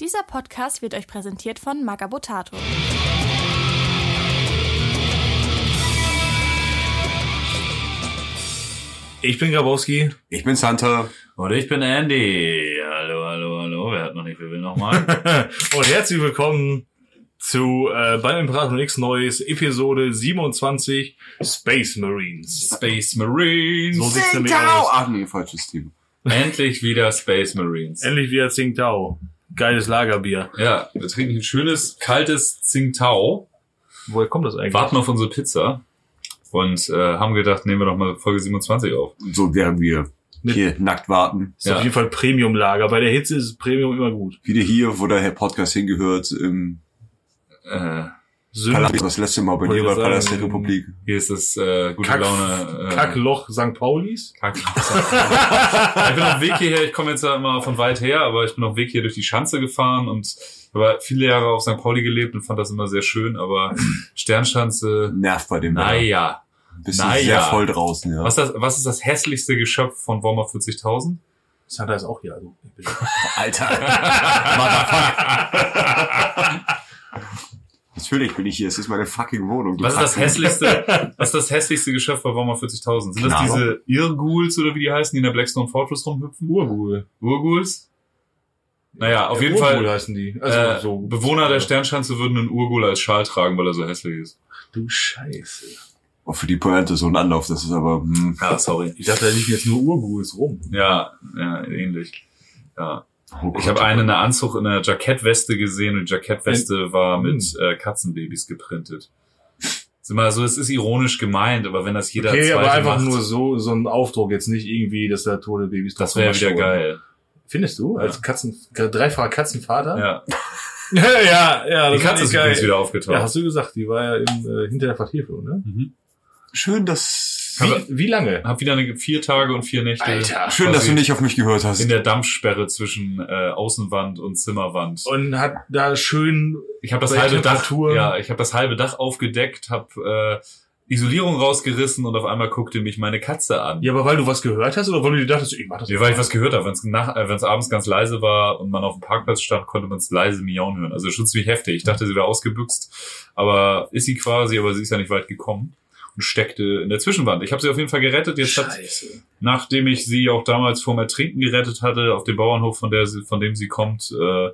Dieser Podcast wird euch präsentiert von Magabotato. Ich bin Grabowski. Ich bin Santa. Und ich bin Andy. Hallo, hallo, hallo. Wer hat noch nicht, wer will nochmal? Und herzlich willkommen zu äh, beim Imperator X Neues, Episode 27 Space Marines. Space Marines. So sieht's nämlich aus. Ach nee, falsches Team. Endlich wieder Space Marines. Endlich wieder Tsingtao. Geiles Lagerbier. Ja, wir trinken ein schönes, kaltes Tsingtao, Woher kommt das eigentlich? warten auf unsere Pizza und äh, haben gedacht, nehmen wir doch mal Folge 27 auf. So während wir Mit- hier nackt warten. ist auf Ja. jeden Fall Premium-Lager. Bei der Hitze ist Premium immer gut. Wieder hier, wo der Podcast hingehört, im Äh, Sünde, Palast, das letzte Mal bei dir bei Palast der Republik. hier ist das äh, gute Kack- Laune. Äh, Kackloch St. Paulis. Kackloch. ich bin auf dem Weg hierher, ich komme jetzt ja immer von weit her, aber ich bin auf dem Weg hier durch die Schanze gefahren und habe viele Jahre auf St. Pauli gelebt und fand das immer sehr schön, aber Sternschanze, Nervt bei dem naja. Bist naja. sehr voll draußen, ja. Was, ist das, was ist das hässlichste Geschöpf von Warhammer 40.000? Santa ist auch hier. Also, Alter. Natürlich bin ich hier. Es ist meine fucking Wohnung. Was ist das hässlichste, was ist das hässlichste Geschöpf bei Warhammer 40.000? Sind das diese Irrghouls oder wie die heißen, die in der Blackstone Fortress rumhüpfen? Urgul. Urghouls? Naja, auf Ja, jeden Urgul Fall, heißen die. Also äh, so. Bewohner der Sternschanze würden einen Urghul als Schal tragen, weil er so hässlich ist. Du Scheiße. Oh, für die Pointe so ein Anlauf, das ist aber, hm. Ja, sorry. Ich dachte, da liegen jetzt nur Urguls rum. Ja, ja, ähnlich. Ja. Oh Ich habe einen in der Anzug in einer Jackettweste gesehen und die Jackettweste war mit äh, Katzenbabys geprintet. Ist immer so, es ist ironisch gemeint, aber wenn das jeder Okay, zweite aber einfach macht, nur so, so ein Aufdruck, jetzt nicht irgendwie, dass da tote Babys das drauf wäre wieder geil. Findest du? Als Katzen, dreifacher Katzenvater? Ja. ja, ja, ja Die das Katze ist geil. übrigens wieder aufgetaucht. Ja, hast du gesagt, die war ja im, äh, hinter der Vertiefung, ne? mhm. Schön, dass, Wie, wie lange? Hab wieder eine, vier Tage und vier Nächte Alter. schön, dass du nicht auf mich gehört hast. in der Dampfsperre zwischen äh, Außenwand und Zimmerwand. Und hat da schön, Ich habe das halbe Dach, Temperatur- ja, ich habe das halbe Dach aufgedeckt, habe äh, Isolierung rausgerissen und auf einmal guckte mich meine Katze an. ja, aber weil du was gehört hast oder weil du dir dachtest, ich mach das Ja, weil ich was gehört habe. Wenn es äh, wenn's abends ganz leise war und man auf dem Parkplatz stand, konnte man es leise miauen hören. Also schon ziemlich heftig. Ich dachte, sie wäre ausgebüxt, aber ist sie quasi, aber sie ist ja nicht weit gekommen und steckte in der Zwischenwand. Ich habe sie auf jeden Fall gerettet. Jetzt hat, nachdem ich sie auch damals vorm Ertrinken gerettet hatte, auf dem Bauernhof, von, der sie, von dem sie kommt. Äh,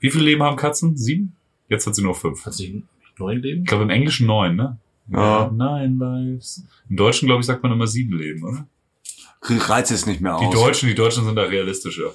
wie viele Leben haben Katzen? Sieben? Jetzt hat sie nur fünf. Hat sie neun Leben? Ich glaube im Englischen neun, ne? Ja. Nine lives. Im Deutschen, glaube ich, sagt man immer sieben Leben, oder? Reiz es nicht mehr Die aus. Deutschen, die Deutschen sind da realistischer.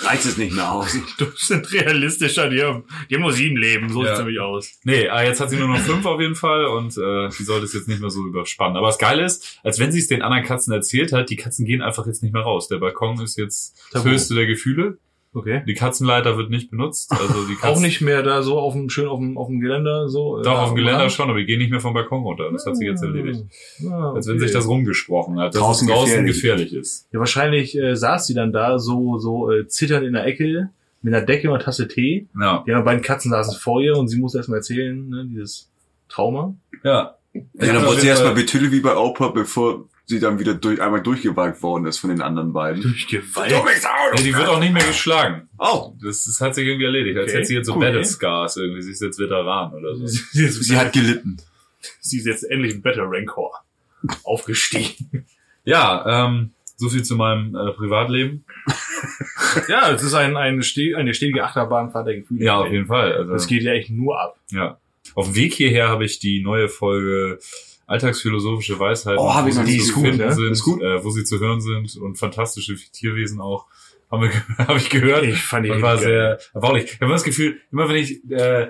Reiz es nicht mehr aus. Du sind realistischer, die haben, die haben nur sieben Leben, so Ja. sieht's nämlich aus. Nee, ah, jetzt hat sie nur noch fünf auf jeden Fall und äh, die sollte es jetzt nicht mehr so überspannen. Aber das Geile ist, als wenn sie es den anderen Katzen erzählt hat, die Katzen gehen einfach jetzt nicht mehr raus. Der Balkon ist jetzt das Tabu. höchste der Gefühle. Okay. Die Katzenleiter wird nicht benutzt. Also die Katzen, Auch nicht mehr da so auf dem, schön auf dem, auf dem Geländer, so. äh, Doch, auf dem Geländer Rand? schon, aber die gehen nicht mehr vom Balkon runter. Das hat sie jetzt erledigt. Ah, Als wenn okay. sich das rumgesprochen hat, dass Draußen es draußen gefährlich. gefährlich ist. Ja, wahrscheinlich äh, saß sie dann da so, so äh, zitternd in der Ecke mit einer Decke und einer Tasse Tee. Ja. Die anderen beiden Katzen saßen vor ihr und sie musste erstmal erzählen, ne, dieses Trauma. Ja. Ja, dann wurde sie erstmal betüttelt wie bei Opa, bevor sie dann wieder durch, einmal durchgewagt worden ist von den anderen beiden. Durch Gewalt. Nee, die wird auch nicht mehr geschlagen. Oh, Das, das hat sich irgendwie erledigt. Als Okay, hätte sie jetzt so cool. Battle Scars irgendwie. Sie ist jetzt Veteran oder so. Sie ist, sie hat gelitten. sie ist jetzt endlich ein Better Rancor aufgestiegen. Ja, ähm, so viel zu meinem äh, Privatleben. ja, es ist ein, ein ste eine stetige Achterbahnfahrt der Gefühle. Ja, auf jeden Fall. Also, Das geht ja echt nur ab. ja. Auf dem Weg hierher habe ich die neue Folge Alltagsphilosophische Weisheiten, Oh, hab ich wo noch zu Ist gut, ne? sind, Ist gut. Äh, wo sie zu hören sind und fantastische Tierwesen auch. Ge- hab ich gehört. Ich fand die und war sehr erbaulich. Ich habe immer das Gefühl, immer wenn ich äh,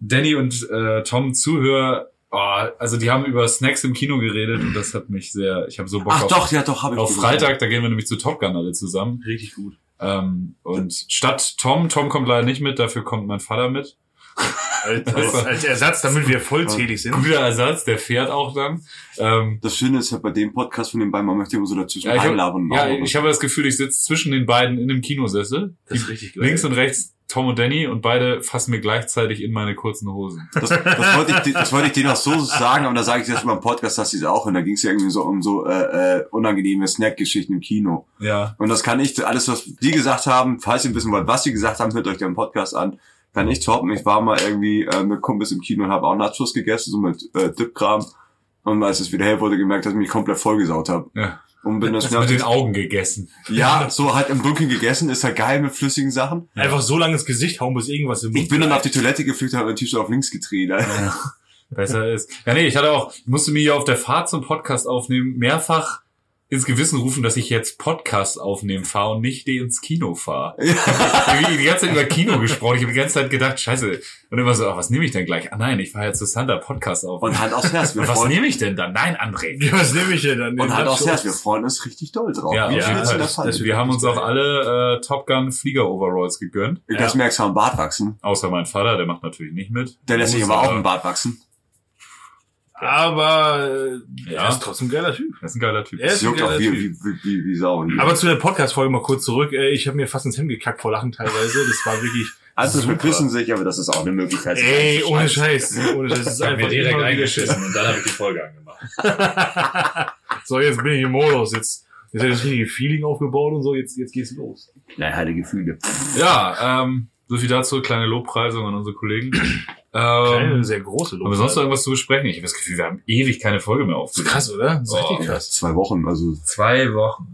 Danny und äh, Tom zuhöre, oh, also die haben über Snacks im Kino geredet und das hat mich sehr, ich habe so Bock Ach auf, doch, ja doch, habe ich auf gesehen. Freitag, da gehen wir nämlich zu Top Gun alle zusammen. Richtig gut. Ähm, und statt Tom, Tom kommt leider nicht mit, dafür kommt mein Vater mit. Als, als, Ersatz, damit wir vollzählig sind. Guter Ersatz, der fährt auch dann. Ähm, Das Schöne ist halt bei dem Podcast von den beiden, man möchte immer so dazwischen ja, ich, hab, einlabern. ja, ich habe das Gefühl, ich sitze zwischen den beiden in dem Kinosessel. Das ist richtig geil. Links und rechts Tom und Danny und beide fassen mir gleichzeitig in meine kurzen Hosen. Das, das, wollte ich, dir- das wollte ich dir noch so sagen, aber da sage ich jetzt mal im Podcast, dass sie es auch. Und da ging es ja irgendwie so um so äh, äh, unangenehme Snackgeschichten im Kino. Ja. Und das kann ich, alles, was die gesagt haben, falls ihr wissen wollt, was sie gesagt haben, hört euch den Podcast an. Kann ich toppen. Ich war mal irgendwie äh, mit Kumpels im Kino und habe auch Nachos gegessen, so mit äh, Dipkram. Und als es wieder hell wurde, gemerkt, dass ich mich komplett vollgesaut habe. ja. Und bin das Das mit den Augen gegessen. Ja, so halt im Dunkeln gegessen, ist halt geil mit flüssigen Sachen. Einfach so lange ins Gesicht hauen, bis irgendwas im Ich Mund bin dann auf die Toilette geflüchtet, habe mein T-Shirt auf links gedreht. Alter. Besser ist. Ja, nee, ich hatte auch, ich musste mir hier auf der Fahrt zum Podcast aufnehmen, mehrfach ins Gewissen rufen, dass ich jetzt Podcast aufnehmen fahre und nicht die ins Kino fahre. Ich habe die ganze Zeit über Kino gesprochen. Ich habe die ganze Zeit gedacht, scheiße. Und immer so, ach, was nehme ich denn gleich? Ah nein, ich fahre jetzt zu Santa Podcast auf. Und Hand aufs Herz, wir Und was freuen nehme ich denn dann? Nein, André. Ja, was nehme ich denn dann? Und Hand aufs? Herz, wir freuen uns richtig doll drauf. Ja, Fall. denn der Fall? Wir haben uns auch alle äh, Top Gun Flieger Overalls gegönnt. Ich kann Ja. mir extra am Bart wachsen. Außer mein Vater, der macht natürlich nicht mit. Der lässt sich aber auch im Bart wachsen. Aber äh, Ja. er ist trotzdem ein geiler Typ. Das ist ein geiler Typ. Er ist ein juckt auch wie, Typ. wie, wie, wie, wie Sau. Aber zu der Podcast-Folge mal kurz zurück. Äh, Ich habe mir fast ins Hemd gekackt vor Lachen teilweise. Das war wirklich. also super. verpissen sich, aber das ist auch eine Möglichkeit. Ey, ohne Scheiß. Ohne Scheiß. Das ist einfach immer wieder Schiss. und dann habe ich die Folge angemacht. So, jetzt bin ich im Modus. Jetzt, jetzt hat das richtige Feeling aufgebaut und so. Jetzt, jetzt geht's los. Na, hatte Gefühle. Ja, ähm, so viel dazu, kleine Lobpreisung an unsere Kollegen. Keine Ähm, sehr große haben wir sonst noch irgendwas zu besprechen? Ich habe das Gefühl, wir haben ewig keine Folge mehr Das ist aufgenommen. krass, oder? Das ist Oh, richtig krass. Zwei Wochen, also Zwei Wochen.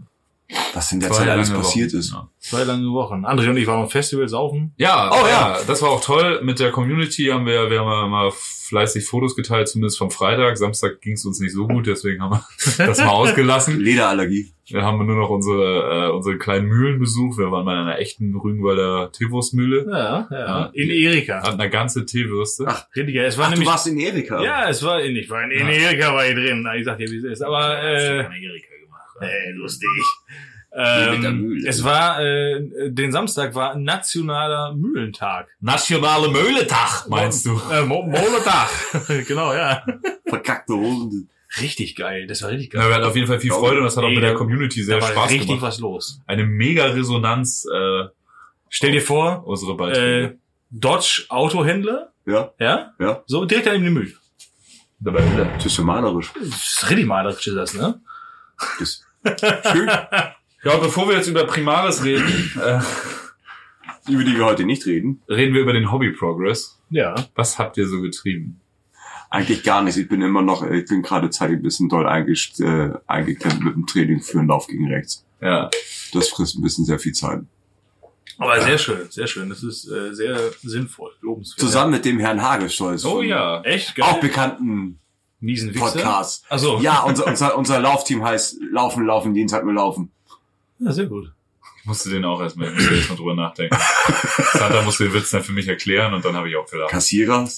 Was in der Zwei Zeit alles passiert Wochen. ist. Ja. Zwei lange Wochen. André und ich waren auf Festivals saufen. Ja, Oh, ja. ja, das war auch toll. Mit der Community haben wir, wir haben ja mal fleißig Fotos geteilt, zumindest vom Freitag. Samstag ging es uns nicht so gut, deswegen haben wir das mal ausgelassen. Lederallergie. Wir haben nur noch unsere, äh, unsere kleinen Mühlen besucht. Wir waren mal in einer echten Rügenwalder Teewurstmühle. Ja, ja. Ja. In Erika. Hatten eine ganze Teewürste. Ach, Richtig, ja. Es war Ach, du nämlich. warst in Erika. ja, es war in, ich war in, in. Erika war ich drin. Ich sag dir, wie es ist. Aber, äh, Erika gemacht. äh lustig. Ähm, Mühle. es war, äh, den Samstag war nationaler Mühlentag. Nationale Möhletag, meinst du? Äh, Mo Moletag. genau, ja. Verkackte Hosen. Richtig geil. Das war richtig Ja, geil. wir hatten auf jeden Fall viel Freude und das hat auch mit der Community sehr da war Spaß richtig gemacht. was los. Eine mega Resonanz, äh, Stell dir vor, unsere äh. Dodge Autohändler, Ja, ja, ja. so direkt an dem Müll. Dabei wieder. Das ist ja malerisch. Das ist richtig malerisch ist das, ne? Das schön, Ja, bevor wir jetzt über Primaris reden, äh, über die wir heute nicht reden. reden wir über den Hobby Progress. Ja. Was habt ihr so getrieben? Eigentlich gar nicht. Ich bin immer noch, ich bin gerade zeitlich ein bisschen doll eingest, äh, eingeklemmt mit dem Training für einen Lauf gegen rechts. Ja, Das frisst ein bisschen sehr viel Zeit. Aber sehr schön, sehr schön. Das ist äh, sehr sinnvoll, lobenswert. Zusammen mit dem Herrn Hagestolz. Oh ja. Echt geil. Auch bekannten Miesen Wichser. Podcast. Also Ja, unser, unser, unser Laufteam heißt Laufen, Laufen, jeden Tag nur Laufen. ja, sehr gut. Ich musste den auch erstmal, ich musste erstmal drüber nachdenken. Santa musste den Witz dann für mich erklären und dann habe ich auch gedacht, Kassierer?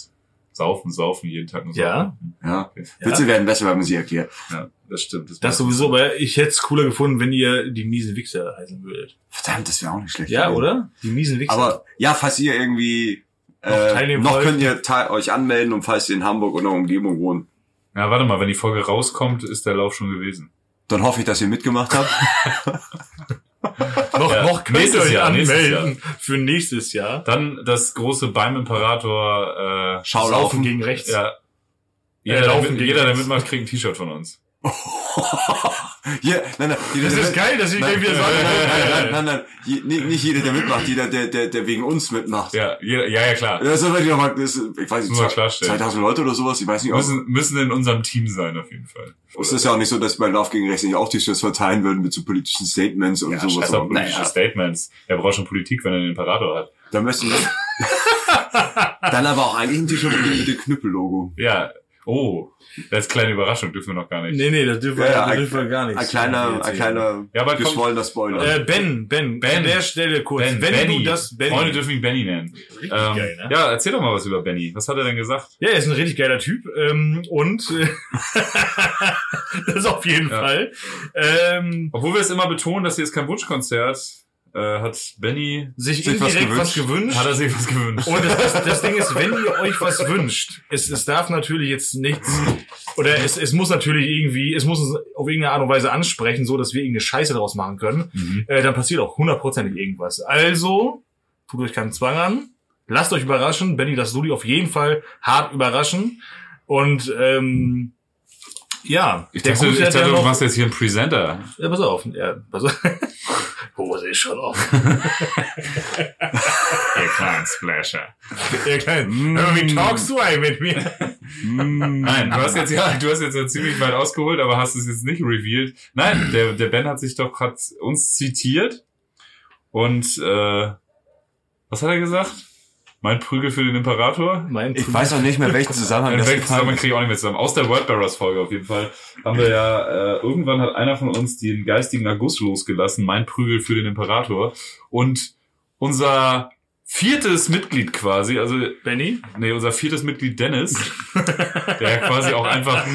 Saufen, saufen, jeden Tag nur Ja. saufen. Ja. Okay. Witze werden besser, wenn man sie erklärt. Ja, das stimmt. Das macht- sowieso, aber ich hätte es cooler gefunden, wenn ihr die miesen Wichser heißen würdet. Verdammt, das wäre auch nicht schlecht. Ja, gewesen. oder? Die miesen Wichser. Aber ja, falls ihr irgendwie Noch äh, teilnehmen noch wollt. könnt ihr te euch anmelden und falls ihr in Hamburg oder Umgebung wohnt, Ja, warte mal, wenn die Folge rauskommt, ist der Lauf schon gewesen. dann hoffe ich, dass ihr mitgemacht habt. noch, ja, noch könnt ihr nächstes euch Jahr, nächstes anmelden für nächstes Jahr. Dann das große beim Imperator, äh, Schau Laufen gegen rechts. ja. Jeder, Äh, der, laufen mit, gegen jeder, der mitmacht, kriegt ein T-Shirt von uns. Hier, nein, nein, jeder, Das ist geil, dass ich Nein, wieder nein, sage. nein, nein, nein, nein, Je, nicht, jeder, der mitmacht, jeder, der, der, der wegen uns mitmacht. Ja, jeder, ja, ja, klar. Das ist aber noch mal, das ist, ich weiß nicht, Muss man zwei- klarstellen. 2000 Leute oder sowas, ich weiß nicht, Müssen, müssen in unserem Team sein, auf jeden Fall. es ist ja auch nicht so, dass bei Lauf gegen Rechts nicht auch T-Shirts verteilen würden mit so politischen Statements und Ja, sowas. Aber politische naja, Statements. Er braucht schon Politik, wenn er den Imperator hat. da müssen wir, dann aber auch eigentlich ein T-Shirt mit dem Knüppel-Logo. Ja. Oh, das ist kleine Überraschung, dürfen wir noch gar nicht. Nee, nee, das dürfen wir, Ja, ja, dürfen wir gar nicht. Ein kleiner, ein kleiner, Ja, aber geschwollener Spoiler. Äh, ben, Ben, Ben. An der Stelle kurz. Ben, Wenn Benny. du das Benny. Freunde dürfen ihn Benny nennen. Richtig Ähm, geil, ne? Ja, erzähl doch mal was über Benny. Was hat er denn gesagt? Ja, er ist ein richtig geiler Typ. Ähm, und äh, das auf jeden Ja. Fall. Ähm, Obwohl wir es immer betonen, das hier ist kein Wunschkonzert, äh, hat Benny, sich Sich was indirekt was gewünscht? gewünscht. hat er sich was gewünscht. Und das, das, das Ding ist, wenn ihr euch was wünscht, es, es darf natürlich jetzt nichts, oder es, es muss natürlich irgendwie, es muss uns auf irgendeine Art und Weise ansprechen, so dass wir irgendeine Scheiße daraus machen können, Mhm. äh, dann passiert auch hundertprozentig irgendwas. Also, tut euch keinen Zwang an. Lasst euch überraschen. Benny, das Ludi auf jeden Fall hart überraschen. Und ähm, ja, Ich dachte, ich dachte du machst jetzt hier einen Presenter. ja, pass auf. Ja, pass auf. Hose ist schon auf. Ihr kleinen Splasher. Ja, klein. Aber wie talkst du eigentlich mit mir? Nein, du hast jetzt ja, du hast jetzt ja ziemlich weit ausgeholt, aber hast es jetzt nicht revealed. Nein, der, der Ben hat sich doch, hat uns zitiert und äh, was hat er gesagt? Mein Prügel für den Imperator? Mein Ich weiß auch nicht mehr, welchen Zusammenhang das gefallen Zusammenhang kriege ich auch nicht mehr zusammen. Aus der Wordbearers Folge auf jeden Fall haben wir ja, äh, irgendwann hat einer von uns den geistigen August losgelassen, mein Prügel für den Imperator. Und unser viertes Mitglied quasi, also Benny? Nee, unser viertes Mitglied Dennis, der quasi auch einfach.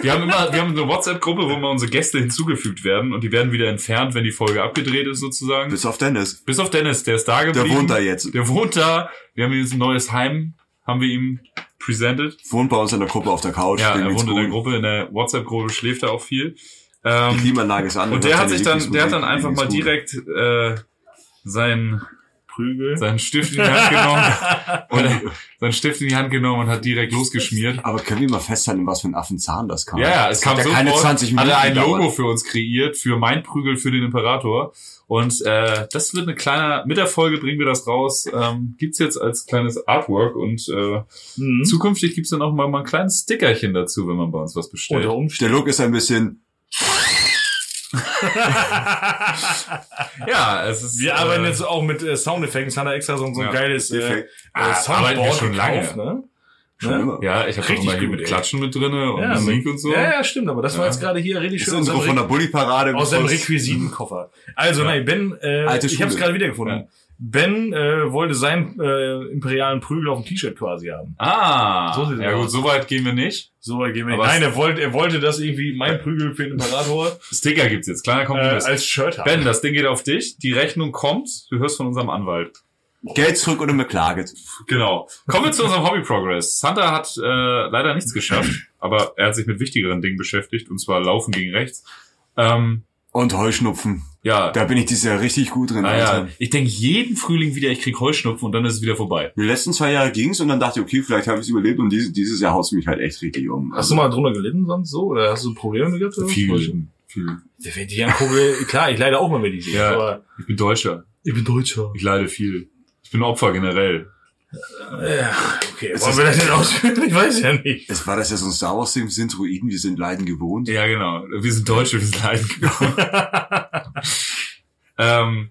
Wir haben immer, wir haben eine WhatsApp-Gruppe, wo immer unsere Gäste hinzugefügt werden und die werden wieder entfernt, wenn die Folge abgedreht ist sozusagen. Bis auf Dennis. Bis auf Dennis, der ist da geblieben. Der wohnt da jetzt. Der wohnt da. Wir haben jetzt ein neues Heim, haben wir ihm presented. Wohnt bei uns in der Gruppe auf der Couch. Ja, er wohnt in der. Gruppe, in der WhatsApp-Gruppe schläft er auch viel. Die Ähm, Klimaanlage ist an. und der hat sich dann, der hat dann einfach mal direkt äh, sein Prügel. seinen Stift in die Hand genommen und seinen Stift in die Hand genommen und hat direkt losgeschmiert. Aber können wir mal festhalten, was für ein Affenzahn das kam? Ja, ja, es kam hat ja keine 20 hat Minuten er ein gedauert. Logo für uns kreiert, für mein Prügel für den Imperator. Und äh, das wird eine kleine, mit der Folge bringen wir das raus. Ähm, gibt's jetzt als kleines Artwork und äh, Mhm. zukünftig gibt's dann auch mal, mal ein kleines Stickerchen dazu, wenn man bei uns was bestellt. Unter Der. Look ist ein bisschen, Ja, es ist. Wir arbeiten äh, jetzt auch mit äh, Soundeffekten. Haben da extra so, so ein Ja. geiles äh, Effekt. äh, Ah, arbeiten wir schon gekauft, lange. ne? schon Ne? immer. Ja, ich habe immer hier gut, mit ey. Klatschen mit drinne und Ja, Musik und so. Ja, ja, stimmt, aber das war Ja. jetzt gerade hier richtig Das ist schön aus unsere von der Bulli-Parade. aus es- Requisitenkoffer. Also, Ja. nein, Ben, äh, ich habe es gerade wiedergefunden. Ja. Ben äh, wollte seinen äh, imperialen Prügel auf dem T-Shirt quasi haben. Ah, So ja gut, aus. so weit gehen wir nicht. So weit gehen wir Aber nicht. Nein, er wollte, er wollte das irgendwie, mein Prügel für den Imperator, Sticker gibt's jetzt, kleiner äh, Kompromiss. als Shirt haben. ben, das Ding geht auf dich, die Rechnung kommt, du hörst von unserem Anwalt. Geld zurück oder mir klaget. Genau. Kommen wir zu unserem Hobby Progress. Santa hat äh, leider nichts geschafft, aber er hat sich mit wichtigeren Dingen beschäftigt, und zwar Laufen gegen rechts. Ähm, Und Heuschnupfen. ja, Da bin ich dieses Jahr richtig gut drin. naja, Alter. ich denke jeden Frühling wieder, ich krieg Heuschnupfen und dann ist es wieder vorbei. Die letzten zwei Jahre ging's und dann dachte ich, okay, vielleicht habe ich es überlebt und dieses, dieses Jahr haust du mich halt echt richtig um. Hast du mal drunter gelitten sonst so? Oder hast du Probleme gehabt? oder? Viel, viel. Wenn die angucke, klar, ich leide auch mal mit diesen. Ja. Aber Ich bin Deutscher. ich bin Deutscher. Ich leide viel. Ich bin Opfer generell. Ja, okay. Wollen wir das denn ausführen? Ich weiß ja nicht. Es war das ja so ein Star Wars Ding, wir sind Druiden, wir sind Leiden gewohnt. Ja, genau. Wir sind Deutsche, wir sind leiden gekommen. ähm,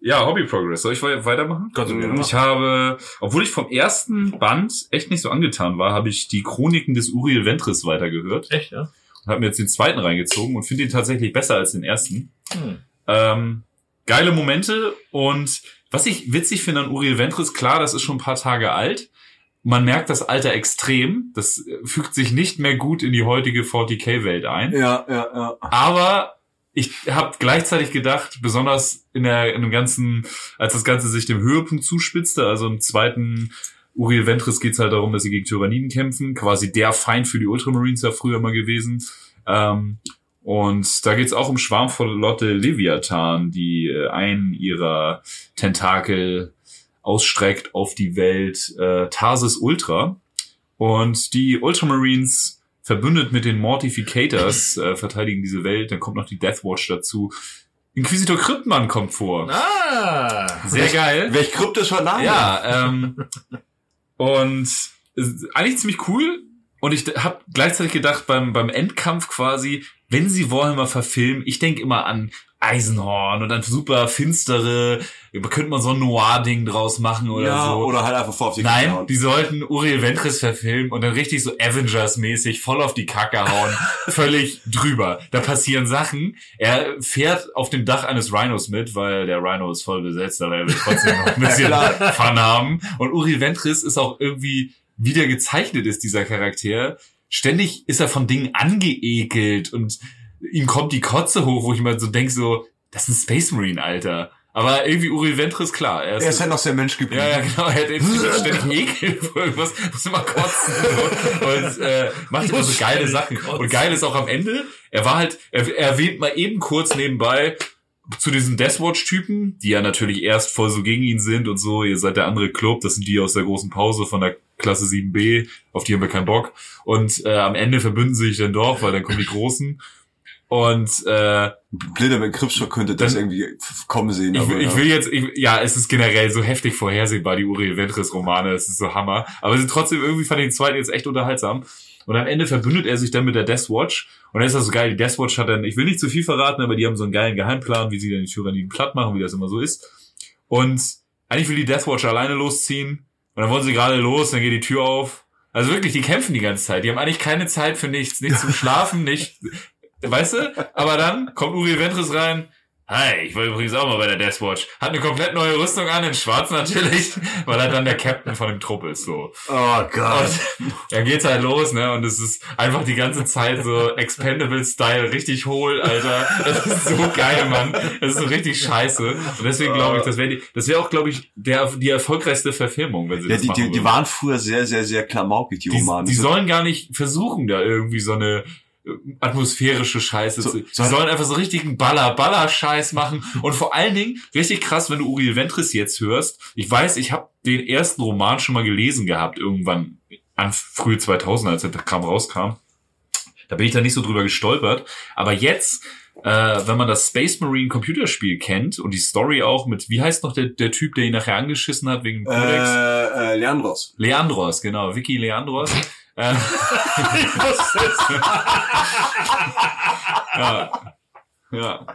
ja, Hobby Progress. Soll ich we- weitermachen? Du gerne Ich habe, obwohl ich vom ersten Band echt nicht so angetan war, habe ich die Chroniken des Uriel Ventris weitergehört Echt, ja? und habe mir jetzt den zweiten reingezogen und finde ihn tatsächlich besser als den ersten. Hm. Ähm, geile Momente und was ich witzig finde an Uriel Ventris, klar, das ist schon ein paar Tage alt. Man merkt das Alter extrem. Das äh, fügt sich nicht mehr gut in die heutige 40k-Welt ein. Ja, ja, ja. Aber ich habe gleichzeitig gedacht, besonders in der in dem ganzen, als das Ganze sich dem Höhepunkt zuspitzte, also im zweiten Uriel Ventris geht es halt darum, dass sie gegen Tyranniden kämpfen, quasi der Feind für die Ultramarines ja früher mal gewesen. Ähm, und da geht es auch um Schwarmflotte Leviathan, die äh, einen ihrer Tentakel ausstreckt auf die Welt äh, Tarsis Ultra. Und die Ultramarines verbündet mit den Mortificators äh, verteidigen diese Welt. Dann kommt noch die Deathwatch dazu. Inquisitor Kryptmann kommt vor. Ah! Sehr geil. Welch kryptischer Name. Ja, ähm, und ist eigentlich ziemlich cool. Und ich habe gleichzeitig gedacht, beim, beim Endkampf quasi, wenn sie Warhammer verfilmen, ich denke immer an Eisenhorn und an super finstere, könnte man so ein Noir-Ding draus machen oder ja, so. oder halt einfach vor auf die Nein, Kacke hauen. die sollten Uriel Ventris verfilmen und dann richtig so Avengers-mäßig voll auf die Kacke hauen. völlig drüber. Da passieren Sachen. Er fährt auf dem Dach eines Rhinos mit, weil der Rhino ist voll besetzt, aber er will trotzdem noch ein bisschen. Fun haben. Und Uriel Ventris ist auch irgendwie, wie der gezeichnet ist, dieser Charakter. Ständig ist er von Dingen angeekelt und ihm kommt die Kotze hoch, wo ich mal so denk so, das ist ein Space Marine, Alter. Aber irgendwie Uriel Ventris, klar. Er Er ist halt noch sehr Mensch geblieben. ja, ja, genau. Er hat eben ständig Ekel vor irgendwas, muss immer kotzen und äh, macht immer so geile Sachen. Und geil ist auch am Ende, er war halt, er, er erwähnt mal eben kurz nebenbei, zu diesen Deathwatch-Typen, die ja natürlich erst voll so gegen ihn sind und so, ihr seid der andere Club, das sind die aus der großen Pause von der Klasse 7b, auf die haben wir keinen Bock. Und äh, am Ende verbünden sie sich dann doch, weil dann kommen die Großen. Und äh, Blinder mit Gripschock könnte das Dann- irgendwie kommen sehen. ich, aber, will- ich ja. will jetzt, ich, ja, es ist generell so heftig vorhersehbar, die Uriel Ventris Romane, es ist so Hammer. Aber sie trotzdem irgendwie fand ich den zweiten jetzt echt unterhaltsam. Und am Ende verbündet er sich dann mit der Death Watch. Und dann ist das so geil, die Death Watch hat dann, ich will nicht zu viel verraten, aber die haben so einen geilen Geheimplan, wie sie dann die Tyranniden platt machen, wie das immer so ist. Und eigentlich will die Death Watch alleine losziehen. Und dann wollen sie gerade los, dann geht die Tür auf. Also wirklich, die kämpfen die ganze Zeit. Die haben eigentlich keine Zeit für nichts. Nicht zum Schlafen, nicht, weißt du? Aber dann kommt Uriel Ventris rein. Hi, ich war übrigens auch mal bei der Deathwatch. Hat eine komplett neue Rüstung an, in schwarz natürlich, weil er dann der Captain von dem Trupp ist, so. Oh Gott. Und dann geht's halt los, ne, und es ist einfach die ganze Zeit so Expendable-Style, richtig hohl, Alter. Das ist so geil, Mann. Das ist so richtig scheiße. Und deswegen glaube ich, das wäre die, das wäre auch, glaube ich, der, die erfolgreichste Verfilmung, wenn sie Ja, das die, machen die, die waren früher sehr, sehr, sehr klamaukig, die Die, Romane. die So- sollen gar nicht versuchen, da irgendwie so eine atmosphärische Scheiße So- so- Die sollen einfach so richtigen Baller-Baller-Scheiß machen. Und vor allen Dingen, richtig krass, wenn du Uriel Ventris jetzt hörst. Ich weiß, ich habe den ersten Roman schon mal gelesen gehabt, irgendwann an frühe 2000, als der Kram rauskam. Da bin ich da nicht so drüber gestolpert. Aber jetzt, äh, wenn man das Space Marine Computerspiel kennt und die Story auch mit, wie heißt noch der, der Typ, der ihn nachher angeschissen hat wegen dem Codex? äh, äh, Leandros. Leandros, genau, Vicky Leandros. Äh, ja. ja.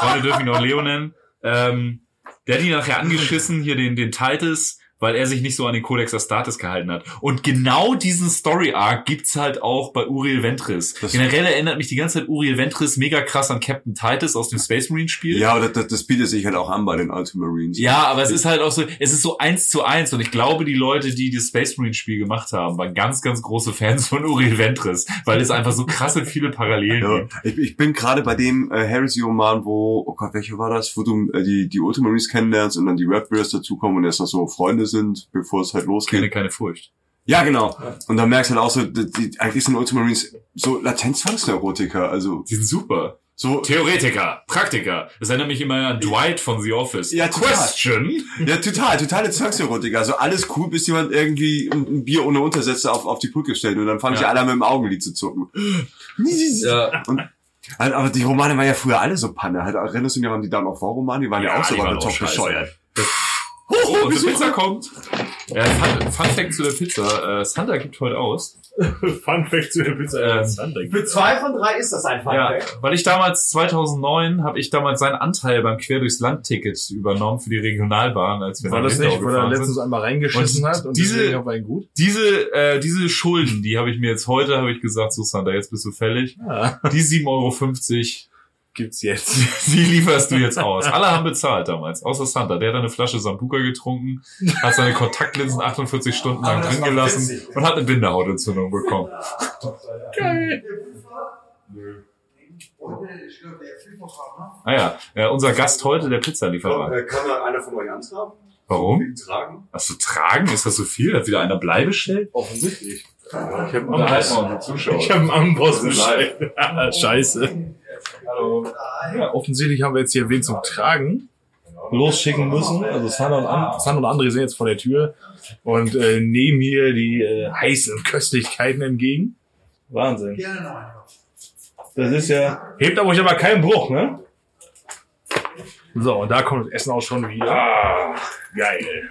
Freunde dürfen ihn auch Leo nennen. Ähm, der hat ihn nachher angeschissen, hier den, den Titus, weil er sich nicht so an den Codex Astartes gehalten hat. Und genau diesen Story-Arc gibt's halt auch bei Uriel Ventris. Das- Generell erinnert mich die ganze Zeit Uriel Ventris mega krass an Captain Titus aus dem Space Marine Spiel. Ja, aber das, das bietet sich halt auch an bei den Ultramarines. Ja, aber es ist halt auch so, es ist so eins zu eins und ich glaube, die Leute, die das Space Marine Spiel gemacht haben, waren ganz, ganz große Fans von Uriel Ventris, weil es einfach so krasse viele Parallelen Ja, gibt. ich, ich bin gerade bei dem äh, Heresy-Roman, wo, oh Gott, welcher war das, wo du äh, die, die Ultramarines kennenlernst und dann die Red Bears dazukommen und erst noch so Freunde sind, bevor es halt Kenne losgeht. keine Furcht. Ja, genau. Und dann merkst du halt auch so, die, die, eigentlich sind Ultramarines so Latenz-Zwangsneurotiker, also Die sind super. so, Theoretiker, Praktiker. Das erinnert mich immer an Dwight von The Office. Ja, total. Question. ja, total, totale Zwangsneurotiker. Also alles cool, bis jemand irgendwie ein, Bier ohne Untersätze auf, auf die Brücke stellt und dann fangen Ja. sie alle an mit dem Augenlid zu zucken. Ja. Und, halt, aber die Romane waren ja früher alle so Panne. Halt, erinnerst du dich an die of War Romane? Die waren ja, auch so auch top bescheuert. Oh, die Pizza kommt. Ja, Fun, Fun Fact zu der Pizza. Äh, Santa gibt heute aus. Fun Fact zu der Pizza. Ähm. Für zwei von drei ist das ein Ja, Funfact. weil ich damals 2009 habe ich damals seinen Anteil beim Quer durchs Land Ticket übernommen für die Regionalbahn, als wir War das nicht, wo er letztens sind. einmal reingeschissen Und hat und diese-? Diese äh, diese Schulden, die habe ich mir jetzt heute habe ich gesagt, so Santa, jetzt bist du fällig. Ja, Die 7,50 Euro, gibt's jetzt. die lieferst du jetzt aus. Alle haben bezahlt damals, außer Santa. Der hat eine Flasche Sambuca getrunken, hat seine Kontaktlinsen 48 Stunden lang drin gelassen und hat eine Bindehautentzündung bekommen. Geil. Ah ja, ja, unser Gast heute, der Pizzalieferant. Äh, Kann da einer von euch antragen? Warum? Tragen? Du tragen? Ist das so viel? Hat wieder einer Blei bestellt? Offensichtlich. Ich habe einen Amboss. bestellt. Scheiße. Hallo. Ja, offensichtlich haben wir jetzt hier wen zum Tragen losschicken müssen. Also San und, An San und André sind jetzt vor der Tür und äh, nehmen hier die äh, heißen Köstlichkeiten entgegen. Wahnsinn. Das ist ja... Hebt aber euch aber keinen Bruch, ne? So, und da kommt das Essen auch schon wieder. Ah, geil.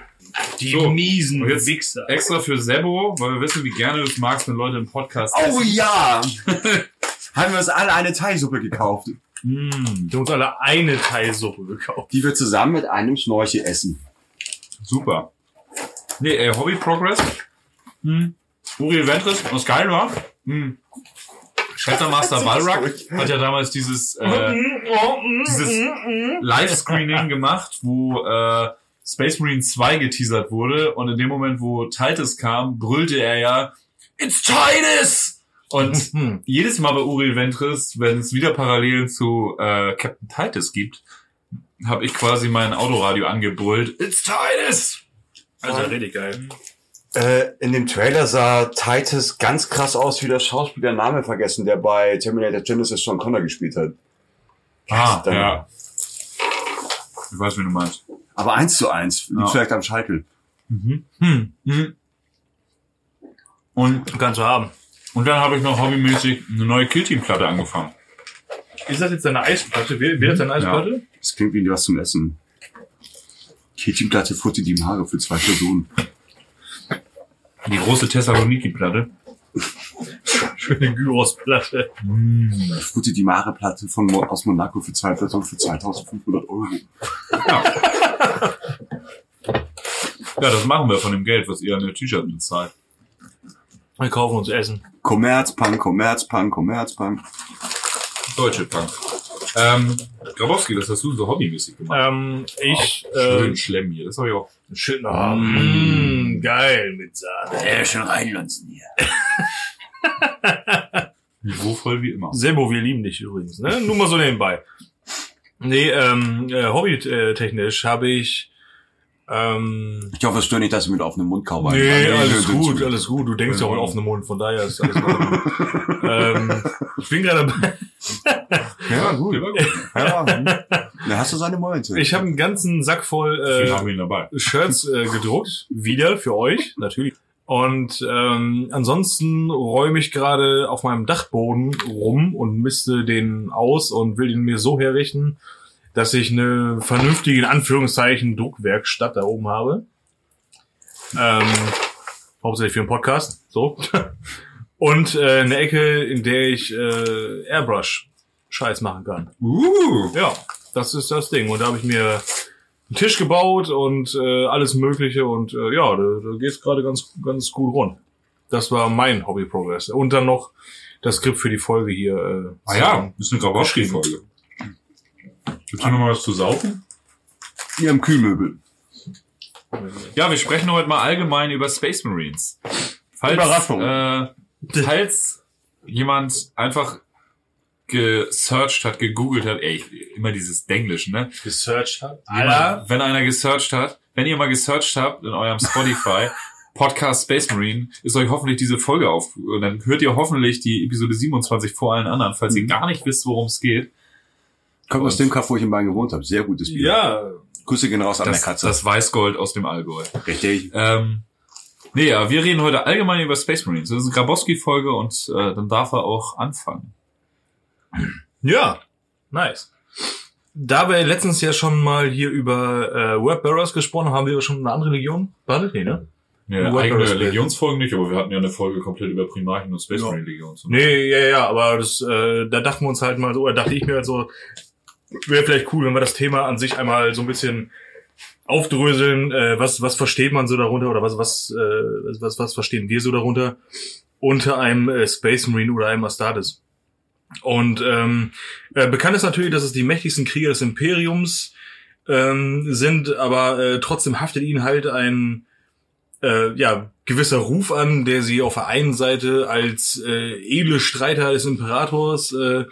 Die So, miesen und jetzt- Wichser. Extra für Sebo, weil wir wissen, wie gerne du es magst, wenn Leute im Podcast Oh essen. ja! Haben wir uns alle eine Thai-Suppe gekauft, Mm. Wir haben uns alle eine Teilsuppe gekauft. die wir zusammen mit einem Schnorchel essen. Super. Nee, äh, Hobby Progress. Hm. Uriel Ventris, was geil war. Hm. Shattermaster Balrog hat ja damals dieses, äh, dieses Live-Screening gemacht, wo äh, Space Marine 2 geteasert wurde und in dem Moment, wo Titus kam, brüllte er ja It's Titus! Und Hm. jedes Mal bei Uriel Ventris, wenn es wieder Parallelen zu äh, Captain Titus gibt, habe ich quasi mein Autoradio angebrüllt. It's Titus! Alter, richtig geil. Äh, in dem Trailer sah Titus ganz krass aus wie der Schauspieler Name vergessen, der bei Terminator Genesis John Connor gespielt hat. Ah, Dann- ja. Ich weiß, wie du meinst. Aber eins zu eins. Liegt Ja. vielleicht am Scheitel. Hm, Und, kannst du haben. Und dann habe ich noch hobbymäßig eine neue Killteam-Platte angefangen. Ist das jetzt deine Eisplatte? Wer, wer ist deine Eisplatte? Das klingt wie was zum Essen. Kätchenplatte Futti die Haare für zwei Personen. Die große Thessaloniki-Platte. Schöne Gyrosplatte. Futti die Mare Platte von Mo aus Monaco für zwei Personen für 2500 Euro. Ja, das machen wir von dem Geld, was ihr an der T-Shirt bezahlt. Wir kaufen uns Essen. Kommerzpunk, Kommerzpunk, Kommerzpunk. Deutsche Punk. Ähm, Grabowski, das hast du so hobbymäßig gemacht. Ähm, ich, Schön äh, Schlemm hier, das habe ich auch. schön, oh, mm, geil mit Sahne. Ja, schon reinlunzen hier. Niveauvoll wie immer. Sebo, wir lieben dich übrigens, ne? Nur mal so nebenbei. Nee, ähm, äh, hobbytechnisch habe ich, ähm, Ich hoffe, es stört nicht, dass ich mit offenem Mund kaum nee, alles gut, alles gut. Du denkst ja auch Ja. auf offenen Mund, von daher ist alles gut. ähm, ich bin gerade bei, Ja, gut. War gut. Ja, hm. da hast du seine Momente. ich habe einen ganzen Sack voll, äh, dabei. Shirts äh, gedruckt, wieder für euch, natürlich. Und ähm, ansonsten räume ich gerade auf meinem Dachboden rum und misste den aus und will ihn mir so herrichten, dass ich eine vernünftige, in Anführungszeichen, Druckwerkstatt da oben habe. Ähm, hauptsächlich für einen Podcast, so. Und äh, eine Ecke, in der ich äh, Airbrush-Scheiß machen kann. Uh. Ja, das ist das Ding. Und da habe ich mir einen Tisch gebaut und äh, alles Mögliche und äh, ja, da, da geht's gerade ganz, ganz gut rund. Das war mein Hobby Progress. Und dann noch das Skript für die Folge hier. Äh, Ah ja, ist eine Grabowski-Folge. Gibt's hier noch mal was zu saufen? Hier im Kühlmöbel. Ja, wir sprechen heute mal allgemein über Space Marines. Falls, Überraschung. Äh, falls jemand einfach gesearched hat, gegoogelt hat, ey, immer dieses Denglisch, ne? gesearched hat. Jemand, wenn einer gesearched hat, wenn ihr mal gesearched habt in eurem Spotify, Podcast Space Marine, ist euch hoffentlich diese Folge auf. Und dann hört ihr hoffentlich die Episode 27 vor allen anderen, falls ihr gar nicht wisst, worum es geht. Kommt aus dem Kaff, wo ich in Bayern gewohnt habe. Sehr gutes Bier. Ja, Grüße gehen raus an Das, der Katze. das Weißgold aus dem Allgäu. Richtig. Ähm, nee, ja, wir reden heute allgemein über Space Marines. Das ist eine Grabowski-Folge und äh, dann darf er auch anfangen. ja, nice. Da wir letztens ja schon mal hier über äh, Wordbearers gesprochen haben, haben wir schon eine andere Legion behandelt? Nee, ne? Ja, eigene Legionsfolgen nicht, aber wir hatten ja eine Folge komplett über Primarchen und Space Ja. Marine Legions. Nee, ja, ja, aber das, äh, da dachten wir uns halt mal so, oder dachte ich mir halt so, wäre vielleicht cool, wenn wir das Thema an sich einmal so ein bisschen aufdröseln, äh, was, was versteht man so darunter oder was, was, äh, was, was verstehen wir so darunter unter einem äh, Space Marine oder einem Astartes. Und ähm, äh, bekannt ist natürlich, dass es die mächtigsten Krieger des Imperiums ähm, sind, aber äh, trotzdem haftet ihnen halt ein äh, ja, gewisser Ruf an, der sie auf der einen Seite als äh, edle Streiter des Imperators äh,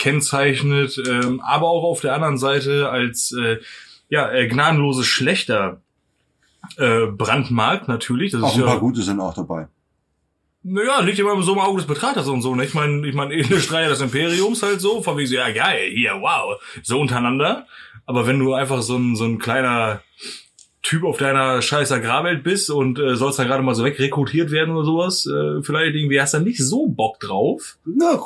kennzeichnet, ähm, aber auch auf der anderen Seite als äh, ja, äh, gnadenlose Schlechter äh, brandmarkt natürlich. Das Auch ist ein paar ja, gute sind auch dabei. naja, liegt immer so im Auge des Betrachters und so. Ne? Ich meine, ich meine, edle Streiter des Imperiums halt so, von wie so, ja geil, hier, wow, so untereinander. Aber wenn du einfach so ein, so ein kleiner Typ auf deiner scheiß Agrarwelt bist und äh, sollst da gerade mal so wegrekrutiert werden oder sowas, äh, vielleicht irgendwie hast du nicht so Bock drauf. Na,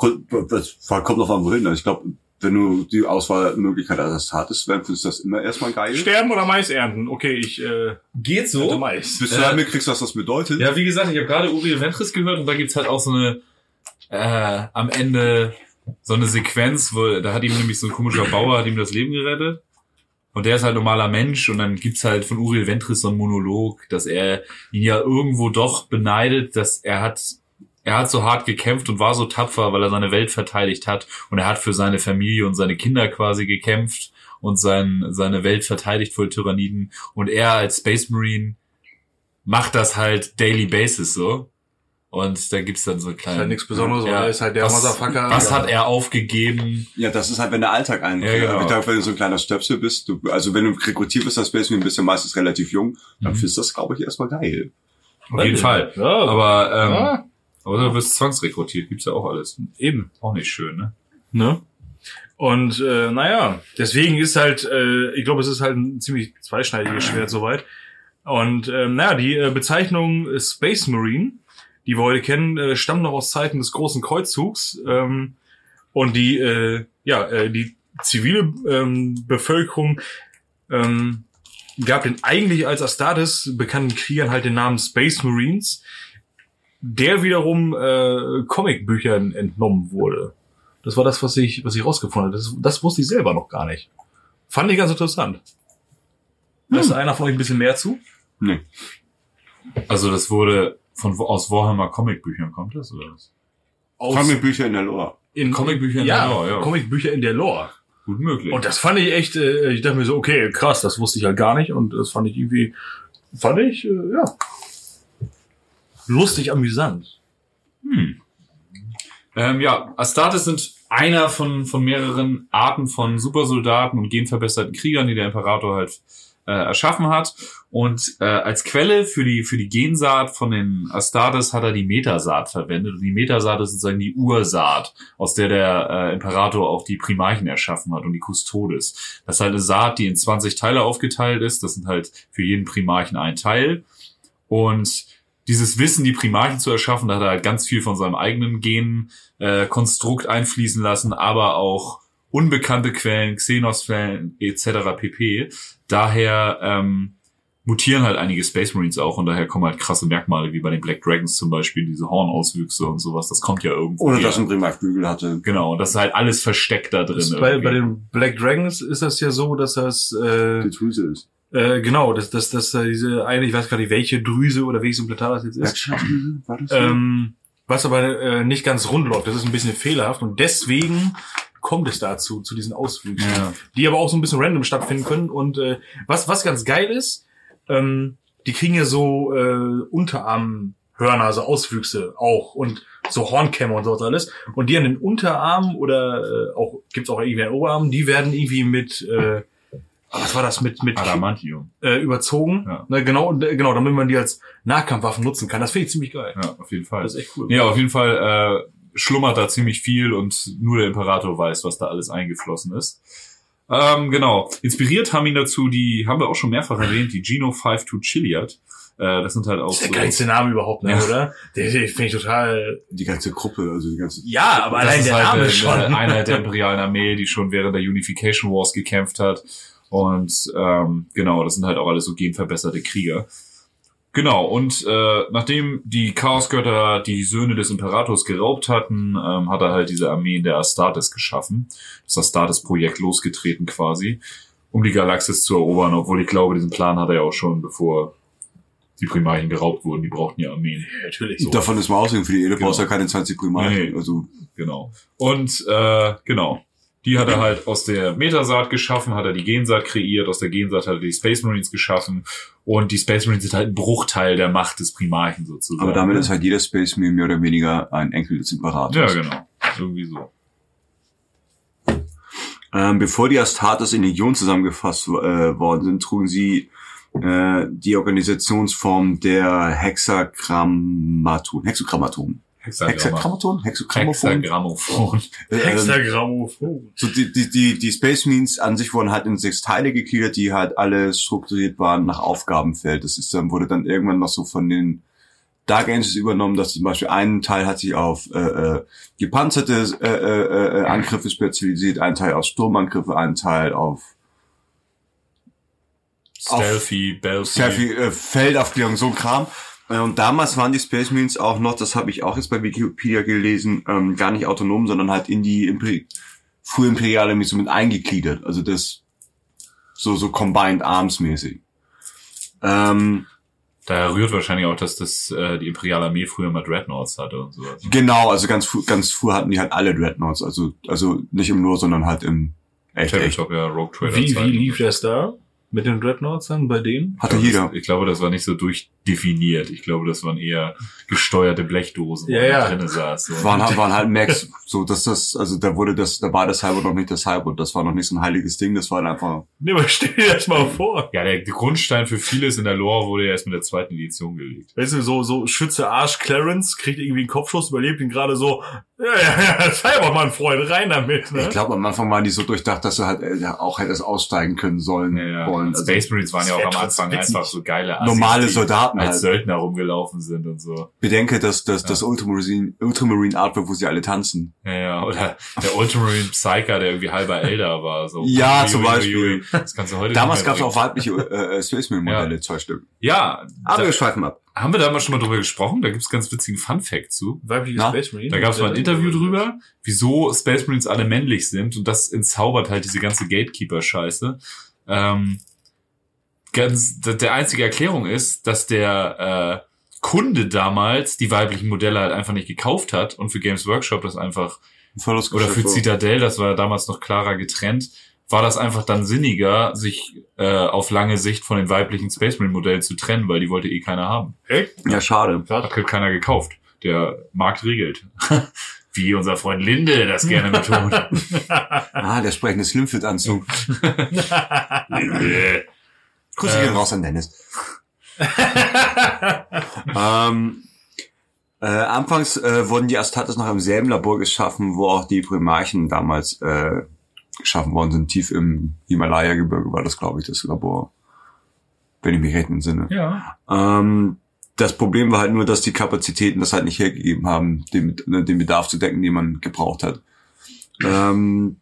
das kommt an, wohin. Also Ich glaube, wenn du die Auswahlmöglichkeit als hattest, dann findest du das immer erstmal geil. Sterben oder Mais ernten? Okay, ich äh, Geht ernte Mais. Bis du Äh, dann mitkriegst, was das bedeutet. Ja, wie gesagt, ich habe gerade Uriel Ventris gehört und da gibt's halt auch so eine äh, am Ende so eine Sequenz, wo da hat ihm nämlich so ein komischer Bauer hat ihm das Leben gerettet. Und der ist halt normaler Mensch und dann gibt's halt von Uriel Ventris so einen Monolog, dass er ihn ja irgendwo doch beneidet, dass er hat er hat so hart gekämpft und war so tapfer, weil er seine Welt verteidigt hat und er hat für seine Familie und seine Kinder quasi gekämpft und sein, seine Welt verteidigt vor Tyranniden und er als Space Marine macht das halt daily basis so. Und da gibt's dann so einen Ist halt nichts Besonderes, weil er ist halt der was, Motherfucker. Was hat er aufgegeben? Ja, das ist halt, wenn der Alltag ein, Ja, genau. ich glaube, wenn du so ein kleiner Stöpsel bist, du, also wenn du rekrutiert bist als Space Marine, bist du meistens relativ jung, dann Mhm. findest du das, glaube ich, erstmal geil. Auf jeden Fall. Ja, Aber, ähm, ja, aber du wirst zwangsrekrutiert, gibt's ja auch alles. eben. Auch nicht schön, ne? Ne? Und äh, naja, deswegen ist halt, äh, ich glaube, es ist halt ein ziemlich zweischneidiges Schwert soweit. Und ähm, naja, die äh, Bezeichnung Space Marine, die wir heute kennen, äh, stammt noch aus Zeiten des großen Kreuzzugs. Ähm, und die, äh, ja, äh, die zivile ähm, Bevölkerung ähm, gab den eigentlich als Astartes bekannten Kriegern halt den Namen Space Marines, der wiederum äh, Comicbüchern entnommen wurde. Das war das, was ich, was ich rausgefunden habe. Das, das wusste ich selber noch gar nicht. Fand ich ganz interessant. Weiß einer von euch ein bisschen mehr zu? Nee. Also das wurde von aus Warhammer Comicbüchern kommt das oder was? Aus Comicbücher in der Lore. in, Comicbücher in ja, der Lore, ja. Comicbücher in der Lore. Gut möglich. Und das fand ich echt, äh, ich dachte mir so, okay, krass, das wusste ich halt gar nicht und das fand ich irgendwie, fand ich, äh, ja, lustig, amüsant. Hm. Ähm, ja, Astartes sind einer von, von mehreren Arten von Supersoldaten und genverbesserten Kriegern, die der Imperator halt äh, erschaffen hat. Und äh, als Quelle für die, für die Gensaat von den Astartes hat er die Metasaat verwendet. Und die Metasaat ist sozusagen die Ursaat, aus der der äh, Imperator auch die Primarchen erschaffen hat und die Custodes. Das ist halt eine Saat, die in 20 Teile aufgeteilt ist. Das sind halt für jeden Primarchen ein Teil. Und dieses Wissen, die Primarchen zu erschaffen, da hat er halt ganz viel von seinem eigenen Gen-Konstrukt äh, einfließen lassen, aber auch unbekannte Quellen, Xenos-Quellen etc. pp. Daher ähm, mutieren halt einige Space Marines auch und daher kommen halt krasse Merkmale, wie bei den Black Dragons zum Beispiel, diese Hornauswüchse und sowas. Das kommt ja irgendwo. Ohne her. dass ein Primarflügel hatte. Genau, und das ist halt alles versteckt da drin. Das bei, bei den Black Dragons ist das ja so, dass das, äh, Die Drüse ist. äh, genau, dass, dass, dass äh, diese eine, ich weiß gar nicht, welche Drüse oder welches Implantat das jetzt ist? War das ähm, was aber äh, nicht ganz rund läuft. Das ist ein bisschen fehlerhaft und deswegen kommt es dazu, zu diesen Auswüchsen, Ja. die aber auch so ein bisschen random stattfinden können. Und äh, was, was ganz geil ist, ähm, die kriegen ja so äh, Unterarmhörner, so Auswüchse auch und so Hornkämme und sowas alles. Und die an den Unterarmen oder äh, auch gibt's auch irgendwie an den Oberarmen, die werden irgendwie mit äh, was war das mit mit Adamantium. äh, überzogen? Ja. Ne, genau, äh, genau, damit man die als Nahkampfwaffen nutzen kann. Das finde ich ziemlich geil. Ja, auf jeden Fall. Das ist echt cool. Ja, auf jeden Fall äh, schlummert da ziemlich viel und nur der Imperator weiß, was da alles eingeflossen ist. Ähm, genau. Inspiriert haben ihn dazu die, haben wir auch schon mehrfach erwähnt, die Geno 52 Chiliad. Äh, das sind halt auch Das ist der so. geilste Name überhaupt, ne, Ja. oder? Den, den finde ich total. Die ganze Gruppe, also die ganze. Ja, aber allein der halt Name eine, schon. eine Einheit der imperialen Armee, die schon während der Unification Wars gekämpft hat. Und ähm, genau, das sind halt auch alles so genverbesserte Krieger. Genau, und äh, nachdem die Chaosgötter die Söhne des Imperators geraubt hatten, ähm, hat er halt diese Armee der Astartes geschaffen. Das Astartes-Projekt losgetreten quasi, um die Galaxis zu erobern, obwohl ich glaube, diesen Plan hat er ja auch schon, bevor die Primarchen geraubt wurden. Die brauchten ja Armeen. Natürlich. So. Davon ist mal ausgegangen, für die Ede Genau. brauchst du ja keine 20 Primarchen. Nee. Also, Genau. Und äh, genau. Die hat er halt aus der Metasaat geschaffen, hat er die Gensaat kreiert, aus der Gensaat hat er die Space Marines geschaffen und die Space Marines sind halt ein Bruchteil der Macht des Primarchen sozusagen. aber damit ist halt jeder Space Marine mehr oder weniger ein Enkel des Imperators. Ja, genau. Irgendwie so. Ähm, bevor die Astartes in Legion zusammengefasst äh, worden sind, trugen sie äh, die Organisationsform der Hexagrammaton. Hexagrammaton. Hexagrammaton? Hexagrammophon? Hexagrammophon. Äh, ähm, Hexagrammophon. so die, die, die, die Space Marines an sich wurden halt in sechs Teile gegliedert, die halt alle strukturiert waren nach Aufgabenfeld. Das ist dann, wurde dann irgendwann noch so von den Dark Angels übernommen, dass zum Beispiel ein Teil hat sich auf äh, äh, gepanzerte äh, äh, äh, Angriffe spezialisiert, ein Teil auf Sturmangriffe, ein Teil auf Stealthy, viel äh, Feldaufklärung, so ein Kram. Äh, Und damals waren die Space Marines auch noch, das habe ich auch jetzt bei Wikipedia gelesen, ähm, gar nicht autonom, sondern halt in die Imperi frühe imperiale Armee so mit eingegliedert. Also das so so combined arms mäßig. Ähm, Daher rührt wahrscheinlich auch, dass das äh, die Imperiale Armee früher mal Dreadnoughts hatte und sowas. genau, also ganz früh, ganz früh hatten die halt alle Dreadnoughts, also also nicht im Nur, sondern halt im echt, echt. Tabletop, ja, Rogue Trader. Wie, wie lief das da? Mit den Dreadnoughts dann bei denen? Hatte Ich glaube, jeder. Das, ich glaube, das war nicht so durch, definiert. Ich glaube, das waren eher gesteuerte Blechdosen, Ja, wo ja. da drinnen saß. So. waren, halt- waren halt Macs, so dass das, also da wurde das, da war das Cyber noch nicht das Cyber, das war noch nicht so ein heiliges Ding, das war halt einfach, Nee, aber stell dir das mal vor. Ja, der Grundstein für vieles in der Lore wurde ja erst mit der zweiten Edition gelegt. Weißt du, so, so Schütze Arsch Clarence kriegt irgendwie einen Kopfschuss, überlebt ihn gerade so, ja, ja, ja, Cybermann, Freund, rein damit, ne? ich glaube am Anfang waren die so durchdacht, dass sie halt äh, auch hättest aussteigen können sollen, Ja, ja. wollen. Und Also, Space Marines waren ja auch am Anfang einfach so geile Assis, normale die Soldaten als halt. Söldner rumgelaufen sind und so. Bedenke, dass, dass das Ultramarine, Ultramarine Artwork, wo sie alle tanzen. Ja, ja. Oder der Ultramarine Psyker, der irgendwie halber Elder war. So. Ja, Ui, zum ui, ui, Beispiel. ui. Das kannst du heute Damals gab es auch weibliche äh, äh, Space Marine Modelle, zwei Stück. Ja, Aber da, wir schweifen ab. haben wir da mal schon mal drüber gesprochen? Da gibt's ganz witzigen Fun Fact zu. Weibliche Na? Space Marine. Da gab es mal ein Interview drüber, wieso Space Marines alle männlich sind und das entzaubert halt diese ganze Gatekeeper-Scheiße. Ähm, ganz, der einzige Erklärung ist, dass der äh, Kunde damals die weiblichen Modelle halt einfach nicht gekauft hat und für Games Workshop das einfach oder für Citadel, das war damals noch klarer getrennt, war das einfach dann sinniger, sich äh, auf lange Sicht von den weiblichen Space Marine Modellen zu trennen, weil die wollte eh keiner haben. Echt? Ja, schade. Hat halt keiner gekauft. Der Markt regelt. Wie unser Freund Linde das gerne betont. Ah, der sprechende Slimfit-Anzug. Linde. Grüße Ähm. gehen raus an Dennis. ähm, äh, anfangs äh, wurden die Astartes noch im selben Labor geschaffen, wo auch die Primarchen damals äh, geschaffen worden sind. Tief im Himalaya-Gebirge war das, glaube ich, das Labor. Wenn ich mich recht entsinne. Ja. Ähm, das Problem war halt nur, dass die Kapazitäten das halt nicht hergegeben haben, den, den Bedarf zu decken, den man gebraucht hat. Ähm,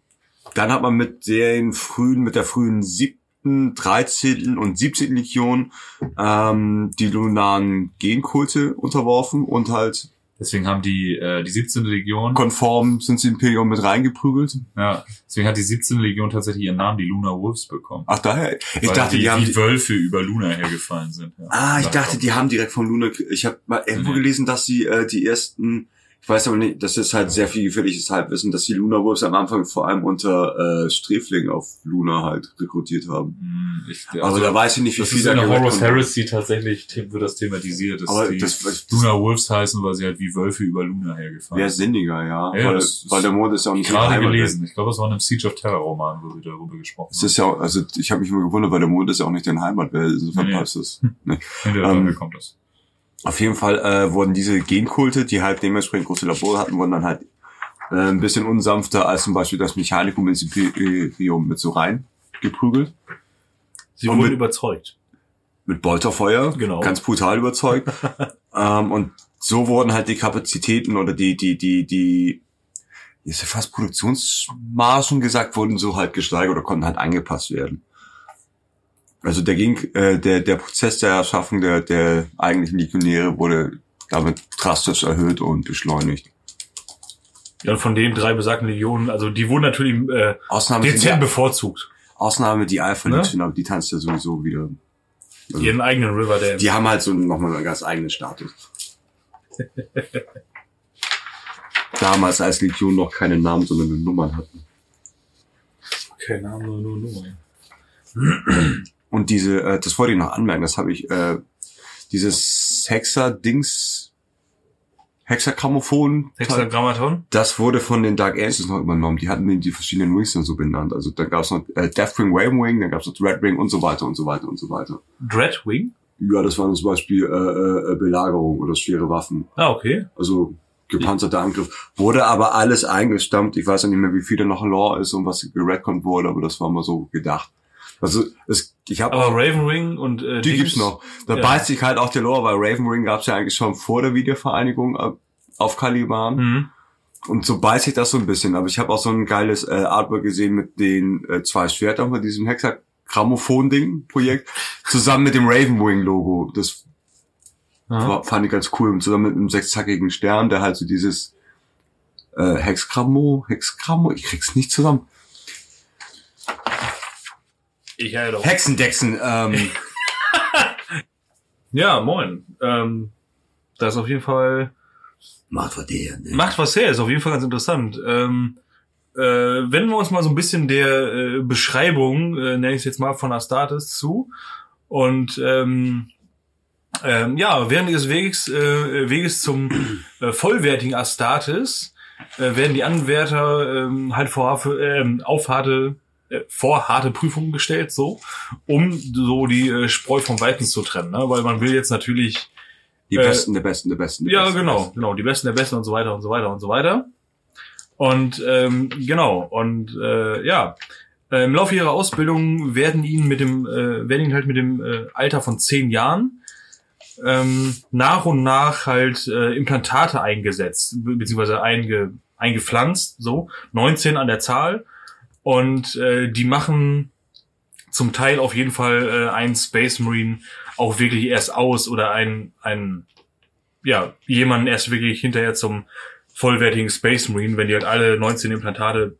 dann hat man mit den frühen, mit der frühen siebten, 13. und 17. Legion ähm, die lunaren Genkulte unterworfen und halt Deswegen haben die, äh, die 17. Legion, konform sind sie Imperium mit reingeprügelt. ja, deswegen hat die 17. Legion tatsächlich ihren Namen, die Lunar Wolves, bekommen. Ach daher, ich Weil dachte, die, haben wie die, Wölfe über Luna hergefallen sind. Ja. Ah, ich dachte, die haben direkt vom Luna. Ich habe mal irgendwo Nee. gelesen, dass sie äh, die ersten. Ich weiß aber nicht, das ist halt sehr viel gefährliches Halbwissen, dass die Luna Wolves am Anfang vor allem unter äh, Sträfling auf Luna halt rekrutiert haben. Hm, Ich, aber also, da weiß ich nicht, wie das viel ist in der Horus. Heresy tatsächlich wird das thematisiert, dass Aber die das, das Lunar Wolves heißen, weil sie halt wie Wölfe über Luna hergefallen wäre sinniger, ja. Ja, weil, das weil der Mond ist ja auch nicht Gerade gelesen. Ich glaube, es war in einem Siege of Terror Roman, wo sie darüber gesprochen Es ist ja, auch- also ich habe mich immer gewundert, weil der Mond ist ja auch nicht dein Heimatwelt. Insofern Nee. passt es. Nee. Hinterher Ähm, kommt das. Auf jeden Fall äh, wurden diese Genkulte, die halt dementsprechend große Labore hatten, wurden dann halt äh, ein bisschen unsanfter als zum Beispiel das Mechanikum ins Imperium mit so rein geprügelt. Sie Und wurden mit- überzeugt. Mit Bolterfeuer, Genau. ganz brutal überzeugt. ähm, und so wurden halt die Kapazitäten oder die, die, die, die, ist ja fast Produktionsmargen gesagt, wurden so halt gesteigert oder konnten halt angepasst werden. Also der ging, äh, der, der Prozess der Erschaffung der, der eigentlichen Legionäre wurde damit drastisch erhöht und beschleunigt. Ja, und von den drei besagten Legionen, also die wurden natürlich äh, Ausnahme dezent bevorzugt. Ausnahme die Alpha Ne? Legion, aber die tanzt ja sowieso wieder. Also, Ihren eigenen River Dance. die haben halt so nochmal einen ganz eigenen Status. Damals als Legion noch keine Namen, sondern nur Nummern hatten. Keine Ahnung, nur, nur, nur. Und diese, äh, das wollte ich noch anmerken, das habe ich, äh, dieses Hexer-Dings, Hexagrammophon, Hexagrammaton? das wurde von den Dark Angels noch übernommen. Die hatten die verschiedenen Wings dann so benannt. Also da gab es noch äh, Deathwing, Wing, dann gab es noch Red Ring und so weiter und so weiter und so weiter. Dreadwing? Ja, das waren zum Beispiel äh, äh, Belagerung oder schwere Waffen. Ah, okay. Also gepanzerter Angriff. Wurde aber alles eingestammt. Ich weiß ja nicht mehr, wie viel da noch Lore ist und was geredconnt wurde, aber das war mal so gedacht. Also es, ich habe Aber Ravenwing und äh, die gibt's noch. Da Ja. beißt sich halt auch der Lore, weil Raven Ring gab's ja eigentlich schon vor der Wiedervereinigung äh, auf Caliban. Mhm. Und so beißt sich das so ein bisschen. Aber ich habe auch so ein geiles äh, Artwork gesehen mit den äh, zwei Schwertern von diesem Hexagrammophon-Ding-Projekt. zusammen mit dem Ravenwing-Logo. Das war, fand ich ganz cool. Zusammen mit einem sechszackigen Stern, der halt so dieses äh, Hexgrammo, Hexgrammo, ich krieg's nicht zusammen. Ich halt auch. Hexendexen, ähm, Ja, moin. Ähm, das ist auf jeden Fall macht was der, ne? macht was her. Ist auf jeden Fall ganz interessant. Ähm, äh, wenden wir uns mal so ein bisschen der äh, Beschreibung, äh, nenne ich es jetzt mal, von Astartes zu. Und ähm, Ähm, ja, während des Weges, äh, Weges zum äh, vollwertigen Astartes äh, werden die Anwärter ähm, halt vor, ähm, auf harte, äh, vor harte Prüfungen gestellt, so, um so die äh, Spreu vom Weizen zu trennen, ne? weil man will jetzt natürlich Die Äh, Besten, der Besten, der Besten. der ja, Besten, genau, Besten. genau, die Besten der Besten und so weiter und so weiter und so weiter. Und ähm, genau, und äh, ja, äh, im Laufe ihrer Ausbildung werden ihnen mit dem, äh, werden ihnen halt mit dem äh, Alter von zehn Jahren ähm, nach und nach halt äh, Implantate eingesetzt, be beziehungsweise einge, eingepflanzt, so, 19 an der Zahl. Und äh, die machen zum Teil auf jeden Fall äh, einen Space Marine auch wirklich erst aus oder ein, ein ja, jemanden erst wirklich hinterher zum vollwertigen Space Marine, wenn die halt alle 19 Implantate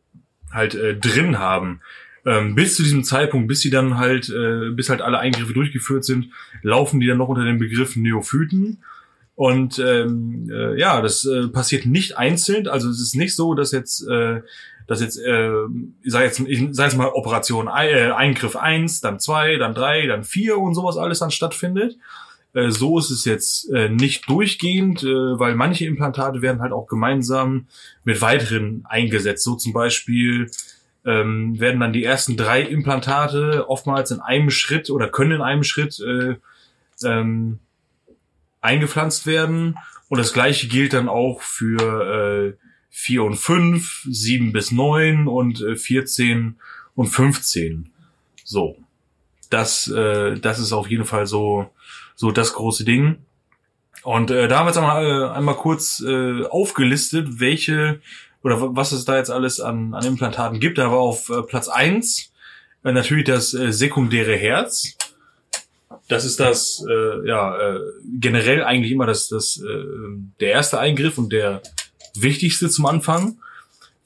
halt äh, drin haben. Ähm, bis zu diesem Zeitpunkt, bis sie dann halt, äh, bis halt alle Eingriffe durchgeführt sind, laufen die dann noch unter dem Begriff Neophyten. Und ähm, äh, ja, das äh, passiert nicht einzeln. Also es ist nicht so, dass jetzt, äh, dass jetzt, äh, ich sag jetzt, ich sag jetzt mal Operation äh, Eingriff eins, dann zwei, dann drei, dann vier und sowas alles dann stattfindet. Äh, so ist es jetzt äh, nicht durchgehend, äh, weil manche Implantate werden halt auch gemeinsam mit weiteren eingesetzt. So zum Beispiel ähm, werden dann die ersten drei Implantate oftmals in einem Schritt oder können in einem Schritt äh, ähm, eingepflanzt werden. Und das gleiche gilt dann auch für äh, 4 und 5, 7 bis 9 und äh, 14 und 15. So. Das, äh, das ist auf jeden Fall so, so das große Ding. Und äh, da haben wir jetzt einmal, äh, einmal kurz äh, aufgelistet, welche oder wa- was es da jetzt alles an, an Implantaten gibt. Da war auf äh, Platz eins äh, natürlich das äh, sekundäre Herz. Das ist das, äh, ja, äh, generell eigentlich immer das, das, äh, der erste Eingriff und der wichtigste zum Anfang,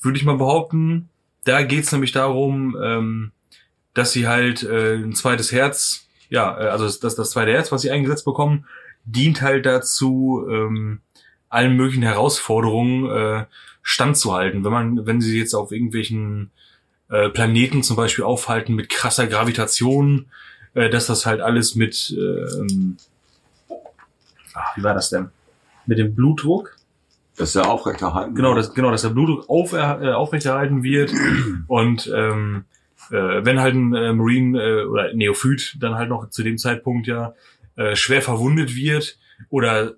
würde ich mal behaupten. Da geht's nämlich darum, ähm, dass sie halt äh, ein zweites Herz, ja, äh, also das, das zweite Herz, was sie eingesetzt bekommen, dient halt dazu, ähm, allen möglichen Herausforderungen äh, standzuhalten. Wenn man, wenn sie jetzt auf irgendwelchen äh, Planeten zum Beispiel aufhalten mit krasser Gravitation, äh, dass das halt alles mit, ähm, ach, wie war das denn? Mit dem Blutdruck? Das ist ja aufrechterhalten. Genau, dass, genau, dass der Blutdruck auf, äh, aufrechterhalten wird und ähm, äh, wenn halt ein äh, Marine äh, oder Neophyt dann halt noch zu dem Zeitpunkt ja äh, schwer verwundet wird oder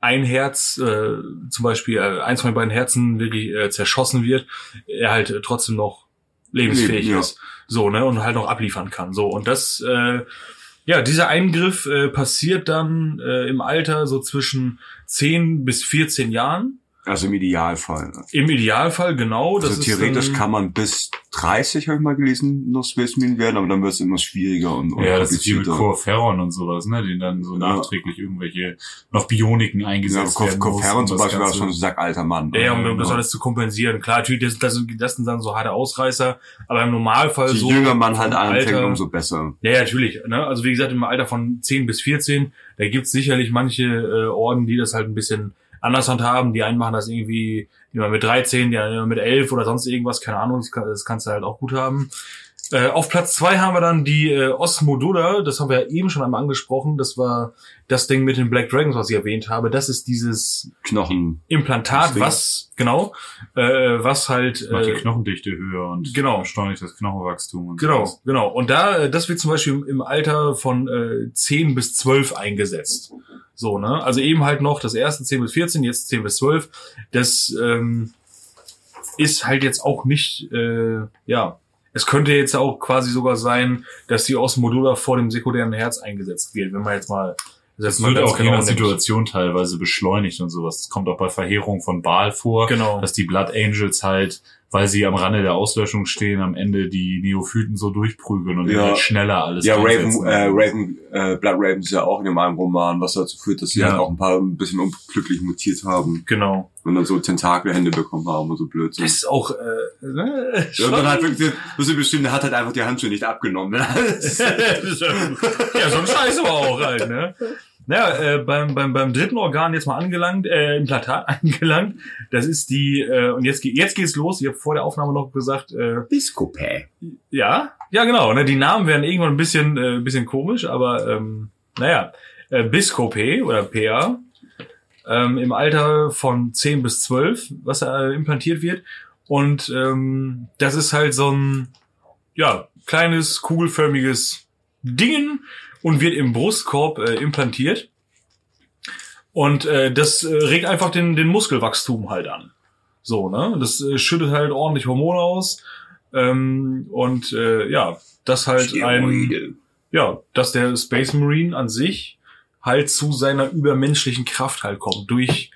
ein Herz, äh, zum Beispiel äh, eins von den beiden Herzen wirklich äh, zerschossen wird, er halt äh, trotzdem noch lebensfähig Leben, ja. ist. So, ne, und halt noch abliefern kann. So, und das, äh, ja, dieser Eingriff äh, passiert dann äh, im Alter so zwischen 10 bis 14 Jahren. Also im Idealfall. Im Idealfall, genau. Das Also theoretisch dann, kann man bis 30, habe ich mal gelesen, noch Space Marine werden, aber dann wird es immer schwieriger und, und Ja, das ist wie mit. Corferon und sowas, ne, die dann so Ja. nachträglich irgendwelche noch Bioniken Ja, eingesetzt werden mussten, Herren um zum Beispiel war schon ein sackalter Mann. Ja, ja, um Ja, das genau. alles zu kompensieren. Klar, natürlich, das, das, das sind dann so harte Ausreißer, aber im Normalfall Je so. jünger man halt anfängt, Alter- umso besser. Ja, ja, natürlich. Ne? Also wie gesagt, im Alter von 10 bis 14, da gibt's sicherlich manche äh, Orden, die das halt ein bisschen anders handhaben. Die einen machen das irgendwie immer mit 13, die anderen mit 11 oder sonst irgendwas, keine Ahnung, das, kann, das kannst du halt auch gut haben. Äh, auf Platz zwei haben wir dann die äh, Osmododa, das haben wir ja eben schon einmal angesprochen. Das war das Ding mit den Black Dragons, was ich erwähnt habe. Das ist dieses Knochen. Implantat, Das Ding. was, genau, äh, was halt... macht die Äh, Knochendichte höher und genau. beschleunigt das Knochenwachstum. Und Genau, sowas. genau. Und da, äh, das wird zum Beispiel im- im Alter von äh, 10 bis 12 eingesetzt. So, ne? Also eben halt noch das erste 10 bis 14, jetzt 10 bis 12. Das ähm, ist halt jetzt auch nicht, äh, ja, es könnte jetzt auch quasi sogar sein, dass die Osmodula vor dem sekundären Herz eingesetzt wird, wenn man jetzt mal Das mal wird auch je nach. Situation teilweise beschleunigt und sowas. Das kommt auch bei Verheerung von Baal vor, Genau. dass die Blood Angels halt, weil sie am Rande der Auslöschung stehen, am Ende die Neophyten so durchprügeln und Ja. halt schneller alles Ja, Raven, äh, Raven, äh, Blood Raven ist ja auch in dem einen Roman, was dazu führt, dass sie Ja. halt auch ein paar ein bisschen unglücklich mutiert haben Genau. und dann so Tentakelhände bekommen haben und so blöd sind. Das ist auch, äh, ne? Ja, und dann halt wirklich, das ist bestimmt, der hat halt einfach die Handschuhe nicht abgenommen. ja, so ein Scheiß aber auch halt, ne? Naja, äh, beim, beim, beim dritten Organ jetzt mal angelangt, äh, Implantat angelangt. Das ist die, äh, und jetzt, geht jetzt geht's los. Ich habe vor der Aufnahme noch gesagt, äh, Biskopä. ja, ja genau, ne, die Namen werden irgendwann ein bisschen, äh, ein bisschen komisch, aber ähm, naja. äh, Biscopé oder PA ähm, im Alter von 10 bis 12, was da äh, implantiert wird. Und ähm, das ist halt so ein ja, kleines, kugelförmiges Dingen und wird im Brustkorb äh, implantiert. Und äh, das äh, regt einfach den, den Muskelwachstum halt an. So, ne? Das äh, schüttet halt ordentlich Hormone aus. Ähm, und äh, ja, das halt ein, Steroide. ja, dass der Space Marine an sich halt zu seiner übermenschlichen Kraft halt kommt. Durch,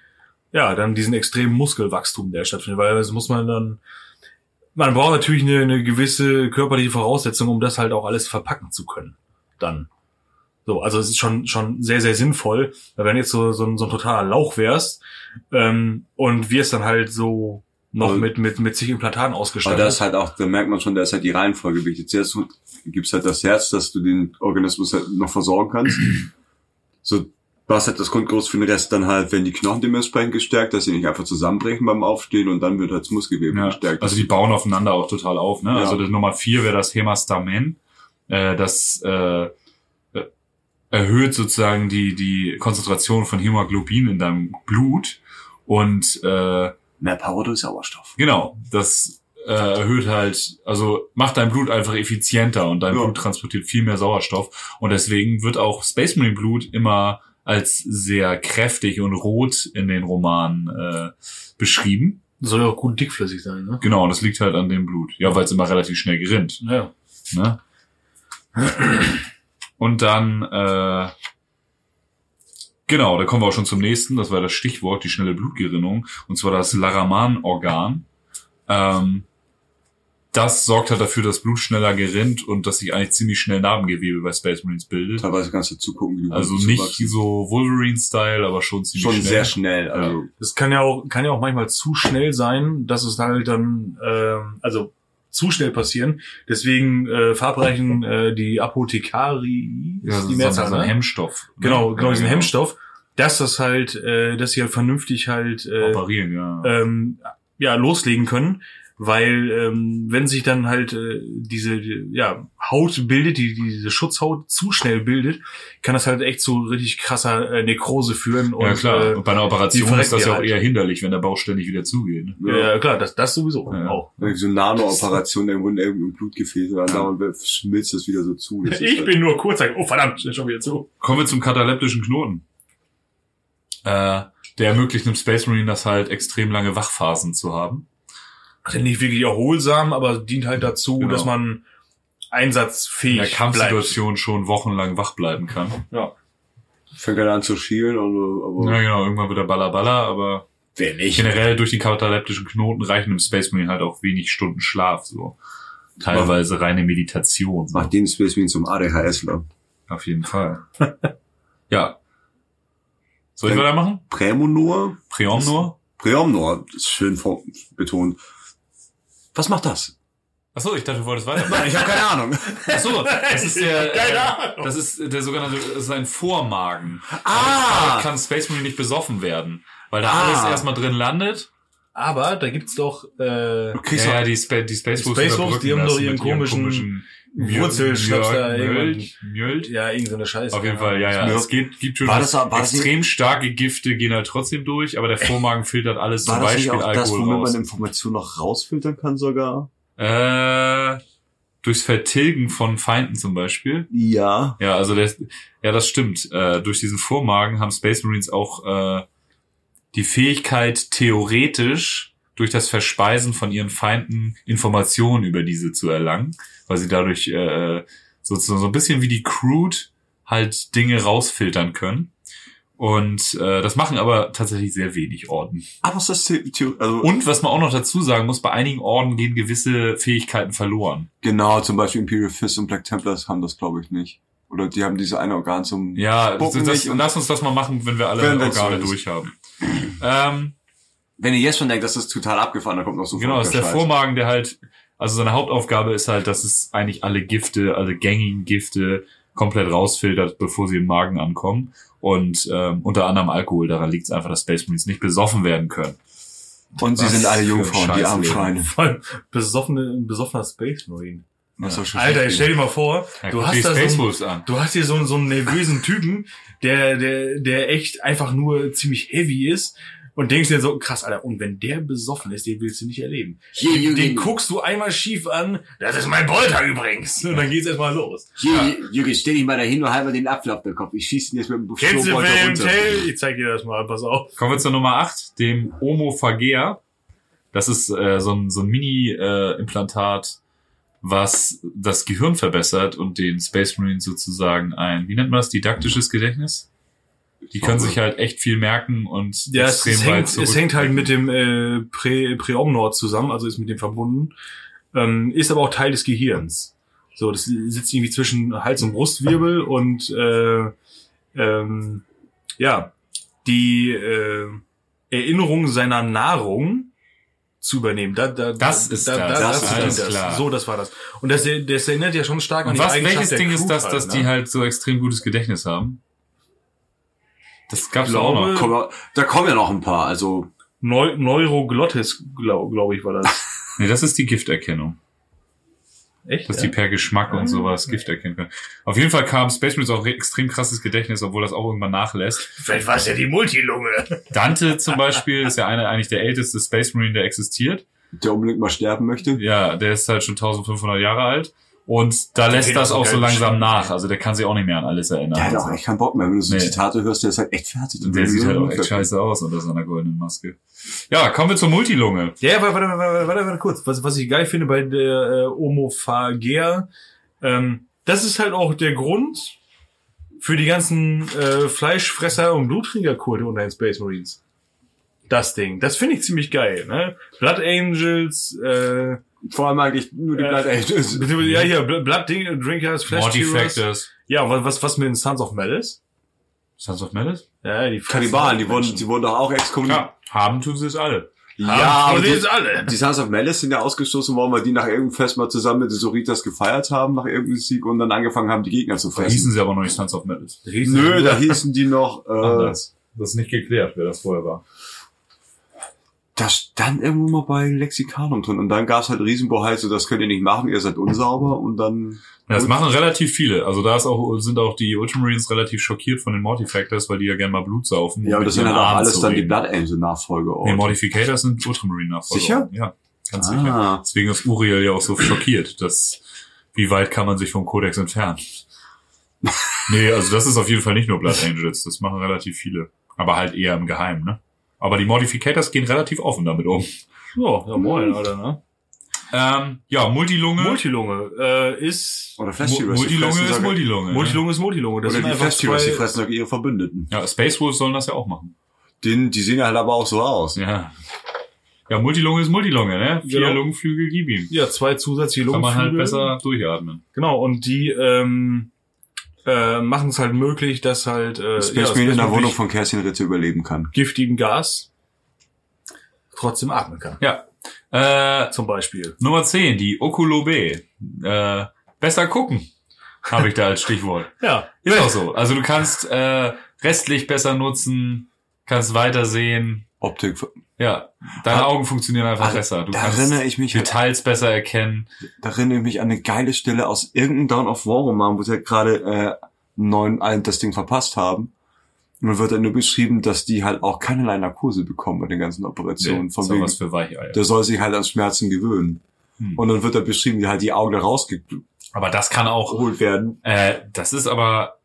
ja, dann diesen extremen Muskelwachstum, der stattfindet. Weil das muss man dann, man braucht natürlich eine, eine gewisse körperliche Voraussetzung, um das halt auch alles verpacken zu können. Dann. So, also es ist schon, schon sehr, sehr sinnvoll, weil wenn du jetzt so, so, ein, so ein totaler Lauch wärst, ähm, und wirst dann halt so noch Aber- mit, mit, mit zig Implantaten Aber ausgestattet. da ist halt auch, da merkt man schon, da ist halt die Reihenfolge wichtig. Zuerst gibt's halt das Herz, dass du den Organismus halt noch versorgen kannst. So, was halt das Grundgerüst für den Rest dann halt, wenn die Knochen dementsprechend gestärkt, dass sie nicht einfach zusammenbrechen beim Aufstehen und dann wird halt das Muskelgewebe Ja, gestärkt. also die bauen aufeinander auch total auf. Ne? Ja. Also das Nummer vier wäre das Hämastamen. Äh, das äh, erhöht sozusagen die, die Konzentration von Hämoglobin in deinem Blut. Und äh, Mehr Power durch Sauerstoff. genau, das äh, erhöht halt, also macht dein Blut einfach effizienter und dein Ja. Blut transportiert viel mehr Sauerstoff. Und deswegen wird auch Space Marine Blut immer als sehr kräftig und rot in den Romanen äh, beschrieben. Soll ja auch gut dickflüssig sein, ne? Genau, und das liegt halt an dem Blut. Ja, weil es immer relativ schnell gerinnt. Ja. Ne? Und dann, äh, genau, da kommen wir auch schon zum nächsten. Das war das Stichwort, die schnelle Blutgerinnung. Und zwar das Laraman-Organ. Ähm, das sorgt halt dafür, dass Blut schneller gerinnt und dass sich eigentlich ziemlich schnell Narbengewebe bei Space Marines bildet. Teilweise kannst du zugucken, wie du Also nicht zuwachsen. so Wolverine-Style, aber schon ziemlich schon schnell. sehr schnell. Also Das kann ja auch, kann ja auch manchmal zu schnell sein, dass es halt dann, ähm, also zu schnell passieren. Deswegen äh, verabreichen äh, die Apothekari, Ja, die Mehrzahl, so ein ne? Hemmstoff. Genau, genau, diesen Ja, Hemmstoff, dass das halt, äh, dass sie halt vernünftig halt äh, Operieren, ja. ähm, ja, loslegen können. Weil ähm, wenn sich dann halt äh, diese die, ja, Haut bildet, die diese Schutzhaut zu schnell bildet, kann das halt echt zu richtig krasser äh, Nekrose führen. Und, ja, klar. Äh, und bei einer Operation ist das ja auch halt. eher hinderlich, wenn der Bauch ständig wieder zugeht. Ne? ja. ja, klar, das, das sowieso Ja. auch. so eine Nano-Operation irgendwo in irgendeinem Blutgefäß und dann dauernd schmilzt das wieder so zu. Das Ich halt, bin nur kurz, oh verdammt, schnell schon wieder zu. Kommen wir zum kataleptischen Knoten. Äh, der ermöglicht einem Space Marine das halt extrem lange Wachphasen zu haben. Also nicht wirklich erholsam, aber dient halt dazu, Genau. dass man In einsatzfähig der bleibt. Kampfsituation schon wochenlang wach bleiben kann. Ja. fängt er an zu schielen, aber, aber Ja, genau, irgendwann wird er baller baller, aber wer nicht? generell durch den kataleptischen Knoten reichen einem Space Marine halt auch wenig Stunden Schlaf, so. Teilweise reine Meditation. So. Macht den Space Marine zum ADHSler. Auf jeden Fall. ja. Soll ich Dann- weitermachen? Prämonor? Preomnor? Präomnor, das ist schön betont. Was macht das? Achso, ich dachte, du wolltest weitermachen. Ich habe keine Ahnung. Achso, das ist der, Keine äh, Ahnung. das ist der sogenannte, das ist ein Vormagen. Ah! Damit kann Space Marine nicht besoffen werden. Weil da Ah. alles erstmal drin landet. Aber da gibt's doch äh, Ja, ja, doch- die, Spa die Space Die Wolves Space Wolves, die haben doch ihren ihrem komischen Mjöl- Wurzelschnaps da Mjöl- irgendwann. Mjöl- ja irgend so eine Scheiße. Auf jeden Fall, ja, ja. Es geht, gibt schon War das- war das extrem starke Gifte, gehen halt trotzdem durch, aber der Vormagen filtert alles, zum War das nicht Beispiel auch das, Alkohol womit raus. man Informationen noch rausfiltern kann sogar? Äh, durchs Vertilgen von Feinden zum Beispiel. Ja. Ja, also der, ja, das stimmt. Äh, durch diesen Vormagen haben Space Marines auch äh, die Fähigkeit, theoretisch durch das Verspeisen von ihren Feinden Informationen über diese zu erlangen, weil sie dadurch äh, sozusagen so ein bisschen wie die Crude halt Dinge rausfiltern können. Und äh, das machen aber tatsächlich sehr wenig Orden. Aber ist das The The also Und was man auch noch dazu sagen muss, bei einigen Orden gehen gewisse Fähigkeiten verloren. genau, zum Beispiel Imperial Fist und Black Templars haben das, glaube ich, nicht. Oder die haben diese eine Organ zum Ja, das, Spucken das, und- lass uns das mal machen, wenn wir alle Organe so ist. durchhaben. Ähm, Wenn ihr jetzt schon denkt, das ist total abgefahren, dann kommt noch so genau, das ist der Scheiß. Vormagen, der halt, also seine Hauptaufgabe ist halt, dass es eigentlich alle Gifte, alle gängigen Gifte komplett rausfiltert, bevor sie im Magen ankommen. Und ähm, unter anderem Alkohol, daran liegt es einfach, dass Space Marines nicht besoffen werden können. Und sie Was sind alle Jungfrauen, die armen. Schweine. Vor allem besoffene, ein besoffener Space Marine. Schon Alter, schief stell dir mal vor, Ja, du hast da so einen, du hast hier so, einen- so einen nervösen Typen, der, der, der echt einfach nur ziemlich heavy ist und denkst dir so, krass, Alter, und wenn der besoffen ist, den willst du nicht erleben. Hier, Den, den guckst du einmal schief an, das ist mein Bolter übrigens. Und dann geht's erstmal los. hier, Jürgen, stell dich mal dahin und mal den Apfel auf den Kopf. Ich schieß ihn jetzt mit dem Kennst du William. Tell? Ich zeig dir das mal, pass auf. Kommen wir zur Nummer 8, dem Omophagea. Das ist äh, so ein, so ein Mini-Implantat, was das Gehirn verbessert und den Space Marines sozusagen ein, wie nennt man das, didaktisches Gedächtnis? Die können sich halt echt viel merken und Ja, es, es, weit hängt, es hängt halt mit dem äh, Prä, Präomnord zusammen, also ist mit dem verbunden. Ähm, ist aber auch Teil des Gehirns. So, das sitzt irgendwie zwischen Hals- und Brustwirbel und äh, ähm, ja, die äh, Erinnerung seiner Nahrung zu übernehmen. Da, da, Das da, ist da, das. Da, Das das, alles klar. So, das war das. Und das, das erinnert ja schon stark an Und die was, Eigenschaft welches Ding ist das, halt, dass ne? die halt so extrem gutes Gedächtnis haben? Das gab's Glaube- auch noch. Komm, da kommen ja noch ein paar. Also Neu Neuroglottis, glaube glaub ich, war das. Nee, das ist die Gifterkennung. Echt? Dass ja? die per Geschmack und sowas Gift erkennen können. Auf jeden Fall kam Space Marines auch re- extrem krasses Gedächtnis, obwohl das auch irgendwann nachlässt. Vielleicht war es ja die Multilunge. Dante zum Beispiel ist ja einer eigentlich der älteste Space Marine, der existiert. der unbedingt mal sterben möchte. Ja, der ist halt schon 1500 Jahre alt. Und da lässt das auch so langsam nach. Also der kann sich auch nicht mehr an alles erinnern. Der hat auch echt keinen Bock mehr. Wenn du so Nee. Zitate hörst, der ist halt echt fertig. Und der sieht halt auch echt scheiße aus unter seiner goldenen Maske. Ja, kommen wir zur Multilunge. Ja, warte, warte, warte, warte, warte kurz. Was, was ich geil finde bei der äh, Omophagea, ähm, das ist halt auch der Grund für die ganzen äh, Fleischfresser und Bluttrinkerkulte unter den Space Marines. Das Ding. Das finde ich ziemlich geil, ne? Blood Angels, äh, Vor allem eigentlich nur die Äh, Blood Angels. ja, hier, Bl- Blood Ding- Drinkers, Flash Morty. Factors. Ja, und was, was, was mit den Sons of Malice? Sons of Malice? Ja, die Kannibalen, die wurden, die wurden doch auch exkommuniziert. Ja, haben tun sie es alle. Ja, Haben aber die, es alle. die Sons of Malice sind ja ausgestoßen worden, weil die nach irgendeinem Fest mal zusammen mit den Soritas gefeiert haben, nach irgendeinem Sieg und dann angefangen haben, die Gegner zu Da fressen. hießen sie aber noch nicht Sons of Malice. Nö, da hießen die noch, äh, Anders. Das ist nicht geklärt, wer das vorher war. Das stand irgendwo mal bei Lexikanum drin und dann gab's halt Riesenbohai, so das könnt ihr nicht machen, ihr seid unsauber und dann Ja, das machen relativ viele. Also da ist auch, sind auch die Ultramarines relativ schockiert von den Mortifactors, weil die ja gerne mal Blut saufen. Ja, aber das sind halt auch alles dann die. Blood Angel Nachfolge. Nee, Modificators sind Ultramarine-Nachfolger. Sicher? Ja, ganz Ah. sicher. Deswegen ist Uriel ja auch so schockiert, dass, wie weit kann man sich vom Kodex entfernen? nee, also das ist auf jeden Fall nicht nur Blood Angels, das machen relativ viele. Aber halt eher im Geheimen, ne? Aber die Modificators gehen relativ offen damit um. Ja, ja moin, Alter, ne? Ähm, ja, Multilunge. Multilunge äh, ist Oder Flash Mu- Heroes, die Multilunge ist Multilunge. Multilunge ist Multilunge. Das Oder sind die einfach Flash Heroes, die zwei, fressen sogar ihre Verbündeten. Ja, Space Wolves sollen das ja auch machen. Den, die sehen ja halt aber auch so aus. Ja. Ja, Multilunge ist Multilunge, ne? Vier Genau. Lungenflügel, gib ihm. ja, zwei zusätzliche Kann man halt Lungenflügel. besser durchatmen. Genau, und die ähm, äh, machen es halt möglich, dass halt äh, Space ja, Marine in der Wohnung von Kerstin Ritze überleben kann. giftigen Gas trotzdem atmen kann. Ja. Äh, Zum Beispiel. Nummer 10, die Oculobe. Äh, besser gucken, habe ich da als Stichwort. Ja, Ist auch so. Also du kannst äh, restlich besser nutzen, kannst weitersehen. Optik. Ja, deine Ah, Augen funktionieren einfach besser. Du da kannst erinnere ich mich halt- Details besser erkennen. Da erinnere ich mich an eine geile Stelle aus irgendeinem Dawn of War Roman, wo sie halt gerade äh, neun ein das Ding verpasst haben. Und dann wird dann nur beschrieben, dass die halt auch keinerlei Narkose bekommen bei den ganzen Operationen. Nee, von wegen, was für Weicheier. der soll sich halt an Schmerzen gewöhnen. Hm. Und dann wird da beschrieben, wie halt die Augen da rausgeholt Aber das kann auch werden. Äh, das ist aber,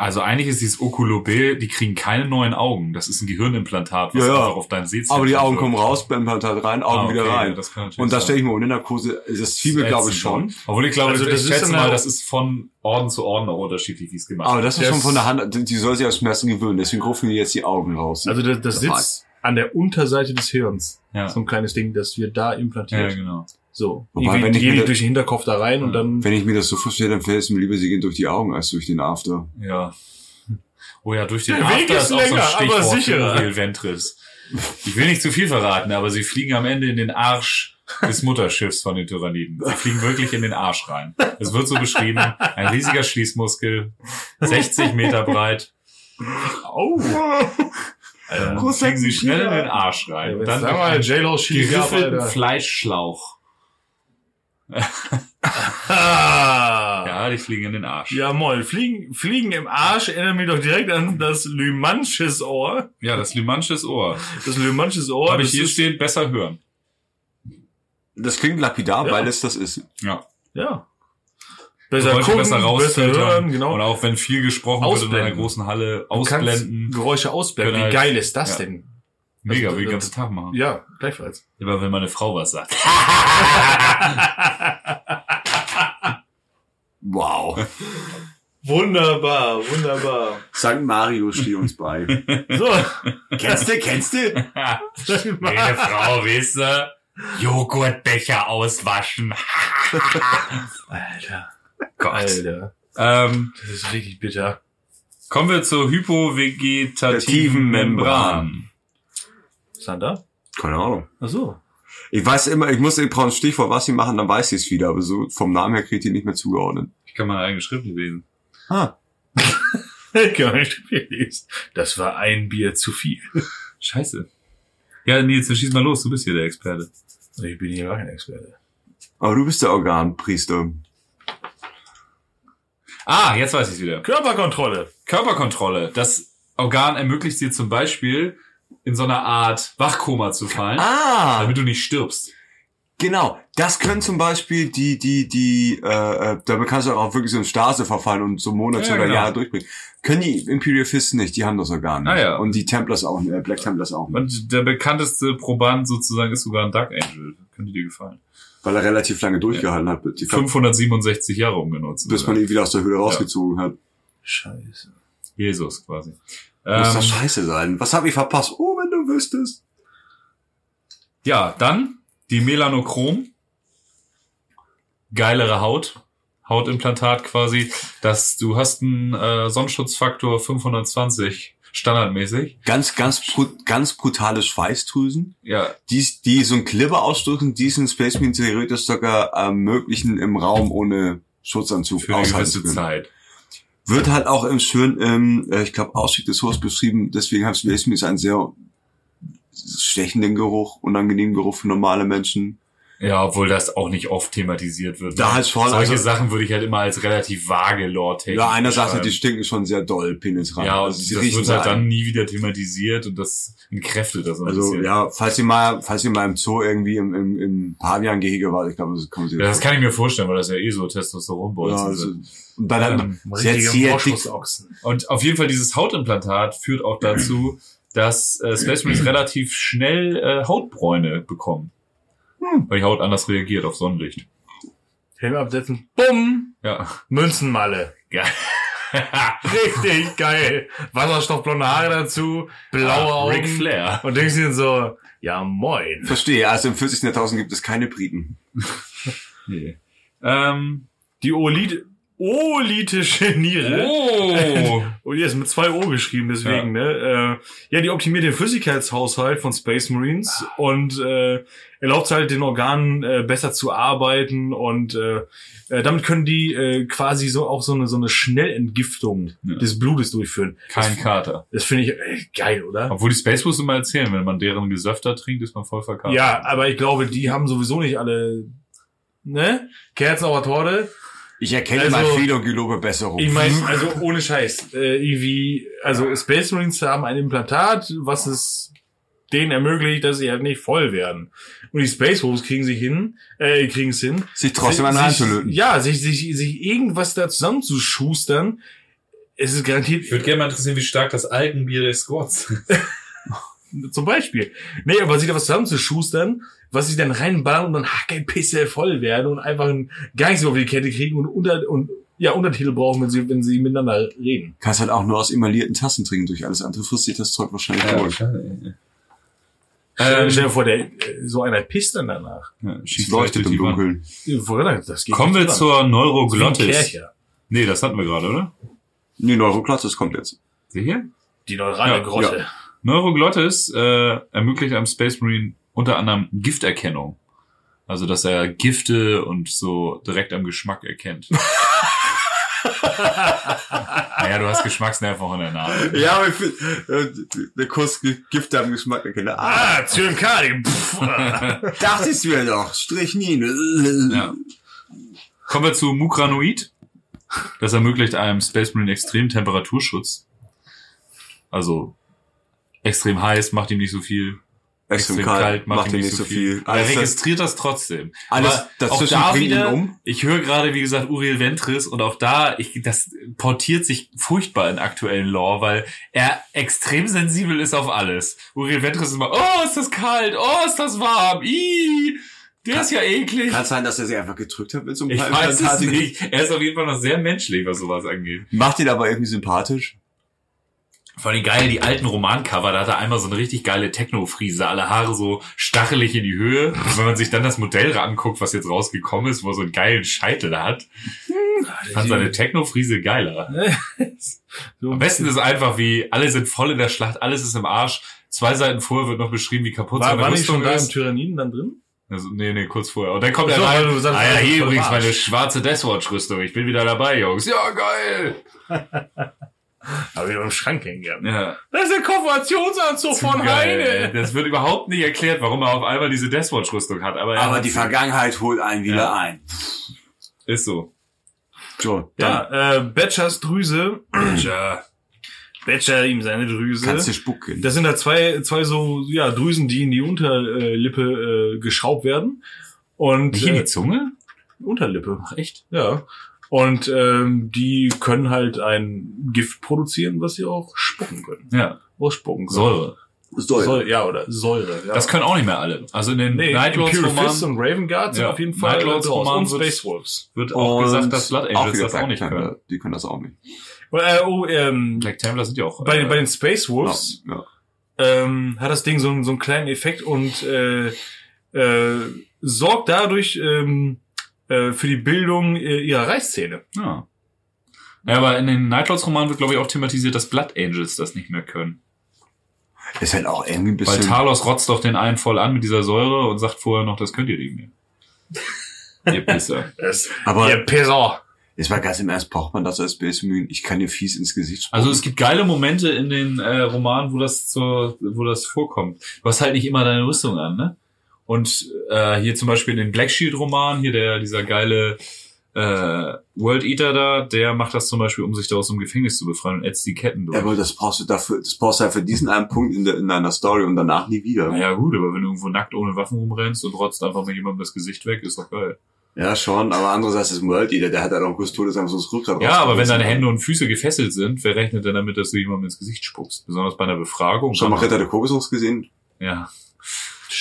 also eigentlich ist dieses Oculobe, die kriegen keine neuen Augen. Das ist ein Gehirnimplantat, was Ja, ja. einfach auf dein Sehzentrum Aber die Augen kommen raus, Implantat rein, Augen Ah, okay, wieder rein. Das kann Und da stelle ich mir ohne Narkose, das Zwiebel glaube ich schon. Obwohl ich glaube, Also das ich ist schätze mal, das ist von Orden zu Orden auch unterschiedlich, wie es gemacht Aber wird. das ist Das- schon von der Hand, die soll sich an Schmerzen gewöhnen, deswegen rufen die jetzt die Augen raus. also das, das sitzt an der Unterseite des Hirns. Ja. So ein kleines Ding, das wird da ja, implantiert. genau. So. Wobei, wenn ich gehen mir das- durch den Hinterkopf da rein und dann. Wenn ich mir das so vorstelle, dann fällt es mir lieber, sie gehen durch die Augen als durch den After. Ja. Oh ja, durch den Der Weg After ist ist auch so ein länger, aber Stichwort für sicherer. Uriel Ventris. Ich will nicht zu viel verraten, aber sie fliegen am Ende in den Arsch des Mutterschiffs von den Tyranniden. Sie fliegen wirklich in den Arsch rein. Es wird so beschrieben, ein riesiger Schließmuskel, 60 Meter breit. Oh! Groß fliegen sie schnell in den Arsch rein. Ja, dann sag mal, J-Lo. Fleischschlauch. Ja, die fliegen in den Arsch. Ja, moin. Fliegen, Fliegen im Arsch erinnert mich doch direkt an das Lymansches Ohr. Ja, das Lymansches Ohr. Das Lymansches Ohr. Habe ich hier stehen, besser hören. Das klingt lapidar, Ja. weil es das ist. Ja. Ja. Besser Geräusche gucken, besser besser hören, genau. Und auch wenn viel gesprochen wird in Ausblenden. einer großen Halle, ausblenden. Geräusche ausblenden. Wie halt- geil ist das ja. denn? Mega, Also, wie den das- ganzen Tag machen. Ja, gleichfalls. Aber wenn meine Frau was sagt. Wow. Wunderbar, wunderbar. St. Mario steht uns bei. So, kennst du, kennst du? Meine Frau, weißt du, Joghurtbecher auswaschen. Alter, Gott. Alter. Ähm, Das ist richtig bitter. kommen wir zur hypovegetativen Tativen Membran. Sandra? Keine Ahnung. Ach so. Ich weiß immer, ich muss ich brauche ein Stichwort, was sie machen, dann weiß ich es wieder, aber so vom Namen her kriegt die nicht mehr zugeordnet. Ich kann meine eigene Schrift lesen. Ah. Gar nicht gelesen. Das war ein Bier zu viel. Scheiße. Ja, Nils, dann schieß mal los, du bist hier der Experte. Ich bin hier gar kein Experte. Aber du bist der Organpriester. Ah, jetzt weiß ich wieder. Körperkontrolle. Körperkontrolle. Das Organ ermöglicht dir zum Beispiel, in so einer Art Wachkoma zu fallen, Ah, damit du nicht stirbst. genau. Das können zum Beispiel die, die, die, äh, äh, da kannst du auch wirklich so in Stase verfallen und so Monate Ja, oder genau. Jahre durchbringen. Können die Imperial Fists nicht, die haben das Organ nicht. Ah, ja. Und die Templars auch nicht, äh, Black Templars auch nicht. Und der bekannteste Proband sozusagen ist sogar ein Dark Angel. Könnte dir gefallen. Weil er relativ lange durchgehalten hat, die, 567 Jahre umgenutzt. bis man ihn wieder aus der Höhle rausgezogen hat. Scheiße. Jesus quasi. Muss das Ähm, scheiße sein. Was habe ich verpasst? Oh, wenn du wüsstest. ja, dann die Melanochrom. Geilere Haut. Hautimplantat quasi. Das, du hast einen äh, Sonnenschutzfaktor 520 standardmäßig. Ganz, ganz, ganz brutale Schweißdrüsen, Ja, die, die so ein Klipper ausdrücken, diesen Space Marine theoretisch sogar ermöglichen, im Raum ohne Schutzanzug für eine aushalten gewisse zu können. Zeit. Wird halt auch im schönen, ähm, äh, ich glaube, Ausstieg des Hors beschrieben, deswegen haben Space Marines einen sehr stechenden Geruch, unangenehmen Geruch für normale Menschen. Ja, obwohl das auch nicht oft thematisiert wird. Da ne? halt schon, Solche also- Sachen würde ich halt immer als relativ vage lore Ja, einer sagt halt, die stinken schon sehr doll penetrant. Ja, und Also das wird sehr halt dann nie wieder thematisiert und das entkräftet das Also bisschen. ja, falls ihr mal, falls ihr mal im Zoo irgendwie im, im, im Pavian-Gehege wart, ich glaube, das kommt Ja, das kann ich mir vorstellen, weil das ja eh so Testosteronbolzen ja, also, sind. und dann Ähm, sehr, Richtige sehr dick. Und auf jeden Fall dieses Hautimplantat führt auch dazu, dass äh, Space Marines relativ schnell äh, Hautbräune bekommen. Hm. Weil die Haut anders reagiert auf Sonnenlicht. Helm absetzen. Bumm. Ja. Münzenmalle. Geil. Richtig geil. Wasserstoffblonde Haare dazu. Blaue Augen. Ric Flair. Und denkst dir so, ja moin. verstehe, also im 40. Jahrtausend gibt es keine Briten. Nee. Ähm, Die Olit olitische Niere. oh! Und die ist mit zwei O geschrieben, deswegen, ne? Äh, ja, die optimiert den Flüssigkeitshaushalt von Space Marines und äh, erlaubt halt den Organen äh, besser zu arbeiten und äh, äh, damit können die äh, quasi so auch so eine so eine Schnellentgiftung Ja. des Blutes durchführen. Kein Kater. Das finde ich äh, geil, oder? Obwohl die Space Boost immer erzählen, wenn man deren Gesöfter trinkt, ist man voll verkatert. Ja, aber ich glaube, die haben sowieso nicht alle, ne? Kerzen auf der Torte. Ich erkenne Also- mal Fehler und gelobe Besserung. Ich meine, also ohne Scheiß. Äh, irgendwie, also Space Marines haben ein Implantat, was es denen ermöglicht, dass sie halt nicht voll werden. Und die Space Wolves kriegen sich hin, äh, kriegen es hin. sich trotzdem an sich, reinzulöten. Ja, sich, sich, sich irgendwas da zusammenzuschustern. Es ist garantiert, Ich würde gerne mal interessieren, wie stark das Algenbier der Squads zum Beispiel. Nee, aber sich da was zusammenzuschustern, was sie dann reinballern und dann hackelpisse voll werden und einfach ein, gar nichts mehr auf die Kette kriegen und unter, und, ja, Untertitel brauchen, wenn sie, wenn sie miteinander reden. Kannst halt auch nur aus emaillierten Tassen trinken. Durch alles andere frisst sich das Zeug wahrscheinlich durch. Stell Ähm, stell dir vor, der, äh, so einer pisst dann danach. ja, schießt leuchtet durch im. Dunkeln. Das geht Kommen wir zur dran. Ein Neuroglottis. Nee, das hatten wir gerade, oder? Nee, Neuroklatz, das kommt jetzt. Sieh hier? Die neurale Ja, Grotte. Neuroglottis äh, ermöglicht einem Space Marine unter anderem Gifterkennung. Also, dass er Gifte und so direkt am Geschmack erkennt. naja, du hast Geschmacksnerven auch in der Nase. Ja, aber ich äh, der Kuss Gift am Geschmack erkennen. Ah, Zyankali. Dachte ich mir doch. Strichnin. Ja. Kommen wir zu Mukranoid. Das ermöglicht einem Space Marine extremen Temperaturschutz. Also extrem heiß, macht ihm nicht so viel. Extrem kalt, macht ihm nicht so viel. Aber er Alles, registriert das trotzdem. alles Aber dazwischen auch da bringt ihn wieder, um. Ich höre gerade, wie gesagt, Uriel Ventris und auch da, ich, das portiert sich furchtbar in aktuellen Lore, weil er extrem sensibel ist auf alles. Uriel Ventris ist immer, oh, ist das kalt, oh, ist das warm, ih, der ist ja eklig. Kann sein, dass er sich einfach gedrückt hat mit so einem Ich weiß es nicht. Er ist auf jeden Fall noch sehr menschlich, was sowas angeht. Macht ihn aber irgendwie sympathisch. Vor allem geil, die alten Romancover, da hat er einmal so eine richtig geile Techno-Friese, alle Haare so stachelig in die Höhe. Und wenn man sich dann das Modell anguckt, was jetzt rausgekommen ist, wo er so einen geilen Scheitel hat, ich fand seine Techno-Friese geiler. So Am besten ist einfach wie, alle sind voll in der Schlacht, alles ist im Arsch. Zwei Seiten vorher wird noch beschrieben, wie kaputt war, seine war nicht schon Rüstung da im. Tyranniden dann drin? Also, nee, nee, kurz vorher. Und dann kommt Ach er so, rein. sagst, ah ja, hier übrigens meine schwarze Deathwatch-Rüstung. Ich bin wieder dabei, Jungs. Ja, geil. Aber wieder im Schrank hängen gehabt. Ja. Das ist der Konfirmationsanzug Zu von geil, ey. Heine. Das wird überhaupt nicht erklärt, warum er auf einmal diese Deathwatch-Rüstung hat. Aber, er Aber hat die. Vergangenheit holt einen wieder Ja. ein. ist so. So, dann Ja, äh, Batchers Drüse. Tja. Batcher ihm seine Drüse. kannst du spucken. Das sind da zwei, zwei so, ja, Drüsen, die in die Unterlippe äh, geschraubt werden. Und Nicht in die äh, Zunge? Unterlippe. Ach, echt? Ja. Und ähm, die können halt ein Gift produzieren, was sie auch spucken können. Ja. Ausspucken können. Säure. Säure. Säure. Ja, oder Säure. Ja. Das können auch nicht mehr alle. Also in den nee, Night Lords Imperial Fist und Raven Guard sind Ja, auf jeden Fall Night Lords draus. Roman und wird- Space Wolves. wird auch Und gesagt, dass Blood Angels das auch Black nicht Templar. können. Die können das auch nicht. Äh, oh, ähm, Black Templar sind ja auch. bei, äh, bei den Space Wolves Ja, ja. ähm, hat das Ding so, einen- so einen kleinen Effekt und äh, äh, sorgt dadurch ähm, äh, für die Bildung äh, ihrer Reißzähne. Ja. Ja, aber in den Night Lords Romanen wird, glaube ich, auch thematisiert, dass Blood Angels das nicht mehr können. Ist halt auch irgendwie ein Weil bisschen. Talos rotzt doch den einen voll an mit dieser Säure und sagt vorher noch, das könnt ihr nicht mehr. ihr Pisser. Das, aber ihr Pisser. jetzt mal ganz im Ernst, braucht man das als Marine? Ich kann dir fies ins Gesicht spucken. Also es gibt geile Momente in den äh, Romanen, wo das zur, wo das vorkommt. Du hast halt nicht immer deine Rüstung an, ne? Und äh, hier zum Beispiel in den Black Shield Roman, hier der dieser geile äh, World Eater da, der macht das zum Beispiel, um sich da aus dem Gefängnis zu befreien und ätzt die Ketten durch. Ja, aber das brauchst du dafür, das brauchst du halt für diesen einen Punkt in, der, in deiner Story und danach nie wieder. naja gut, aber wenn du irgendwo nackt ohne Waffen rumrennst und rotzt einfach mit jemandem das Gesicht weg, ist doch geil. Ja, schon, aber andererseits ist ein World Eater, der hat halt auch kurz Todes einfach so das Rückgrat Ja, aber wenn deine Hände und Füße gefesselt sind, wer rechnet denn damit, dass du jemandem ins Gesicht spuckst? Besonders bei einer Befragung. Schon mal Ritter der Kokosnuss gesehen? Ja.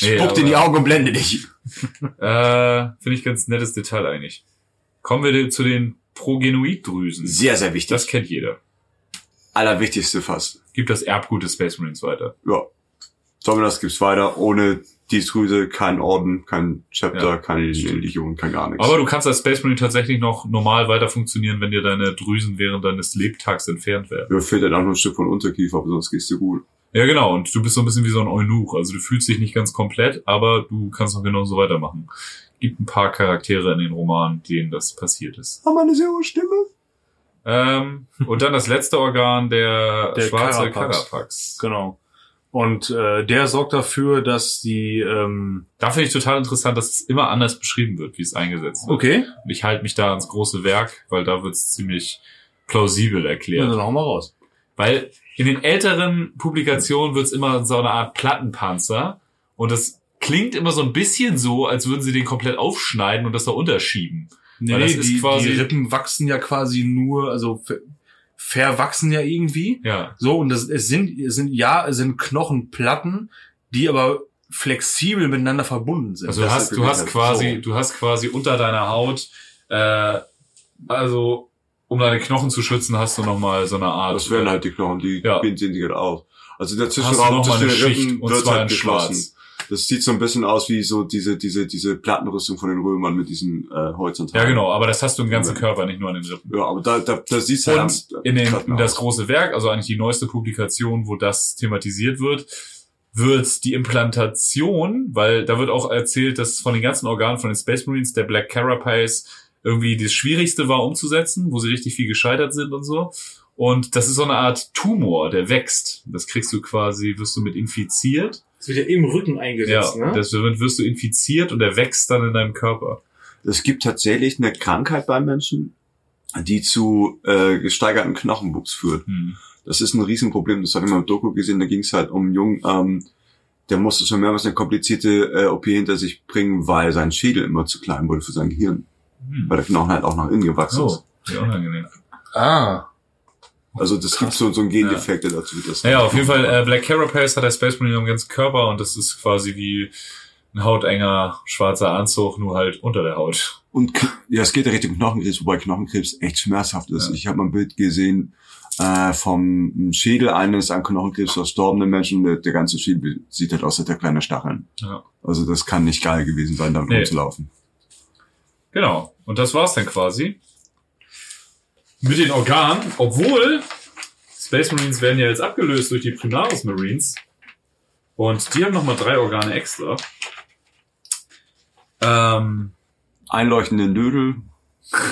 Nee, Spuck dir in die Augen und blende dich. Äh, Finde ich ganz nettes Detail eigentlich. Kommen wir zu den Progenoiddrüsen. Sehr, sehr wichtig. Das kennt jeder. Allerwichtigste fast. Gibt das Erbgut des Space Marines weiter. Ja. Dominus gibt's weiter. Ohne die Drüse kein Orden, kein Chapter, Ja, keine. Legion, kein gar nichts. Aber du kannst als Space Marine tatsächlich noch normal weiter funktionieren, wenn dir deine Drüsen während deines Lebtags entfernt werden. Mir fehlt halt auch nur ein Stück von Unterkiefer, aber sonst gehst du gut. Ja, genau. Und du bist so ein bisschen wie so ein Eunuch. Also du fühlst dich nicht ganz komplett, aber du kannst noch genauso weitermachen. Gibt ein paar Charaktere in den Romanen, denen das passiert ist. Haben wir eine sehr hohe Stimme? Ähm, und dann das letzte Organ, der, Der schwarze Carapax. Carapax. Genau. Und äh, der sorgt dafür, dass die ähm, Da finde ich total interessant, dass es immer anders beschrieben wird, wie es eingesetzt wird. Okay. Und ich halte mich da ans große Werk, weil da wird es ziemlich plausibel Ja, erklärt. dann hau mal raus. Weil in den älteren Publikationen wird es immer so eine Art Plattenpanzer und das klingt immer so ein bisschen so, als würden sie den komplett aufschneiden und das da unterschieben. Nee, Weil das nee, ist die, quasi- die Rippen wachsen ja quasi nur, also ver verwachsen ja irgendwie. Ja. So, und das, es sind, es sind, ja, es sind Knochenplatten, die aber flexibel miteinander verbunden sind. Also du Das hast, du hast quasi, so. du hast quasi unter deiner Haut, äh, also um deine Knochen zu schützen, hast du nochmal so eine Art. Das wären halt die Knochen, die Ja. sehen sie gerade aus. Also der Zwischenraum zwischen eine den Schicht Rippen und wird halt geschlossen. Schwarz. Das sieht so ein bisschen aus wie so diese, diese, diese Plattenrüstung von den Römern mit diesen äh, horizontalen. Ja, genau, aber das hast du im ganzen Ja. Halt Körper, nicht nur an den Rippen. Ja, aber da, da, da siehst du Und in, den, in das große Werk, also eigentlich die neueste Publikation, wo das thematisiert wird, wird die Implantation, weil da wird auch erzählt, dass von den ganzen Organen von den Space Marines der Black Carapace irgendwie das Schwierigste war umzusetzen, wo sie richtig viel gescheitert sind und so. Und das ist so eine Art Tumor, der wächst. Das kriegst du quasi, wirst du mit infiziert. Das wird ja im Rücken Ja, eingesetzt, ne? das wird, wirst du infiziert und der wächst dann in deinem Körper. Es gibt tatsächlich eine Krankheit bei Menschen, die zu äh, gesteigerten Knochenwuchs führt. Hm. Das ist ein Riesenproblem. Das habe ich mal im Doku gesehen. Da ging es halt um einen Jungen, ähm, der musste schon mehrmals eine komplizierte äh, OP hinter sich bringen, weil sein Schädel immer zu klein wurde für sein Gehirn. Hm. Weil der Knochen halt auch nach innen gewachsen ist. So, wie unangenehm. Ah. Also das gibt so, so einen Gendefekt, der dazu führt, dass Naja, auf jeden Fall, äh, Black Carapace hat der Space Marine am ganzen Körper und das ist quasi wie ein hautenger schwarzer Anzug, nur halt unter der Haut. Und ja, es geht ja Richtung Knochenkrebs, wobei Knochenkrebs echt schmerzhaft ist. Ja. Ich habe mal ein Bild gesehen äh, vom Schädel eines an Knochenkrebs verstorbenen Menschen. Der, der ganze Schädel sieht halt aus, als hätte er kleine Stacheln. Ja. Also das kann nicht geil gewesen sein, damit Nee. rumzulaufen. Genau. Und das war's dann quasi. Mit den Organen, obwohl Space Marines werden ja jetzt abgelöst durch die Primaris Marines. Und die haben nochmal drei Organe extra. Ähm, Einleuchtende Nödel. Das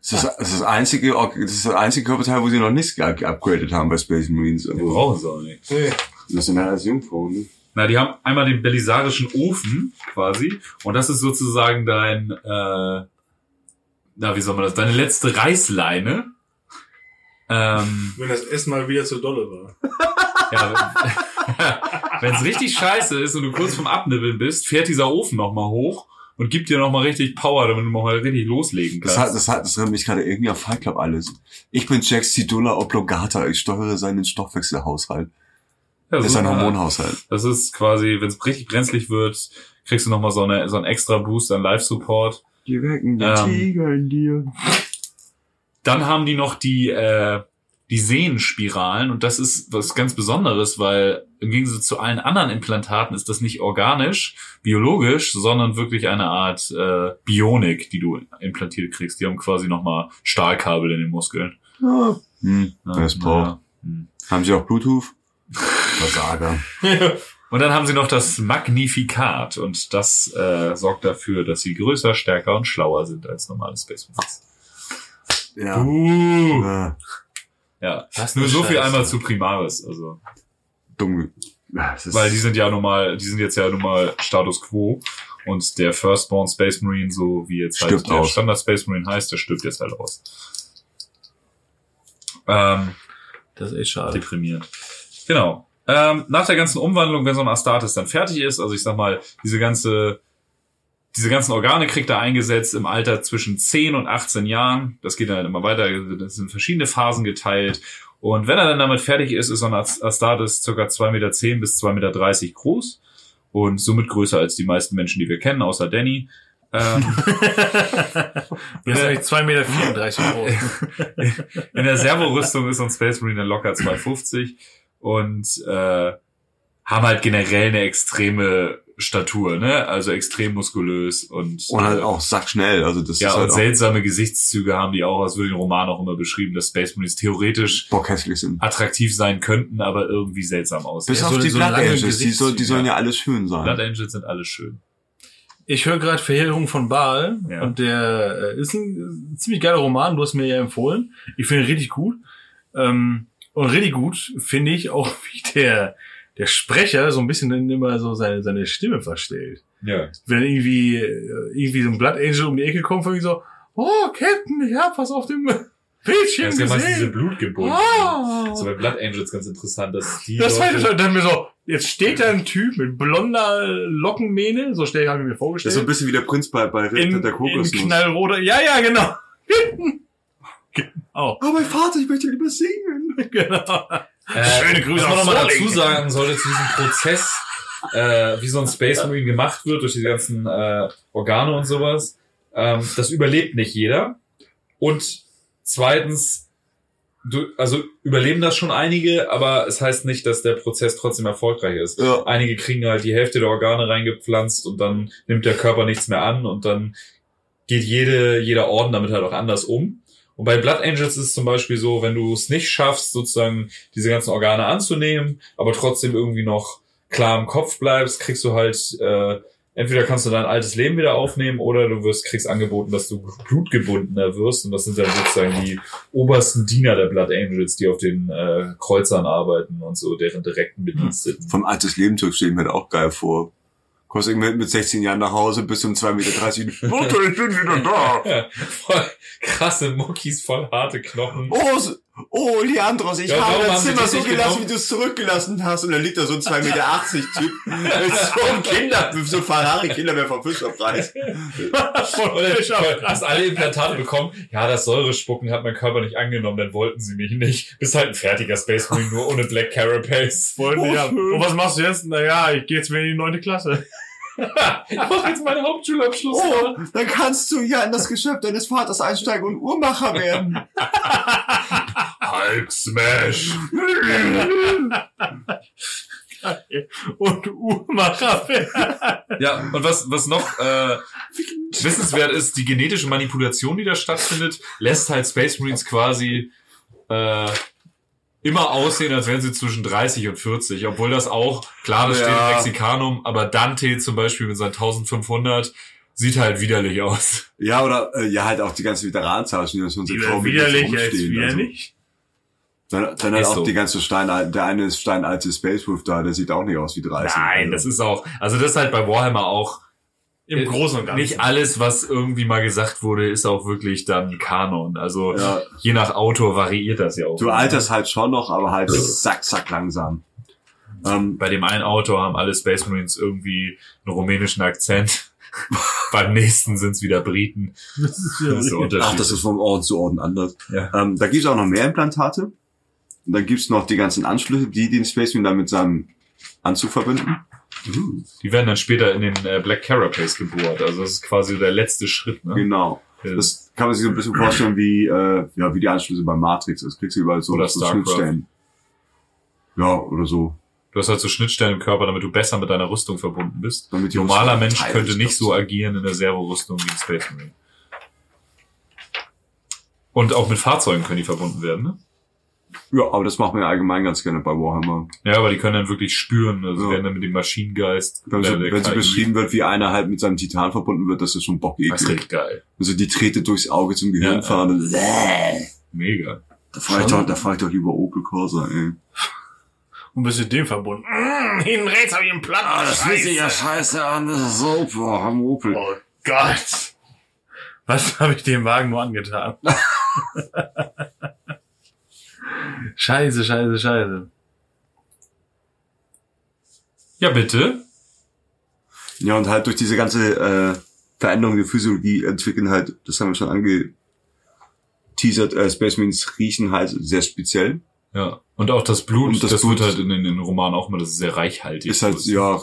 ist, das ist das einzige, das ist das einzige Körperteil, wo sie noch nicht ge- geupgradet haben bei Space Marines. die brauchen sie auch nicht. das sind ja alles Jungfrauen. Na, die haben einmal den belisarischen Ofen quasi. Und das ist sozusagen dein, äh, na, wie soll man das, deine letzte Reißleine. Ähm, Wenn das Essen mal wieder zu dolle war. ja, wenn es richtig scheiße ist und du kurz vom Abnibbeln bist, fährt dieser Ofen nochmal hoch und gibt dir nochmal richtig Power, damit du nochmal richtig loslegen Das kannst. hat, das hat, das erinnert mich gerade irgendwie an Fight Club alles. Ich bin Jack Sidula Oblongata. Ich steuere seinen Stoffwechselhaushalt. Ja, Das ist ein eine- Hormonhaushalt. Das ist quasi, wenn es richtig brenzlig wird, kriegst du nochmal so, eine, so einen extra Boost an Live-Support. Die wecken die Ähm. Tiger in dir. Dann haben die noch die, äh, die Sehenspiralen und das ist was ganz Besonderes, weil im Gegensatz zu allen anderen Implantaten ist das nicht organisch, biologisch, sondern wirklich eine Art äh, Bionik, die du implantiert kriegst. Die haben quasi nochmal Stahlkabel in den Muskeln. Hm, Ja, das braucht. naja. Hm. Haben sie auch Bluetooth? Versager. Und dann haben sie noch das Magnifikat und das äh, sorgt dafür, dass sie größer, stärker und schlauer sind als normale Space Marines. Ja. Uh. Ja, Was nur so viel Scheiße. einmal zu Primaris, also dumm. Ja, weil die sind ja nun mal, die sind jetzt ja nun mal Status Quo und der Firstborn Space Marine, so wie jetzt halt der aus. Standard Space Marine heißt, der stirbt jetzt halt aus. Ähm, Das ist echt schade. deprimierend. Genau. Ähm, nach der ganzen Umwandlung, wenn so ein Astartes dann fertig ist, also ich sag mal, diese ganze, diese ganzen Organe kriegt er eingesetzt im Alter zwischen 10 und 18 Jahren. Das geht dann immer weiter, das sind verschiedene Phasen geteilt. Und wenn er dann damit fertig ist, ist so ein Ast- Astartes circa 2,10 Meter bis 2,30 Meter groß und somit größer als die meisten Menschen, die wir kennen, außer Danny. Ähm, Wir sind eigentlich 2,34 Meter groß. In der Servorüstung ist so ein Space Marine dann locker 250 und äh, haben halt generell eine extreme Statur, ne? Also extrem muskulös und, Und halt äh, auch sackschnell. Also das ja ist und halt auch seltsame Gesichtszüge haben die auch, als würde im Roman auch immer beschrieben, dass Space Marines theoretisch bockhässlich sind. attraktiv sein könnten, aber irgendwie seltsam aussehen. Bis Ja, auf so- die so Blood Angels. Die, soll, die sollen ja. ja alles schön sein. Blood Angels sind alle schön. Ich höre gerade Verheerung von Baal Ja. und der äh, ist ein ziemlich geiler Roman, du hast mir ja empfohlen. Ich finde ihn richtig gut. Ähm, und richtig gut finde ich auch, wie der, der Sprecher so ein bisschen dann immer so seine, seine Stimme verstellt. Ja. Wenn irgendwie, äh, irgendwie so ein Blood Angel um die Ecke kommt, irgendwie so, oh, Captain, ich hab was auf dem Bildschirm Das ist ja diese gesehen. Blutgebunden. Ah. So bei Blood Angels ganz interessant, dass die Das war Leute- dann, dann mir so, jetzt steht da ein Typ mit blonder Lockenmähne, so stell habe ich mir Das ist vorgestellt. so ein bisschen wie der Prinz bei, bei Ritter in, der in Kokosnuss. knallroter, ja, ja, genau. genau. Oh, mein Vater, ich möchte lieber singen. genau. Äh, Schöne Grüße Was man nochmal dazu sagen sollte zu diesem Prozess, äh, wie so ein Space Marine gemacht wird durch die ganzen äh, Organe und sowas, ähm, das überlebt nicht jeder. Und zweitens, du, also überleben das schon einige, aber es heißt nicht, dass der Prozess trotzdem erfolgreich ist. Ja. Einige kriegen halt die Hälfte der Organe reingepflanzt und dann nimmt der Körper nichts mehr an und dann geht jede, jeder Orden damit halt auch anders um. Und bei Blood Angels ist es zum Beispiel so, wenn du es nicht schaffst, sozusagen diese ganzen Organe anzunehmen, aber trotzdem irgendwie noch klar im Kopf bleibst, kriegst du halt, äh, entweder kannst du dein altes Leben wieder aufnehmen oder du wirst, kriegst angeboten, dass du blutgebundener wirst. Und das sind dann sozusagen die obersten Diener der Blood Angels, die auf den äh, Kreuzern arbeiten und so, deren direkten Bediensteten. Vom altes Leben zurück stelle ich mir da auch geil vor. Kommst irgendwie mit 16 Jahren nach Hause, bis um 2,30 Meter. Mutter, ich bin wieder da. voll krasse Muckis, voll harte Knochen. Oh, oh, Leandros, ich Ja, habe das sie Zimmer so gelassen, genommen? wie du es zurückgelassen hast. Und dann liegt da so ein 2,80 Meter Typ mit so einem Kinder, so ein Ferrari-Kinderwehr vom Fischerpreis. Hast alle Implantate bekommen. Ja, das Säurespucken hat mein Körper nicht angenommen, dann wollten sie mich nicht. Bist halt ein fertiger Space Marine, nur ohne Black Carapace. Wollen Oh, ja. Und was machst du jetzt? Naja, ich gehe jetzt wieder in die neunte Klasse. ich mach jetzt meinen Hauptschulabschluss. Oh, dann kannst du ja in das Geschäft deines Vaters einsteigen und Uhrmacher werden. Hulk Smash. Und Uhrmacher. Ja, und was, was noch äh, wissenswert ist, die genetische Manipulation, die da stattfindet, lässt halt Space Marines quasi äh, immer aussehen, als wären sie zwischen 30 und 40, obwohl das auch, klar, das steht Ja. im Mexikanum, aber Dante zum Beispiel mit seinen 1500 sieht halt widerlich aus. Ja, oder äh, ja, halt auch die ganzen Veteranenzeichen, die da schon so Wieder kaum widerlich, rumstehen. als Also, widerlich. Dann, dann halt Ist auch so. die ganze Stein, der eine ist steinalte Space Wolf da, der sieht auch nicht aus wie 30. Nein, das ist auch, also das ist halt bei Warhammer auch Im Großen und Ganzen. nicht alles, was irgendwie mal gesagt wurde, ist auch wirklich dann Kanon. Also Ja. je nach Autor variiert das ja auch. Du alterst halt schon noch, aber halt zack, zack langsam. Ähm, Bei dem einen Autor haben alle Space Marines irgendwie einen rumänischen Akzent. Beim nächsten sind's wieder Briten. Das ist Das ist ach, das ist vom Orden zu Orden anders. Ja. Ähm, da gibt's auch noch mehr Implantate. Und dann gibt's noch die ganzen Anschlüsse, die den Space Marine dann mit seinem Anzug verbinden. Die werden dann später in den äh, Black Carapace gebohrt. Also das ist quasi der letzte Schritt. Ne? Genau. Das kann man sich so ein bisschen vorstellen wie, äh, ja, wie die Anschlüsse bei Matrix. Das kriegst du überall so, Oder so StarCraft. Schnittstellen. Ja, oder so. Du hast halt so Schnittstellen im Körper, damit du besser mit deiner Rüstung verbunden bist. Normaler Mensch könnte nicht so agieren in der Servorüstung wie ein Space Marine. Und auch mit Fahrzeugen können die verbunden werden, ne? Ja, aber das macht man ja allgemein ganz gerne bei Warhammer. Ja, aber die können dann wirklich spüren, also Ja. werden dann mit dem Maschinengeist. Wenn, der wenn KI. beschrieben wird, wie einer halt mit seinem Titan verbunden wird, das ist schon Das ist bockeklig. richtig geil. Also die Trete durchs Auge zum Gehirn Ja. fahren. Und, Mega. da fahr ich doch, da fahr ich doch lieber Opel Corsa, ey. Und bist mit dem verbunden. Mm, hinten rechts habe ich einen Platten. Ah, scheiße an, das ist so Opel, haben Opel. Oh Gott. Was habe ich dem Wagen nur angetan? scheiße, scheiße, scheiße. Ja, bitte. Ja, und halt durch diese ganze äh, Veränderung der Physiologie entwickeln halt, das haben wir schon angeteasert, äh, Space Marines riechen halt sehr speziell. Ja. Und auch das Blut, Und das, das wird Blut- halt in den, in den Romanen auch immer, das ist sehr reichhaltig. Ist halt, ja,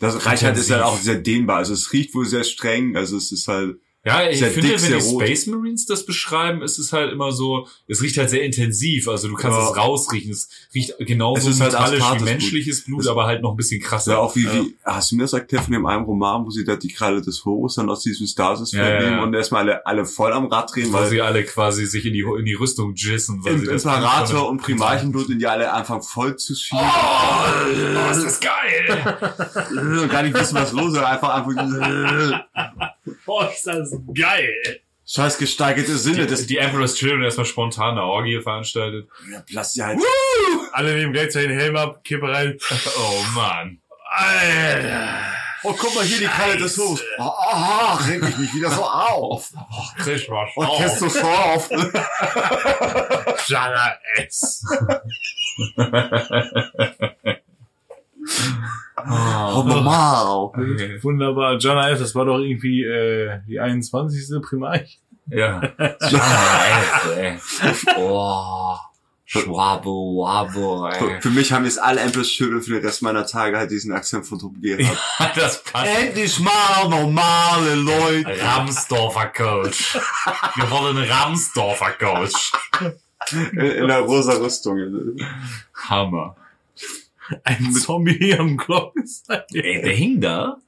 das Reichheit ist halt auch sehr dehnbar. Also es riecht wohl sehr streng, also es ist halt, Ja, ich Sehr finde, dick, wenn die rot. Space Marines das beschreiben, ist es halt immer so, es riecht halt sehr intensiv, also du kannst Ja. es rausriechen, es riecht genauso Es halt metallisch wie aspartes Blut. menschliches Blut, Es- aber halt noch ein bisschen krasser. ja auch wie, wie, hast du mir das erklärt von dem einen Roman, wo sie da die Kralle des Horus dann aus diesem Stasis Ja, ja, nehmen und erstmal alle, alle voll am Rad drehen, weil weil sie alle quasi sich in die, in die Rüstung jissen. Weil im sie Imperator und Primarchenblut in die alle anfangen voll zu schieben. Oh, ist das geil! Gar nicht wissen, was los ist, einfach einfach, Boah, ist das geil. scheiß gesteigerte Sinne, Die, die Emperor's Children erstmal spontan eine Orgie veranstaltet. ja, lass die halt, Alle nehmen gleichzeitig den Helm ab, Kippe rein. Oh man. Alter. oh, guck mal hier, die Kralle des Horus. Ah, ah, reg ich mich wieder so auf. Oh, Krisch war Und kennst du so auf. Jana S. Oh, normal. Wunderbar. Jana S, das war doch irgendwie äh, die 21. Primarch. Ja. Oh, Schwabo, Wabo, ey. Für mich haben jetzt alle Empress Children für den Rest meiner Tage halt diesen Akzent von Truppen gehabt. das passt. Endlich mal normale Leute. Ramsdorfer Coach. Wir wollen einen Ramsdorfer Coach. In, in der rosa Rüstung. Hammer. Ein Zombie am Glockenseil. Ey, der hing da.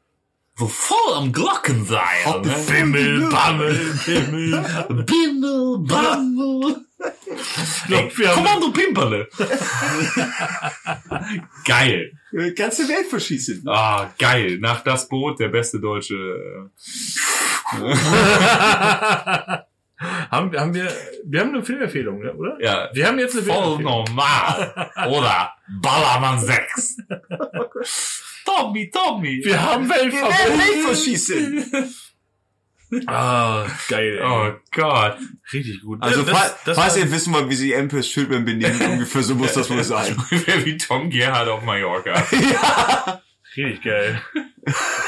So voll am Glockenseil. Ne? Bimmel, Bammel, Bimmel. Bimmel, Bammel. Ey, Kommando Pimperle. geil. Die ganze Welt verschießen. Ah, geil. Nach das Boot der beste deutsche. haben, haben wir, wir haben eine Filmempfehlung, ne, oder? Ja. Wir haben jetzt eine Voll normal. Oder Ballermann 6. Tommy, Tommy. Wir haben Weltverbot. verschießen. Ah, geil, ey. Oh Gott. Richtig gut. Also, Das- falls, das falls ihr wissen wollt, wie sich Empress Schildmann benehmen, ungefähr so muss das wohl sein. Ungefähr wie Tom Gerhardt auf Mallorca. Richtig geil.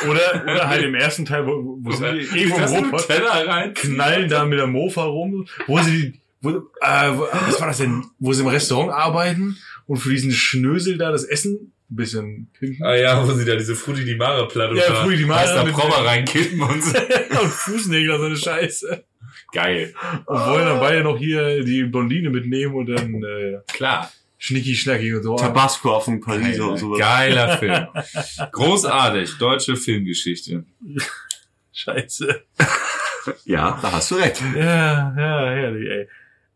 Oder, oder halt im ersten Teil, wo, wo sie irgendwo im Teller rein. knallen da mit der Mofa rum, wo sie, wo, äh, wo, was war das denn, wo sie im Restaurant arbeiten und für diesen Schnösel da das Essen ein bisschen pimpen. Ah ja, wo sie da diese Frutti di Mare Platte Ja, Frutti di Mare da mit- Prober reinkippen und so. und Fußnägel, so eine Scheiße. Geil. Und wollen dann beide noch hier die Blondine mitnehmen und dann äh, Klar. Schnicki schnacki und so. Tabasco auf dem Pariser Geiler, und sowas. geiler Film. Großartig. Deutsche Filmgeschichte. Scheiße. Ja, da hast du recht. Ja, ja, herrlich, ey.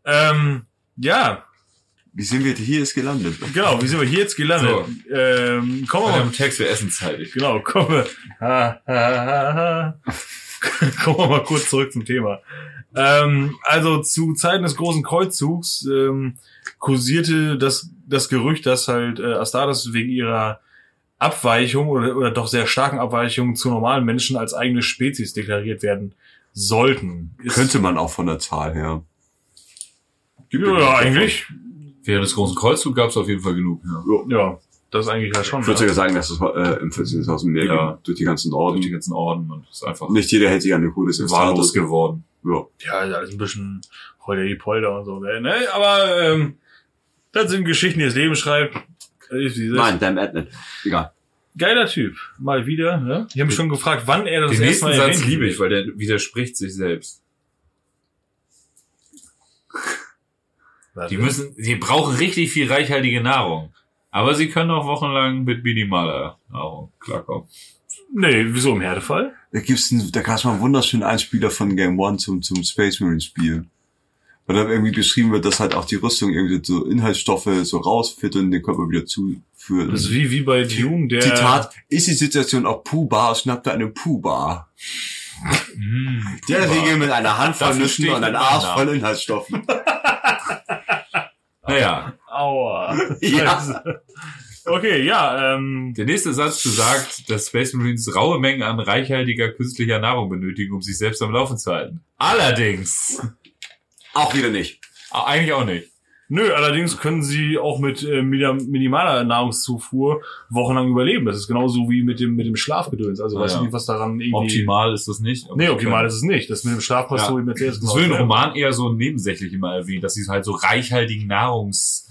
Ähm, ja, Wie sind wir hier jetzt gelandet? genau, wie sind wir hier jetzt gelandet? So. Ähm, kommen wir mal Text für Essenszeitig. Genau, kommen wir. Ha, ha, ha, ha. kommen wir mal kurz zurück zum Thema. Ähm, also zu Zeiten des großen Kreuzzugs ähm, kursierte das, das Gerücht, dass halt äh, Astartes wegen ihrer Abweichung oder, oder doch sehr starken Abweichung zu normalen Menschen als eigene Spezies deklariert werden sollten. Ist- Könnte man auch von der Zahl her. Ja, eigentlich. Während des großen Kreuzzugs gab es auf jeden Fall genug. Ja. Ja, das ist eigentlich ja schon. Ich würde Ja. sogar sagen, dass es äh, im 14. aus dem Meer Ja. ging, durch die ganzen Durch Orden. die ganzen Orden und es ist einfach Nicht jeder hält sich an den Code des geworden. Ja. Ja, ist alles ein bisschen Holder die Polder und so. Ne? Aber ähm, das sind Geschichten, die das Leben schreibt. Nein, damn Adnet. Egal. Geiler Typ. Mal wieder. Ne? Ich habe mich schon gefragt, wann er das Den erste nächsten Mal Satz liebe ich, weil der widerspricht sich selbst. Die müssen, die brauchen richtig viel reichhaltige Nahrung. Aber sie können auch wochenlang mit minimaler Nahrung klarkommen. Nee, wieso im Härtefall? Da gibt's einen, da gab's mal einen wunderschönen Einspieler von Game One zum, zum Space Marine Spiel. Weil da irgendwie beschrieben wird, dass halt auch die Rüstung irgendwie so Inhaltsstoffe so rausfiltern und den Körper wieder zuführen. Das ist wie, wie bei Dune, der... Zitat, ist die Situation auch Puh-Bar, schnappte eine Puh-Bar. Mm. Der Regel mit einer Handvoll Dafür Nüssen und einem Arsch voll Inhaltsstoffen. Naja, Aua. Ja. Okay, ja, ähm... der nächste Satz besagt, dass Space Marines raue Mengen an reichhaltiger künstlicher Nahrung benötigen, um sich selbst am Laufen zu halten. Allerdings, Auch wieder nicht. Ah, eigentlich auch nicht. Nö, allerdings können sie auch mit äh, mini- minimaler Nahrungszufuhr wochenlang überleben. Das ist genauso wie mit dem, mit dem Schlafgedöns. Also Ah, weiß ich ja. nicht, was daran irgendwie... Optimal ist das nicht. Nee, optimal ist es nicht. Das mit dem Schlafpastor Ja. ja. mit Das wird im Roman eher so nebensächlich immer erwähnt, dass sie halt so reichhaltigen Nahrungs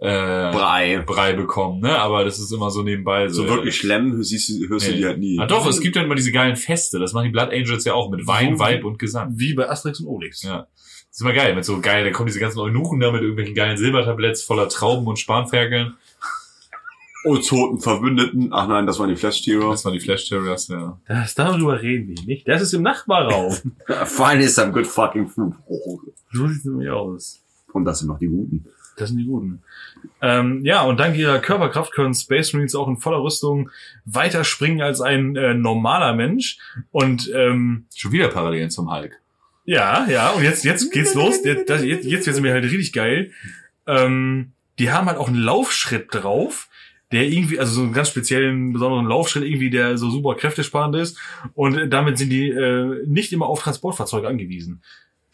äh, Brei. Brei bekommen, ne? Aber das ist immer so nebenbei. So, So wirklich schlimm siehst du, hörst du Nee. die halt nie. Ah, doch, es gibt ja immer diese geilen Feste. Das machen die Blood Angels ja auch mit Wein, So- Weib und Gesang. Wie bei Asterix und Obelix. Ja. Das ist immer geil, mit so geil, da kommen diese ganzen Eunuchen da mit irgendwelchen geilen Silbertabletts voller Trauben und Spanferkeln. Oh, toten Verbündeten. Ach nein, das waren die Flash-Tiere. Das waren die Flash Terriers, ja. Das, darüber reden wir nicht. Das ist im Nachbarraum. Fine is some good fucking food. so sieht es nämlich aus. Und das sind noch die Guten. Das sind die Guten. Ähm, ja, und dank ihrer Körperkraft können Space Marines auch in voller Rüstung weiter springen als ein äh, normaler Mensch. Und ähm, Schon wieder Parallelen zum Hulk. ja, ja, und jetzt, jetzt geht's los. Jetzt, jetzt, jetzt wird's mir halt richtig geil. Ähm, die haben halt auch einen Laufschritt drauf, der irgendwie, also so einen ganz speziellen, besonderen Laufschritt irgendwie, der so super kräftesparend ist. Und damit sind die äh, nicht immer auf Transportfahrzeuge angewiesen.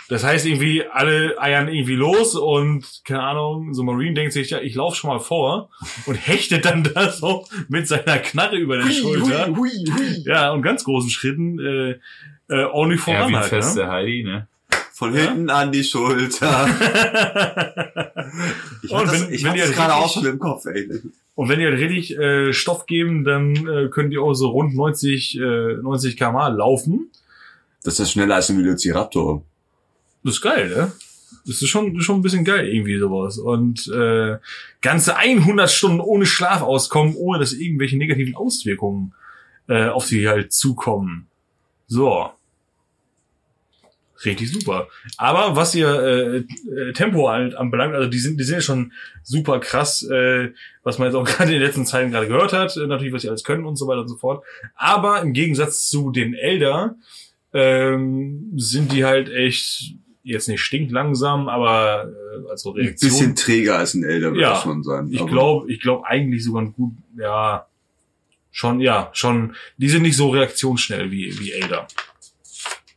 Das heißt irgendwie, alle eiern irgendwie los und, keine Ahnung, so Marine denkt sich, ja, ich laufe schon mal vor und hechtet dann da so mit seiner Knarre über der Schulter. hui, hui. Ja, und ganz großen Schritten äh, äh, ordentlich Ja, voran wie halt. fest Ne? der Heidi, ne? Von hinten an die Schulter. Ich Und hatte das, wenn- ich wenn ihr das gerade richtig- auch schon im Kopf, ey. Und wenn die halt richtig äh, Stoff geben, dann äh, können die auch so rund 90, äh, 90 km laufen. Das ist schneller als ein Velociraptor. Das ist geil, ne? Das ist schon, schon ein bisschen geil, irgendwie sowas. Und äh, ganze 100 Stunden ohne Schlaf auskommen, ohne dass irgendwelche negativen Auswirkungen äh, auf sie halt zukommen. So. Richtig super. Aber was ihr äh, äh, Tempo halt anbelangt, also die sind, die sind ja schon super krass, äh, was man jetzt auch gerade in den letzten Zeiten gerade gehört hat, äh, natürlich, was sie alles können und so weiter und so fort. Aber im Gegensatz zu den Elder ähm, sind die halt echt jetzt nicht stinklangsam, aber äh, also Ein Reaktion. bisschen träger als ein Elder, würde Ja, ich schon sein. ich glaube, ich glaube eigentlich sogar ein gut, ja, schon, ja, schon, die sind nicht so reaktionsschnell wie, wie Elder.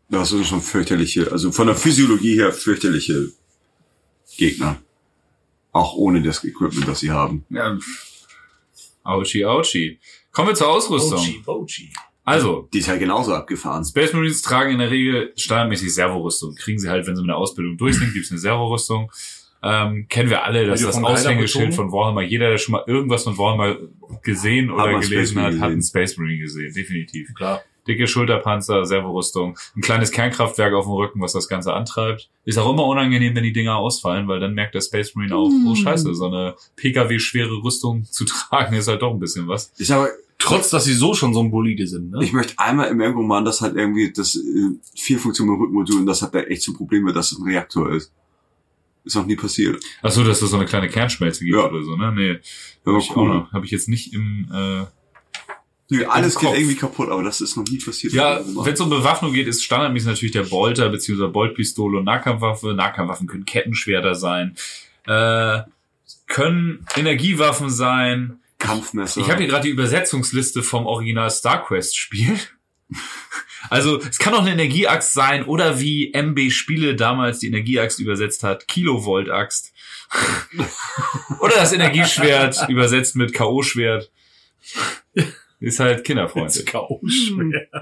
Das sind schon fürchterliche, also von der Physiologie her fürchterliche Gegner. Auch ohne das Equipment, das sie haben. Ja. Auchi, Auchi. Kommen wir zur Ausrüstung. Bochi, Bochi. Also, Die ist halt genauso abgefahren. Space Marines tragen in der Regel standardmäßig Servorüstung. Kriegen sie halt, wenn sie mit der Ausbildung durch sind, gibt's eine Servorüstung. Ähm, kennen wir alle, das Weil ist die das Aushängeschild von Warhammer. Jeder, der schon mal irgendwas von Warhammer gesehen oder gelesen hat, hat einen gesehen. Space Marine gesehen, definitiv. Klar. Dicke Schulterpanzer, Servorüstung, ein kleines Kernkraftwerk auf dem Rücken, was das Ganze antreibt. Ist auch immer unangenehm, wenn die Dinger ausfallen, weil dann merkt der Space Marine auch, oh scheiße, so eine PKW-schwere Rüstung zu tragen ist halt doch ein bisschen was. Ich aber, Trotz, dass sie so schon so ein Bolide sind, ne? ich möchte einmal im Roman, dass halt irgendwie das äh, vier Funktionen im Rückmodul und das hat da echt so Probleme, dass es ein Reaktor ist. Ist noch nie passiert. Ach so, dass es so eine kleine Kernschmelze gibt Ja. oder so, ne? Nee, Aber hab ich, auch noch- hab ich jetzt nicht im, äh, Nö, alles im geht irgendwie kaputt, aber das ist noch nie passiert. Ja, wenn es um Bewaffnung geht, ist standardmäßig natürlich der Bolter bzw. Boltpistole und Nahkampfwaffe. Nahkampfwaffen können Kettenschwerter sein, äh, können Energiewaffen sein. Kampfmesser. Ich habe hier gerade die Übersetzungsliste vom Original StarQuest Spiel. Also es kann auch eine Energieaxt sein oder wie MB Spiele damals die Energieaxt übersetzt hat, Kilovolt-Axt. oder das Energieschwert übersetzt mit K.O.-Schwert. Ist halt kinderfreundlich. K.O.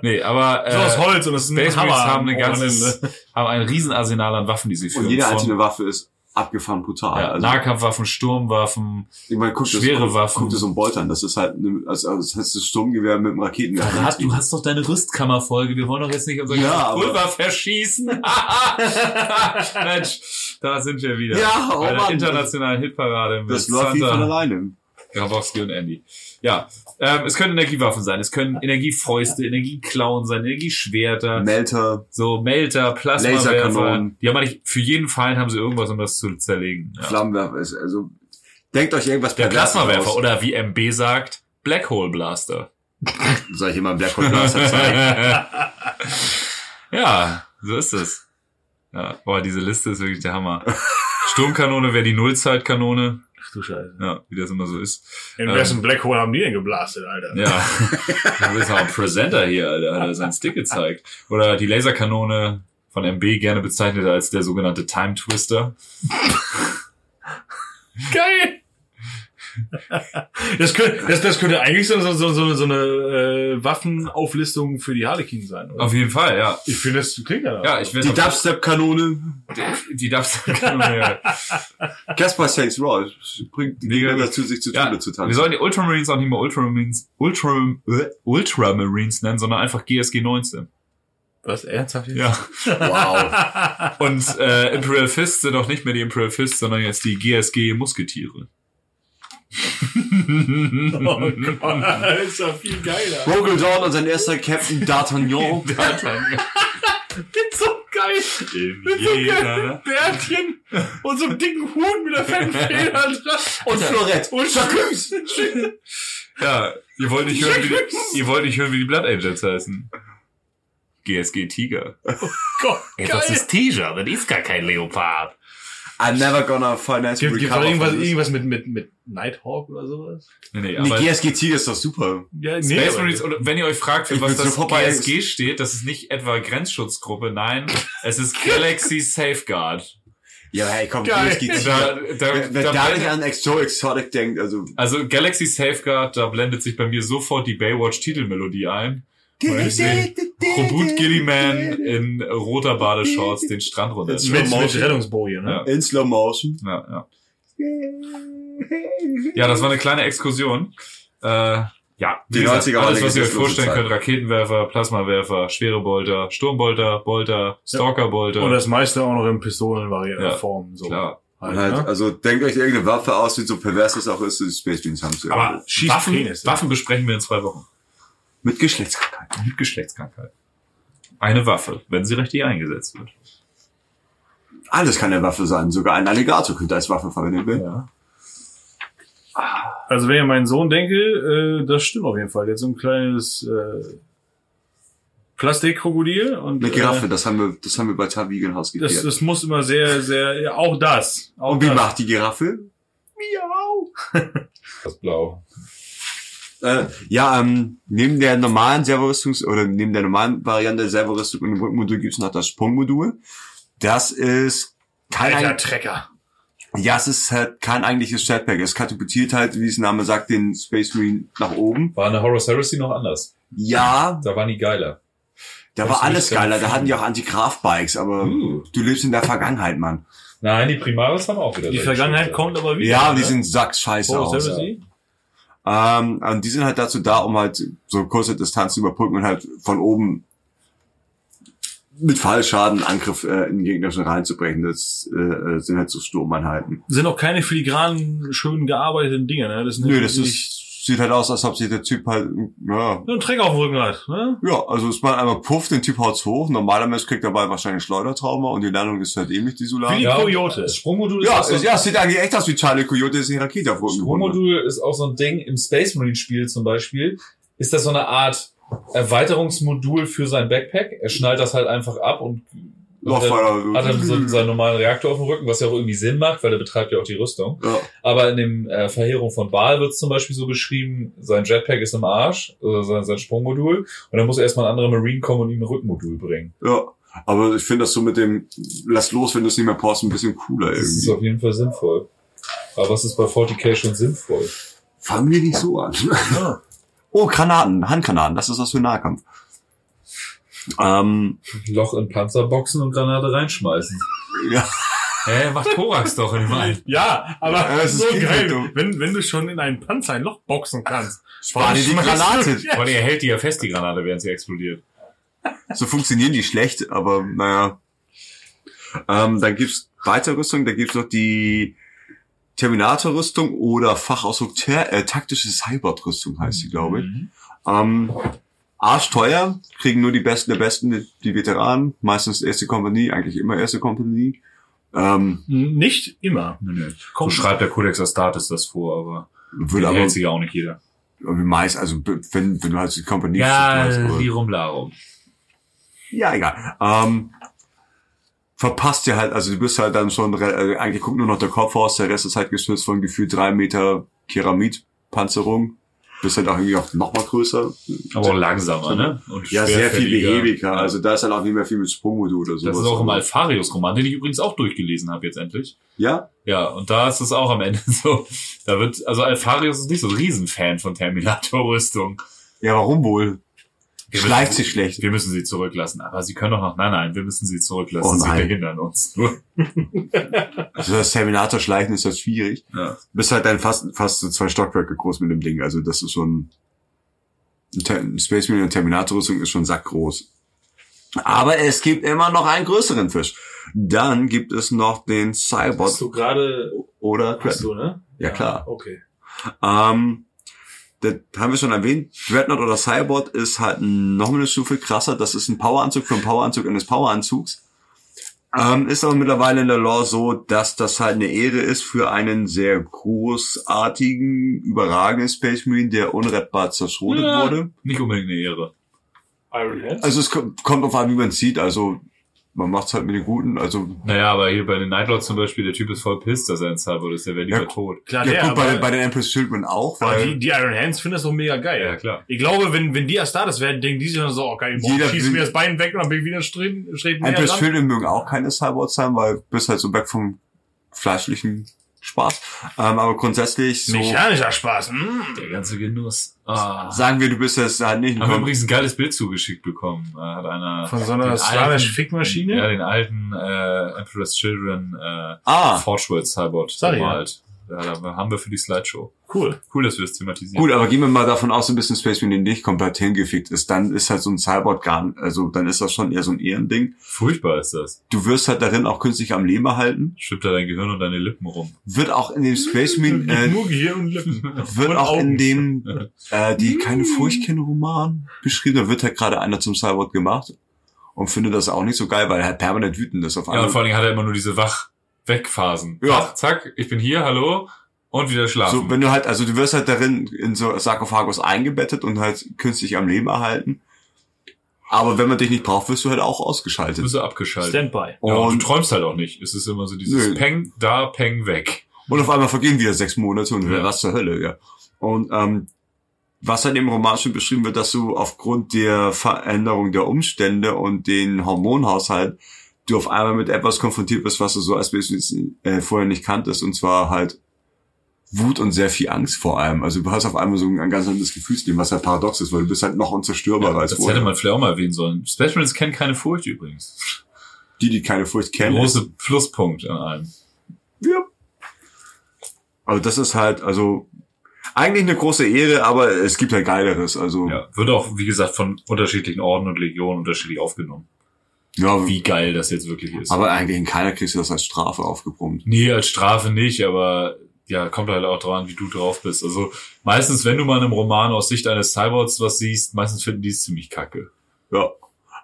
Nee, aber So aus äh, Holz und das ist ein Space Hammer. haben, eine Ende. haben ein Riesenarsenal an Waffen, die sie führen. und jede einzelne Waffe ist abgefahren brutal. ja, also, Nahkampfwaffen, Sturmwaffen. ich meine, guck, das, schwere guck, Waffen. Guck dir so ein Bolt an. Das ist halt, eine, also, also das heißt, das Sturmgewehr mit einem Raketenwerfer. Verrat, du hast doch deine Rüstkammerfolge. Wir wollen doch jetzt nicht unser Ja, Pulver verschießen. Mensch, da sind wir wieder. Ja, oh Bei der Mann. internationalen Hitparade mit Das läuft wie von alleine. Grabowski und Andy. Ja, ähm, es können Energiewaffen sein, es können Energiefäuste, Energieklauen sein, Energieschwerter, Melter, so Melter, Plasmawerfer. Laserkanonen. Die haben eigentlich für jeden Feind haben sie irgendwas, um das zu zerlegen. Ja. Flammenwerfer ist, also, denkt euch irgendwas Der Plasmawerfer oder wie MB sagt, Black Hole Blaster. Soll ich immer Black Hole Blaster zeigen? ja, so ist es. Ja, boah, diese Liste ist wirklich der Hammer. Sturmkanone wäre die Nullzeitkanone. Ach du Scheiße. Ja, wie das immer so ist. In Ähm. wessen Black Hole haben die denn geblastet, Alter? Ja. Du bist auch ein Presenter hier, Alter. Hat er seinen Stick gezeigt. Oder die Laserkanone von MB gerne bezeichnet als der sogenannte Time Twister. Geil! Das könnte, das, das könnte eigentlich so, so, so, so, eine äh, Waffenauflistung für die Harlequin sein. Oder? Auf jeden Fall, ja. Ich finde, das klingt ja. Ja, ich Die Dubstep-Kanone. die Dubstep-Kanone. ja. Caspar Saints Raw bringt die Mega dazu, sich zu Ja, Tode zu wir tanzen. sollen die Ultramarines auch nicht mehr Ultramarines, Ultra, äh, Ultramarines nennen, sondern einfach GSG 19. Was, ernsthaft jetzt? Ja. Wow. Und äh, Imperial Fists sind auch nicht mehr die Imperial Fists, sondern jetzt die GSG Musketiere. Oh Gott, das ist ja viel geiler. Rogel Dawn und sein erster Captain D'Artagnan. so geil. Mit so geilen Bärtchen und so einem dicken Hut mit der fetten Feder dran. Und Florett. Und Chacus. Ja, ihr wollt nicht hören, wie die, ihr wollt nicht hören, wie die Blood Angels heißen. GSG Tiger. Gott, Ey, was geil. ist Tiger? Das ist gar kein Leopard. I'm never gonna finance Gibt recover irgendwas, irgendwas mit, mit, mit Nighthawk oder sowas? Nee, nee, Nee, aber GSG Tiger ist doch super. Ja, Space aber- Marines, oder wenn ihr euch fragt, für was das GSG steht, das ist nicht etwa Grenzschutzgruppe, nein, es ist Galaxy Safeguard. Ja, hey, komm, Geil. GSG Da, Tiger. da, Wer, wer da da nicht an Exo Exotic denkt, also. also Galaxy Safeguard, da blendet sich bei mir sofort die Baywatch-Titelmelodie ein. Robot Gilliman in roter Badeshorts den Strand runter. Mit, Slow mit Motion. Rettungsboje, ne? Ja. In Slow Motion. Ja, ja. ja, das war eine kleine Exkursion. Äh, ja, Die gesagt, 90er war alles, was ihr euch vorstellen Zeit. könnt. Raketenwerfer, Plasmawerfer, schwere Bolter, Sturmbolter, Bolter, Stalkerbolter. Und das meiste auch noch in Pistolenvariantenform. So. Klar. Halt, halt, ne? also denkt euch irgendeine Waffe aus, wie so pervers das auch ist, die Space Marines haben sie. Aber Waffen, ja. Waffen besprechen wir in zwei Wochen. Mit Geschlechtskrankheit. Mit Geschlechtskrankheit. Eine Waffe, wenn sie richtig eingesetzt wird. Alles kann eine Waffe sein. Sogar ein Alligator könnte als Waffe verwendet werden. Ja. Also wenn ich an meinen Sohn denke, äh, das stimmt auf jeden Fall. Jetzt so ein kleines äh, Plastikkrokodil und Eine Giraffe, Äh, das haben wir, das haben wir bei Tavigen Haus das, das muss immer sehr, sehr, ja, auch das. Auch Und wie das. macht die Giraffe? Das Blau. Äh, ja, ähm, neben der normalen Servorüstungs- oder neben der normalen Variante der Servorüstung und dem Rückenmodul gibt's noch das Sprungmodul. Das ist kein, Alter Trecker. ja, es ist halt kein eigentliches Jetpack. Es katapultiert halt, wie es der Name sagt, den Space Marine nach oben. War eine Horus Heresy noch anders. Ja, Da waren die geiler. da Das war alles geiler. Da hatten die auch Anti-Graf-Bikes, aber Uh. du lebst in der Vergangenheit, Mann. Nein, die Primaris haben auch wieder. Die Vergangenheit Schilder. kommt aber wieder. Ja, die sind sackscheiße Horus aus. Heresy? Ähm, und die sind halt dazu da, um halt so kurze Distanz zu überbrücken und halt von oben mit Fallschaden Angriff äh, in den gegnerischen reinzubrechen. Das äh, sind halt so Sturmeinheiten. Sind auch keine filigranen, schön gearbeiteten Dinge, ne? Das sind Nö, das wirklich ist, sieht halt aus, als ob sich der Typ halt, ja, ein Trecker auf dem Rücken hat, ne? ja, also es mal einmal puff, den Typ haut's hoch. Normaler Mensch kriegt dabei wahrscheinlich Schleudertrauma und die Landung ist halt ähnlich, die Solar. Wie die Ja, Coyote. Das Sprungmodul ist auch so ja, es sieht eigentlich echt aus wie Charlie Coyote, der sich eine Rakete auf. Sprungmodul ist auch so ein Ding im Space Marine Spiel zum Beispiel. Ist das so eine Art Erweiterungsmodul für sein Backpack? Er schnallt das halt einfach ab und Hat dann, so seinen normalen Reaktor auf dem Rücken, was ja auch irgendwie Sinn macht, weil der betreibt ja auch die Rüstung. Ja. Aber in dem äh, Verheerung von Baal wird es zum Beispiel so beschrieben, sein Jetpack ist im Arsch, oder sein, sein Sprungmodul, und dann muss erstmal ein anderer Marine kommen und ihm ein Rückenmodul bringen. Ja, aber ich finde das so mit dem Lass los, wenn du es nicht mehr brauchst, ein bisschen cooler Das ist irgendwie. auf jeden Fall sinnvoll. Aber was ist bei 40k schon sinnvoll? Fangen wir nicht so an. Ja. Oh, Granaten, Handgranaten, das ist was für Nahkampf. Ähm, Loch in Panzerboxen und Granate reinschmeißen. ja, Hä, macht Korax doch in dem. Ja, aber Ja, das ist so geil, dumm. wenn, wenn du schon in einen Panzer ein Loch boxen kannst. spar dir die Granate. Ja. Vor allem, er hält die ja fest, die Granate, während sie explodiert. So funktionieren die schlecht, aber naja. Ähm, dann gibt's weitere Rüstung, da gibt's noch die Terminator-Rüstung oder Fachausdruck äh, taktische Cybert-Rüstung heißt sie, glaube ich. Mhm. Ähm, arschteuer, kriegen nur die Besten der Besten, die, die Veteranen, meistens erste Kompanie, eigentlich immer erste Kompanie. Ähm, Nicht immer. Nö, nö. So Kommt- schreibt der Codex Astartes das vor, aber würde den aber hält sich ja auch nicht jeder. meist, also wenn, wenn du halt die Kompanie hast, oder- Lirum Larum. Ja, egal. Ähm, verpasst dir halt, also du bist halt dann schon, äh, eigentlich guckt nur noch der Kopf aus, der Rest ist halt geschützt von gefühlt drei Meter Keramidpanzerung. Bist halt auch irgendwie auch noch mal größer. Aber auch langsamer, ne? Und Ja, sehr viel behäbiger. Also da ist halt auch nicht mehr viel mit Sprungmodul oder sowas. das ist auch im Alfarius-Roman, den ich übrigens auch durchgelesen habe jetzt endlich. Ja? Ja, und da ist es auch am Ende so. Da wird, also Alfarius ist nicht so ein Riesenfan von Terminator-Rüstung. Ja, warum wohl? Wir Schleicht müssen- sich schlecht. Wir müssen sie zurücklassen. Aber sie können doch noch, nein, nein, wir müssen sie zurücklassen. Oh sie nein. behindern uns nur. Also das Terminator-Schleichen ist das schwierig. Ja. Du bist halt dann fast, fast so zwei Stockwerke groß mit dem Ding. Also das ist schon, ein Space Marine und Terminator-Rüstung ist schon sackgroß. Aber es gibt immer noch einen größeren Fisch. Dann gibt es noch den Hast Cybot du gerade, oder hast du, ne? Ja, klar. Okay. Ähm, das haben wir schon erwähnt. Dreadnought oder Cybot ist halt noch eine Stufe krasser. Das ist ein Poweranzug für einen Poweranzug eines Poweranzugs. Ähm, ist aber mittlerweile in der Lore so, dass das halt eine Ehre ist für einen sehr großartigen, überragenden Space Marine, der unrettbar zerschrotet Ja. wurde. Nicht unbedingt eine Ehre. Iron? Also es kommt kommt auf an, wie man sieht. Also man macht's halt mit den Guten. Also Naja, aber hier bei den Nightlords zum Beispiel, der Typ ist voll pisst, dass er ein Cyborg ist, der wäre lieber Ja, tot. Klar, ja, der, gut, bei, bei den Empress Children auch, aber weil die, die Iron Hands finden das doch mega geil. Ja, klar. Ich glaube, wenn, wenn die Astartes werden, denken die sich dann so, oh geil, Jeder boah, schießt will- mir das Bein weg und dann bin ich wieder streben, streben Empress. Children mögen auch keine Cyborgs sein, weil du bist halt so weg vom fleischlichen Spaß. Ähm, aber grundsätzlich so Mechanischer Spaß. Mm. Der ganze Genuss. Ah. sagen wir, du bist jetzt halt nicht Haben wir ein übrigens ein geiles Bild zugeschickt bekommen. Äh, hat einer Von so einer den slawisch alten- Fickmaschine? Ja, den alten äh, Emperor's Children äh, Ah, Forgeworld Cyborg gemalt. Ja, da haben wir für die Slideshow. Cool. Cool, dass wir das thematisieren. gut, aber gehen wir mal davon aus, ein bisschen Space Marine nicht komplett hingefickt ist, dann ist halt so ein Cyborg gar nicht, also dann ist das schon eher so ein Ehrending. Furchtbar ist das. Du wirst halt darin auch künstlich am Leben erhalten. Schippt da dein Gehirn und deine Lippen rum. Wird auch in dem Space Marine, äh, Nur Gehirn und Lippen. wird und auch Augen. in dem, äh, die keine Furcht kennen Roman beschrieben, da wird halt gerade einer zum Cyborg gemacht und finde das auch nicht so geil, weil er halt permanent wütend ist auf Ja, und einmal. vor allen Dingen hat er immer nur diese Wach-Weg-Phasen. Ja. Wach, zack, ich bin hier, hallo, und wieder schlafen. So, wenn du halt, also du wirst halt darin in so Sarkophagus eingebettet und halt künstlich am Leben erhalten. Aber wenn man dich nicht braucht, wirst du halt auch Du ausgeschaltet. bist so abgeschaltet. Standby. Ja, und du träumst halt auch nicht. Es ist immer so dieses Nö. Peng, da, Peng, weg. und auf einmal vergehen wieder sechs Monate und Ja. was zur Hölle, ja. Und ähm, was halt im Roman schon beschrieben wird, dass du aufgrund der Veränderung der Umstände und den Hormonhaushalt du auf einmal mit etwas konfrontiert bist, was du so als Business äh, vorher nicht kanntest, und zwar halt Wut und sehr viel Angst vor allem. Also du hast auf einmal so ein ganz anderes Gefühlsleben, was halt paradox ist, weil du bist halt noch unzerstörbarer als das vorher. hätte man vielleicht auch mal erwähnen sollen. Space Marines kennen keine Furcht übrigens. die, die keine Furcht kennen. Große Pluspunkt an allem. Ja. Also das ist halt, also eigentlich eine große Ehre, aber es gibt halt Geileres. Also Ja, wird auch, wie gesagt, von unterschiedlichen Orden und Legionen unterschiedlich aufgenommen. Ja Wie geil das jetzt wirklich ist. aber eigentlich in keiner kriegst du das als Strafe aufgebrummt. Nee, als Strafe nicht, aber ja, kommt halt auch dran, wie du drauf bist. Also meistens, wenn du mal in einem Roman aus Sicht eines Cyborgs was siehst, meistens finden die es ziemlich kacke. Ja.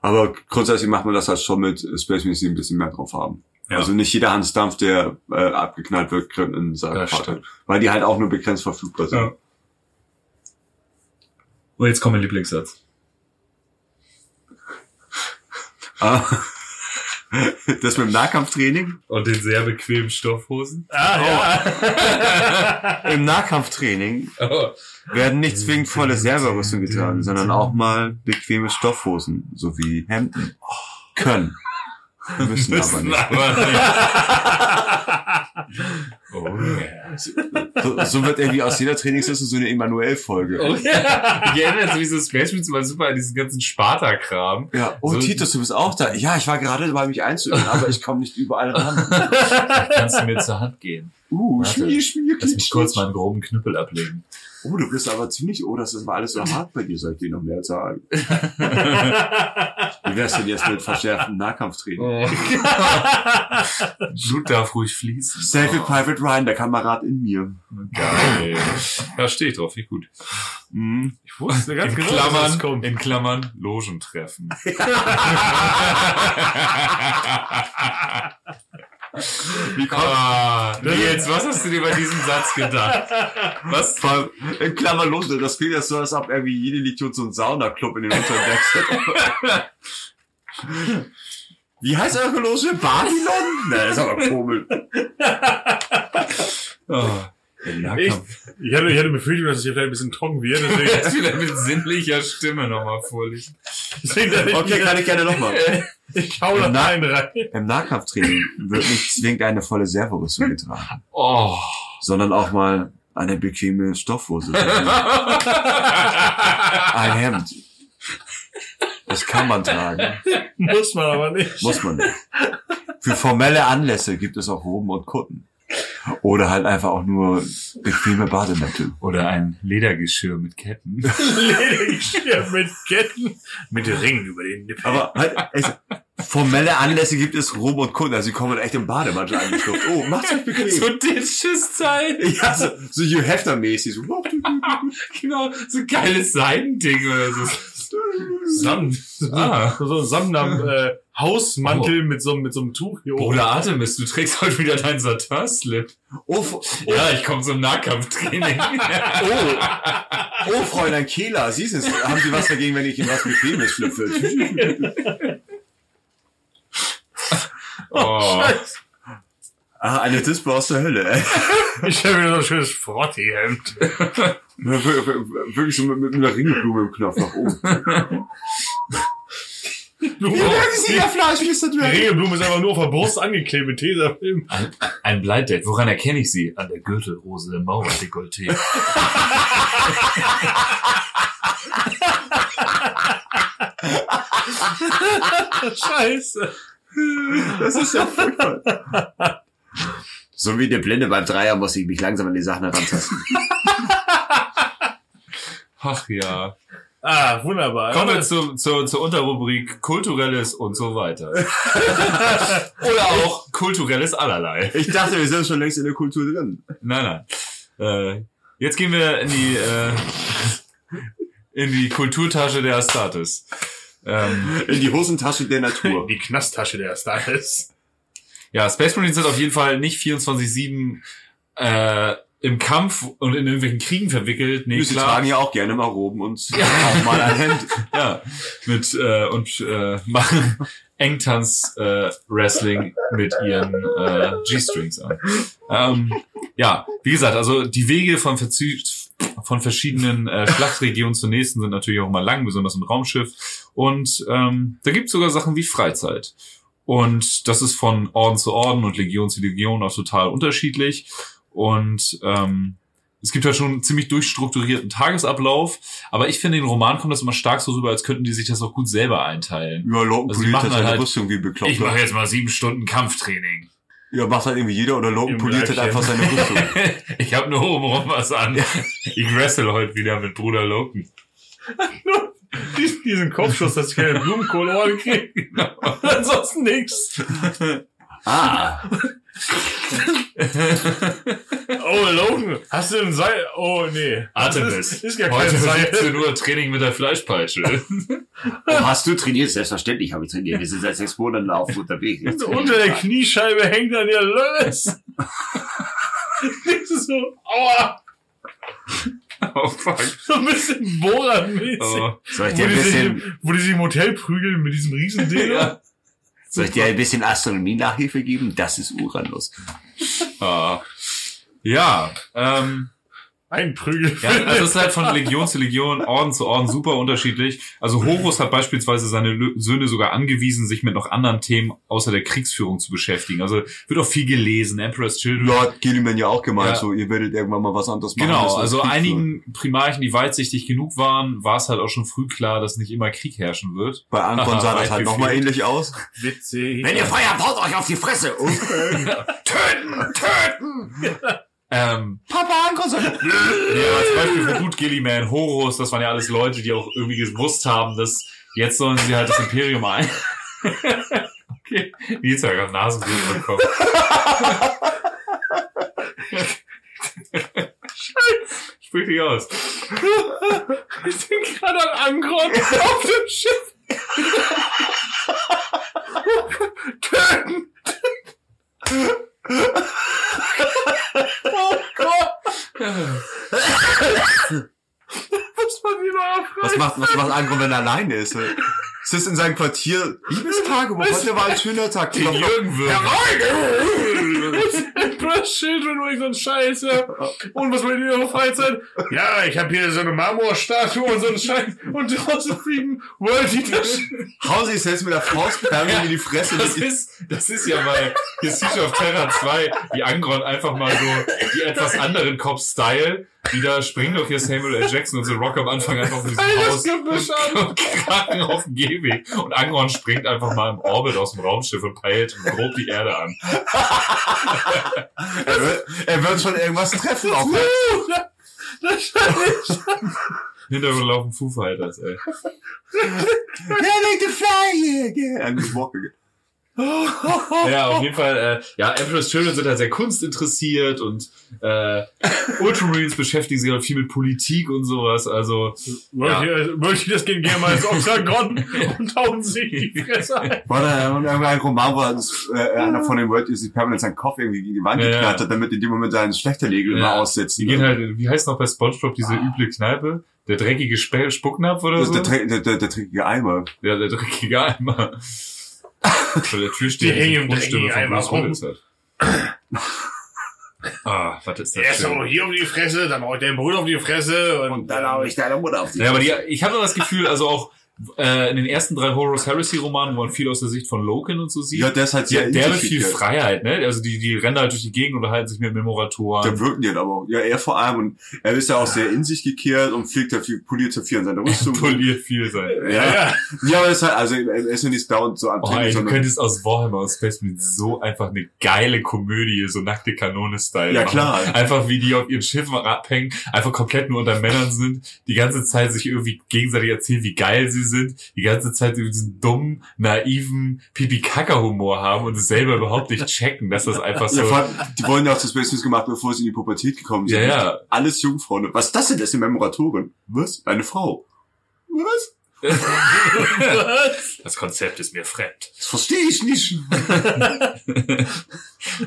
Aber grundsätzlich macht man das halt schon mit Space Marines, die ein bisschen mehr drauf haben. Ja. Also nicht jeder Hans Dampf, der äh, abgeknallt wird, kriegt einen Sarkophag. Weil die halt auch nur begrenzt verfügbar sind. Ja. Und jetzt kommt mein Lieblingssatz. Ah. Das mit dem Nahkampftraining? Und den sehr bequemen Stoffhosen. Ah, ja. Im Nahkampftraining Oh. werden nicht zwingend volle Serverrüstung getragen, sondern auch mal bequeme Stoffhosen sowie Hemden. Können. Müssen aber Müssen nicht. aber nicht. oh yeah. So, so wird irgendwie aus jeder Trainingsliste so eine Emanuel-Folge. Oh yeah. Ich erinnere mich so Space immer super an diesen ganzen Sparta-Kram. Ja, oh So- Titus, du bist auch da. Ja, ich war gerade dabei, mich einzuüben, aber ich komme nicht überall ran. Kannst du mir zur Hand gehen? Uh, Warte. Schmier, Schmier, Lass mich Klitsch, kurz Klitsch. meinen groben Knüppel ablegen. Oh, du bist aber ziemlich, oh, das ist aber alles so hart bei dir, soll ich dir noch mehr sagen. Wie wär's denn jetzt mit verschärftem Nahkampftraining? Oh. Blut darf ruhig fließen. Save it, Private Ryan, der Kamerad in mir. Geil. Da stehe ich drauf, wie gut. Mhm. Ich wusste ganz in genau, dass das Klammern, kommt. in Klammern, Logentreffen. Wie kommt, ah, Nils, was hast du dir bei diesem Satz gedacht? Was? Vor in Klammern los, das klingt ja so, als ob irgendwie jede Idiot so einen Saunaclub in den hat. Wie heißt eure Loge? Babylon? Ne, ist aber komisch. Oh, Ich, ich, hatte, ich hatte Befürchtung, dass es hier vielleicht ein bisschen trocken wird. Deswegen, Jetzt wieder mit sinnlicher Stimme nochmal vorlesen. deswegen dachte ich, Okay, kann ich gerne nochmal. ich hau da einen rein. Im Nahkampftraining wird nicht zwingend eine volle Servorüstung getragen, Oh. sondern auch mal eine bequeme Stoffhose. Ein Hemd. Das kann man tragen, Muss man aber nicht. muss man nicht. Für formelle Anlässe gibt es auch Roben und Kutten. Oder halt einfach auch nur bequeme Bademäntel. Oder ein Ledergeschirr mit Ketten. Ledergeschirr mit Ketten, mit Ringen über den Nippeln. Aber halt, es, formelle Anlässe gibt es Roben und Kutten. Also sie kommen echt im Bademantel eingeschlupft. Oh, macht's euch bequem. so Ditches-Zeit. ja, so, so Hugh Hefner-mäßig. So. Genau, so geiles Seidending oder so. Samt. Ah. So, so ein Samtner äh, Hausmantel mit, so, mit so einem Tuch hier oben. Bruder Artemis, du trägst heute wieder deinen Saturn-Slip. Oh, f- Ja, ich komme zum Nahkampftraining. oh, oh, Fräulein Kehler, Sie es. Haben Sie was dagegen, wenn ich in was Bequemes schlüpfe? oh. Ah, eine Dispo aus der Hölle. ey. Ich habe mir so ein schönes Frotti-Hemd. Wir- wir- wir- Wirklich so mit, mit einer Ringelblume im Knopf nach oben. Die Fleisch, Mr. die Regelblume ist einfach nur auf der Brust angeklebt mit Tesafilm. Ein, ein Bleiddate. Woran erkenne ich sie? An der Gürtelrose im Mauerdekolleté. Scheiße. Das ist ja furchtbar. So wie der Blinde beim Dreier muss ich mich langsam an die Sachen herantasten. Ach ja. Ah, wunderbar. Kommen wir zu, zu, zur Unterrubrik Kulturelles und so weiter. Oder auch Kulturelles allerlei. Ich dachte, wir sind schon längst in der Kultur drin. Nein, nein. Äh, jetzt gehen wir in die, äh, in die Kulturtasche der Astartes. Ähm, In die Hosentasche der Natur. Die Knasttasche der Star ist. ja, Space Marines sind auf jeden Fall nicht 24-7 äh, im Kampf und in irgendwelchen Kriegen verwickelt. Nee, Sie klar. tragen ja auch gerne mal Roben und auch mal ein Hemd. ja, mit äh, und äh, machen Engtanz äh, Wrestling mit ihren äh, G-Strings an. Ähm, ja, wie gesagt, also die Wege von verzü von verschiedenen äh, Schlachtregionen zur nächsten sind natürlich auch mal lang, besonders im Raumschiff. Und ähm, da gibt's sogar Sachen wie Freizeit. Und das ist von Orden zu Orden und Legion zu Legion auch total unterschiedlich. Und ähm, es gibt halt schon einen ziemlich durchstrukturierten Tagesablauf, aber ich finde, in den Roman kommt das immer stark so rüber, als könnten die sich das auch gut selber einteilen. Ja, Logan Also poliert machen halt seine halt- Rüstung wie bekloppt. Ich mache jetzt mal sieben Stunden Kampftraining. Ja, macht halt irgendwie jeder oder Logan Im poliert halt einfach seine Rüstung. ich habe nur obenrum was an. Ich wrestle heute wieder mit Bruder Logan. Diesen, Kopfschuss, dass ich keine Blumenkohlohren kriege. Ansonsten nix. Ah, Oh, Logan, hast du ein Seil? Oh, nee. Das Artemis. Ist, ist gar Heute kein um Seil. 17 Uhr Training mit der Fleischpeitsche. Oh, hast du trainiert? Selbstverständlich habe ich trainiert. Wir sind seit sechs Monaten auf unterwegs. Unter der Kniescheibe hängt dann der Lös. Das ist so, aua, oh fuck. so ein bisschen Bohrer-mäßig. Oh. Soll ich Wo dir ein die, sich, bisschen, wo die sich im Hotel prügeln mit diesem riesen Ding. Ja. Soll ich dir ein bisschen Astronomie-Nachhilfe geben? Das ist Uranus. Ah. Ja, ähm, Ein Prügel. Ja, also es ist halt von Legion zu Legion, Orden zu Orden super unterschiedlich. Also Horus hat beispielsweise seine Söhne sogar angewiesen, sich mit noch anderen Themen außer der Kriegsführung zu beschäftigen. Also wird auch viel gelesen, Emperor's Children. Lord Gilliman ja auch gemeint, Ja. so, ihr werdet irgendwann mal was anderes machen. Genau, also Krieg führen. einigen Primarchen, die weitsichtig genug waren, war es halt auch schon früh klar, dass nicht immer Krieg herrschen wird. Bei Anton sah das halt nochmal ähnlich aus. Witzig. Wenn ihr feiert, haut euch auf die Fresse. Okay. Töten! Töten! Ähm, Papa Anton sagt, Ja, als Beispiel für Gut Gilliman, Horus, das waren ja alles Leute, die auch irgendwie gewusst haben, dass jetzt sollen sie halt das Imperium ein. okay. Nils hat gerade Nasenbluten bekommen. Ich sprich dich aus. Ich bin gerade an Angron auf dem Schiff. Töten! oh Gott! Was man wieder was macht, was macht Anton, wenn er alleine ist? Es ist in seinem Quartier Liebestagebuch. Heute war ein schöner Tag. Den Jürgen würgen. Children und so ein Scheiße. Und was wollt ihr in Freizeit? Ja, ich habe hier so eine Marmorstatue und so einen Scheiß. Und draußen fliegen World Eaters. Hauen sich selbst mit der Faustperle in die Fresse. Das ist, das ist ja bei hier Siege of Terror 2, wie Angron einfach mal so die etwas anderen Cops-Style, die da springen doch hier Samuel L. Jackson und so Rock am Anfang einfach auf diesem Haus und krachen auf den Gehweg. Und Angron springt einfach mal im Orbit aus dem Raumschiff und peilt und grob die Erde an. Er wird, er wird schon irgendwas treffen. Auch Das Hintergrund laufen Foo Fighters, ey. Learning to fly again. I'm just walking. Ja, auf jeden Fall, äh, ja, Emperor's Children sind halt sehr kunstinteressiert und äh, Ultramarines beschäftigen sich halt viel mit Politik und sowas, also ich, wollte ich das gehen gerne mal ins Oktagon und hauen sich die Fresse ein. War da irgendein Roman, wo das, äh, einer von den World ist permanent seinen Kopf irgendwie gegen die Wand Ja, ja. geknallt hat, damit in dem Moment seine Schlächterlegel Ja. immer aussetzen. Die gehen halt, wie heißt noch bei Spongebob diese üble Kneipe? Der dreckige Spe Spucknapf oder das so? der, der, der, der dreckige Eimer. ja, der dreckige Eimer. Vor der Tür steht Die dreckigen von Bruce. Willis halt. Ah, was ist das Erst so schön. hier auf die Fresse, dann hau ich deinen Bruder auf die Fresse und, Und dann hau ich deine Mutter auf die Ja, aber die, Fresse. ich habe das Gefühl, also auch äh, in den ersten drei Horus Heresy Romanen, wo man viel aus der Sicht von Loken und so sieht, Ja, der ist halt sehr der hat viel. Freiheit, ne? Also die, die rennen halt durch die Gegend und unterhalten sich mit Memoratoren. Der wirken halt aber auch. Ja, er vor allem. Und er ist ja auch sehr in sich gekehrt und fliegt halt viel, poliert ja viel an seiner Rüstung. poliert viel sein. ja, ja. ja, aber er ist halt, also er ist ja nicht dauernd so am Oh, Training, ey, du könntest aus Warhammer und Space Marine so einfach eine geile Komödie, so nackte Kanone-Style Ja, machen. klar. Einfach wie die auf ihren Schiffen abhängen, einfach komplett nur unter Männern sind, die ganze Zeit sich irgendwie gegenseitig erzählen, wie geil sie sind, die ganze Zeit über diesen dummen, naiven Pipi-Kaka-Humor haben und es selber überhaupt nicht checken, dass das einfach so... Ja, die wurden ja auch Space News gemacht, bevor sie in die Pubertät gekommen sind. Ja, ja. Alles Jungfrauen. Was ist das denn? Das sind Memoratoren. Was? Eine Frau. Was? das Konzept ist mir fremd. Das verstehe ich nicht.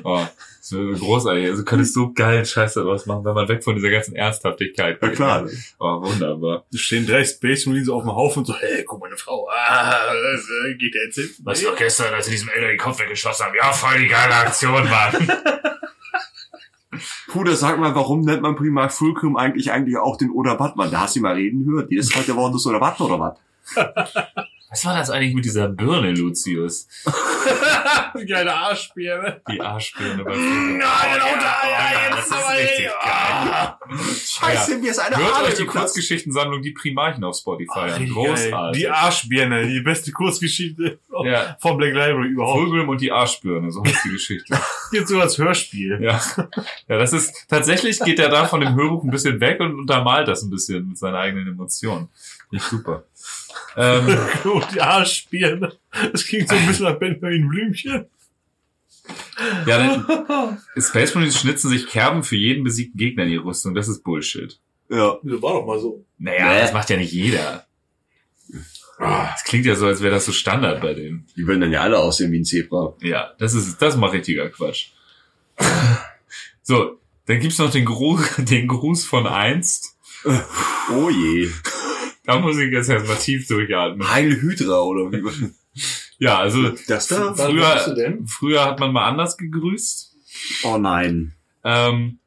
Oh, Das wäre großartig. Also könntest so geil Scheiß daraus machen, wenn man weg von dieser ganzen Ernsthaftigkeit Ja geht. klar. Oh, wunderbar. Es stehen drei Space Marines auf dem Haufen und so, hey, guck mal, eine Frau. Ah, äh, geht der jetzt hin? Was war gestern, als sie diesem Elder den Kopf weggeschossen haben? Ja, voll die geile Aktion, Mann. Bruder, sag mal, warum nennt man Primark Fulcrum eigentlich eigentlich auch den Oder Batman? Da hast du ihn mal reden gehört. Jedes zweite Wort ist Oder Batman oder was? Was war das eigentlich mit dieser Birne, Lucius? Die geile Arschbirne. Die Arschbirne bei Nein, ja, das ist richtig Ah. Scheiße, mir ist eine Hört euch die geplatzt. Kurzgeschichtensammlung Die Primarchen auf Spotify Ah, an. geil. Großartig. Die Arschbirne, die beste Kurzgeschichte Ja. von Black Library überhaupt. Fulgrim und die Arschbirne, so heißt die Geschichte. Jetzt so als Hörspiel. Ja. ja, das ist, tatsächlich geht er da von dem Hörbuch ein bisschen weg und untermalt das ein bisschen mit seinen eigenen Emotionen. Finde ich super. Ähm, Und die Arschbirne. Das klingt so ein bisschen nach Benjamin Blümchen. ja, dann, Space Marines schnitzen sich Kerben für jeden besiegten Gegner in die Rüstung. Das ist Bullshit. Ja. Das war doch mal so. Naja, Nee. das macht ja nicht jeder. Das klingt ja so, als wäre das so Standard bei denen. Die würden dann ja alle aussehen wie ein Zebra. Ja, das ist, das ist mal richtiger Quatsch. So, dann gibt's noch den Gruß, den Gruß von einst. Oh je. Da muss ich jetzt erstmal tief durchatmen. Heil Hydra oder wie? Ja, also Das da? Früher, früher hat man mal anders gegrüßt. Oh nein. Ähm,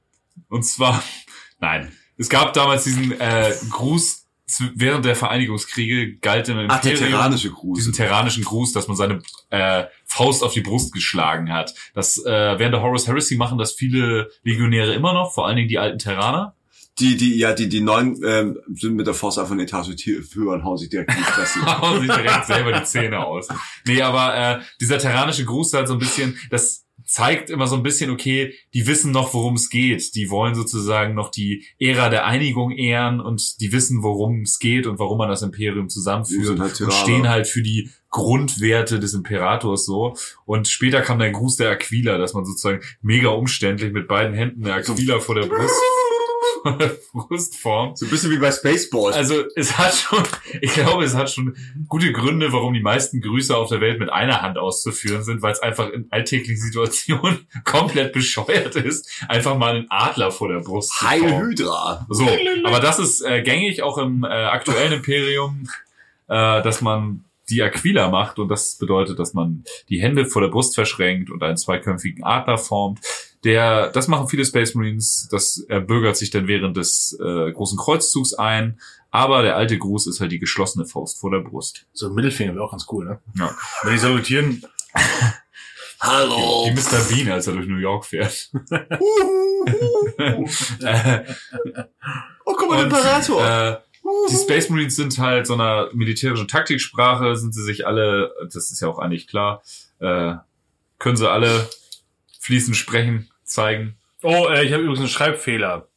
und zwar, nein, es gab damals diesen äh, Gruß während der Vereinigungskriege galt im Ach, der Imperium terranische Gruß. diesen terranischen Gruß, dass man seine äh, Faust auf die Brust geschlagen hat. Das äh, während der Horus Heresy machen das viele Legionäre immer noch, vor allen Dingen die alten Terraner. Die, die, ja, die, die neuen ähm, sind mit der Faust einfach eine Etage höher und hauen sich direkt in die Fresse. hauen sich direkt selber die Zähne aus. Nee, aber äh, dieser terranische Gruß halt so ein bisschen, das zeigt immer so ein bisschen, okay, die wissen noch, worum es geht. Die wollen sozusagen noch die Ära der Einigung ehren und die wissen, worum es geht und warum man das Imperium zusammenführt halt und stehen halt für die Grundwerte des Imperators so. Und später kam der Gruß der Aquila, dass man sozusagen mega umständlich mit beiden Händen der Aquila vor der Brust, formt. So ein bisschen wie bei Spaceballs. Also es hat schon, ich glaube, es hat schon gute Gründe, warum die meisten Grüße auf der Welt mit einer Hand auszuführen sind, weil es einfach in alltäglichen Situationen komplett bescheuert ist, einfach mal einen Adler vor der Brust zu Heil. Hydra. So, aber das ist äh, gängig auch im äh, aktuellen Imperium, äh, dass man die Aquila macht und das bedeutet, dass man die Hände vor der Brust verschränkt und einen zweiköpfigen Adler formt. Der, das machen viele Space Marines, das erbürgert sich dann während des äh, großen Kreuzzugs ein. Aber der alte Gruß ist halt die geschlossene Faust vor der Brust. So ein Mittelfinger wäre auch ganz cool, ne? Ja. Wenn die salutieren, Hallo. Wie Mr. Bean, als er durch New York fährt. Äh, Oh, guck mal, Und, Imperator. Äh, die Space Marines sind halt so einer militärischen Taktiksprache, sind sie sich alle, das ist ja auch eigentlich klar, äh, können sie alle fließend sprechen, zeigen. oh, äh, ich habe übrigens einen Schreibfehler.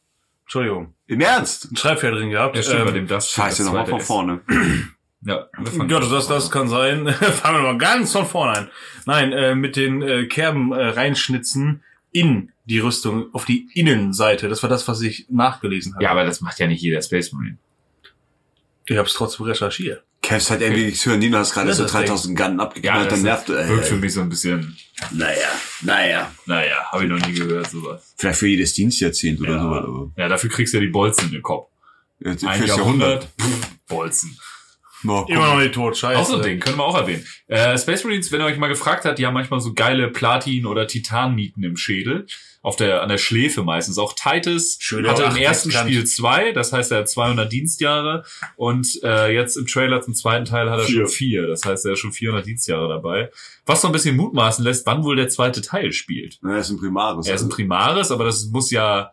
Entschuldigung. Im Ernst? Einen Schreibfehler drin gehabt. Ja, stimmt, bei Ähm, dem das. Scheiße, nochmal von vorne. Ja, Ja, das, das, das kann sein. Fangen wir mal ganz von vorne an. Nein, äh, mit den äh, Kerben äh, reinschnitzen in die Rüstung auf die Innenseite. Das war das, was ich nachgelesen habe. Ja, aber das macht ja nicht jeder Space Marine. Ich habe es trotzdem recherchiert. Kevs hat irgendwie nichts hören. Nina hast gerade so ist 3000 Gun Ja, abgeknallt, das dann nervt wirkt für äh, mich so ein bisschen, Naja, naja. naja, habe ich noch nie gehört, sowas. Vielleicht für jedes Dienstjahrzehnt oder Ja. so. Aber, Ja, dafür kriegst du ja die Bolzen in den Kopf. ja, Ein Jahrhundert, pff, Bolzen. No, Immer noch nicht tot, scheiße. Auch so ein Ding, können wir auch erwähnen. Äh, Space Marines, wenn ihr euch mal gefragt habt, die haben manchmal so geile Platin- oder Titannieten im Schädel. Auf der, an der Schläfe meistens. Auch Titus Schöne hatte im ersten. Spiel zwei, das heißt, er hat 200 Dienstjahre. Und äh, jetzt im Trailer zum zweiten Teil hat er Vier. schon vier. Das heißt, er hat schon 400 Dienstjahre dabei. Was so ein bisschen mutmaßen lässt, wann wohl der zweite Teil spielt. Na, er ist ein Primaris. Er ist ein also. Primaris, aber das muss ja,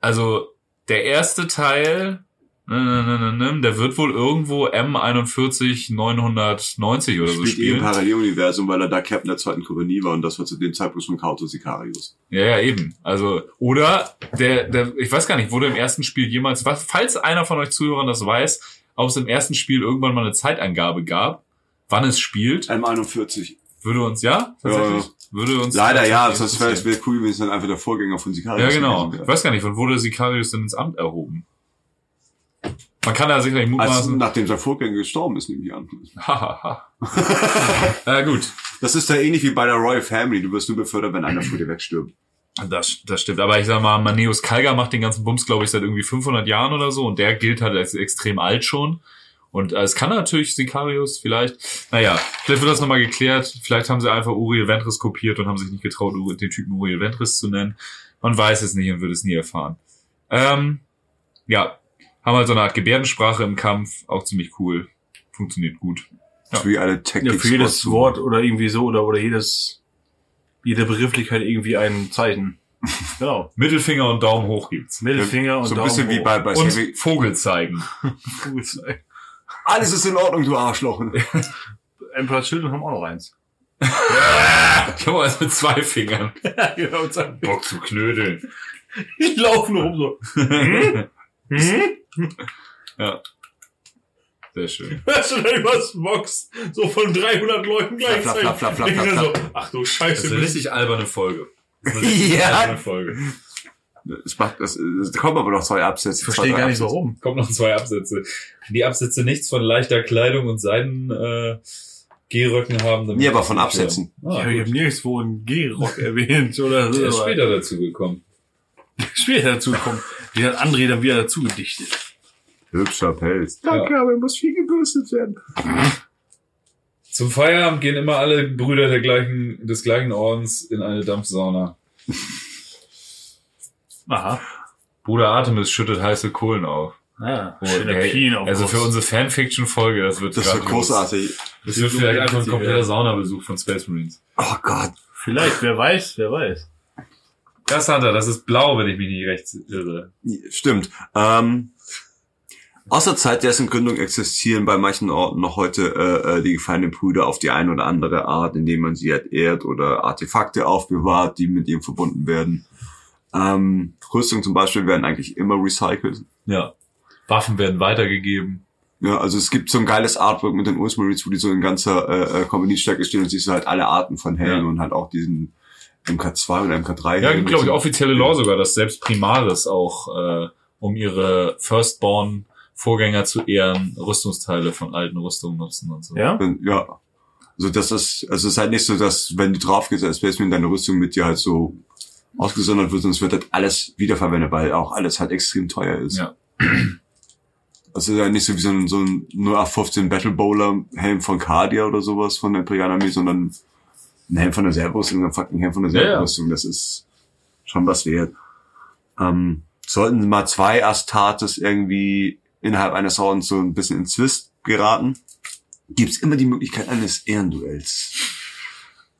also der erste Teil, der wird wohl irgendwo M41 990 oder so spielt eh im spielen. Paralleluniversum, weil er da Captain der zweiten Kompanie war und das war zu dem Zeitpunkt schon Kauto Sicarius. Ja, ja, eben. Also, oder der, der, ich weiß gar nicht, wurde im ersten Spiel jemals, falls einer von euch Zuhörern das weiß, ob es im ersten Spiel irgendwann mal eine Zeitangabe gab, wann es spielt, M41. würde uns, ja, tatsächlich, würde uns. Leider ja, sonst wäre cool, wenn es dann einfach der Vorgänger von Sicarius Ja, genau. Ich weiß gar nicht, wann wurde Sicarius denn ins Amt erhoben? Man kann ja sicherlich mutmaßen. nachdem sein Vorgänger gestorben ist, nehme ich an. Hahaha. äh, gut. Das ist ja ähnlich wie bei der Royal Family. Du wirst nur befördert, wenn einer vor dir wegstirbt. Das, das stimmt. Aber ich sag mal, Maneus Kalga macht den ganzen Bums, glaube ich, seit irgendwie 500 Jahren oder so. Und der gilt halt als extrem alt schon. Und äh, es kann natürlich Sicarius vielleicht. Naja, vielleicht wird das nochmal geklärt. Vielleicht haben sie einfach Uriel Ventris kopiert und haben sich nicht getraut, den Typen Uriel Ventris zu nennen. Man weiß es nicht und wird es nie erfahren. Ähm, ja, haben halt so eine Art Gebärdensprache im Kampf. Auch ziemlich cool. Funktioniert gut. Ist wie alle Ja, für jedes Wort oder irgendwie so oder, oder jedes, jede Begrifflichkeit irgendwie ein Zeichen. Genau. Mittelfinger und Daumen hoch gibt's. Mittelfinger und So ein Daumen bisschen wie hoch. bei, bei Und Heavy. Vogel zeigen. Alles ist in Ordnung, du Arschloch. Emperor Children haben auch noch eins. Ich habe also mit zwei Fingern. Ja, genau. zack. Bock zu knödeln. Die laufen rum so. Hm? Hm? Ja. Sehr schön. Hörst du da übers Box? So von 300 Leuten gleichzeitig. Flap, flap, flap, flap, bin flap. so, ach du Das Scheiße. ist eine richtig alberne Folge. Das ist eine richtig Ja. alberne Folge. Es macht, das, es kommen aber noch zwei Absätze. ich verstehe gar nicht Absätze. warum. Kommen noch zwei Absätze. Die Absätze nichts von leichter Kleidung und Seiden äh, Gehröcken haben. damit Nee, aber das von Absätzen. Ah, ich habe nirgendwo einen G-Rock erwähnt oder so. Der ist später dazu gekommen. später dazu kommen. Die hat André dann wieder dazu gedichtet. Hübscher Pelz. Danke, aber er muss viel gebürstet werden. Zum Feierabend gehen immer alle Brüder der gleichen, des gleichen Ordens in eine Dampfsauna. Aha. Bruder Artemis schüttet heiße Kohlen auf. Ja, Oh, auf also für unsere Fanfiction-Folge, das wird Das wird großartig. Das wird vielleicht einfach ein kompletter Saunabesuch von Space Marines. Oh Gott. Vielleicht, wer weiß, wer weiß. Das hat er, das ist blau, wenn ich mich nicht recht irre. Stimmt. Ähm, außer Zeit dessen Gründung existieren bei manchen Orten noch heute äh, äh, die gefallenen Brüder auf die eine oder andere Art, indem man sie halt ehrt oder Artefakte aufbewahrt, die mit ihm verbunden werden. Ähm, Rüstung zum Beispiel werden eigentlich immer recycelt. Ja. Waffen werden weitergegeben. Ja, also es gibt so ein geiles Artwork mit den Ultramarines, wo die so in ganzer äh, äh, Kompaniestärke stehen und siehst du halt alle Arten von Helmen Ja. und halt auch diesen MK2 und MK3. Ja, gibt, glaube ich, offizielle Law sogar, dass selbst Primaris auch, äh, um ihre Firstborn-Vorgänger zu ehren, Rüstungsteile von alten Rüstungen nutzen und so. Ja? Ja. Also das ist, also es ist halt nicht so, dass wenn du drauf gehst als Spaceman, deine Rüstung mit dir halt so ausgesondert wird, sonst wird halt alles wiederverwendet, weil auch alles halt extrem teuer ist. Ja. Also ja nicht so wie so ein, so ein 0815 Battle Bowler Helm von Cardia oder sowas von der Imperialarmee, sondern ein Helm von der Serverrüstung, ein fucking Helm von der Ja, ja. Serverrüstung. Das ist schon was wert. Ähm, sollten mal zwei Astartes irgendwie innerhalb eines Ordens so ein bisschen in Zwist geraten, gibt's immer die Möglichkeit eines Ehrenduells,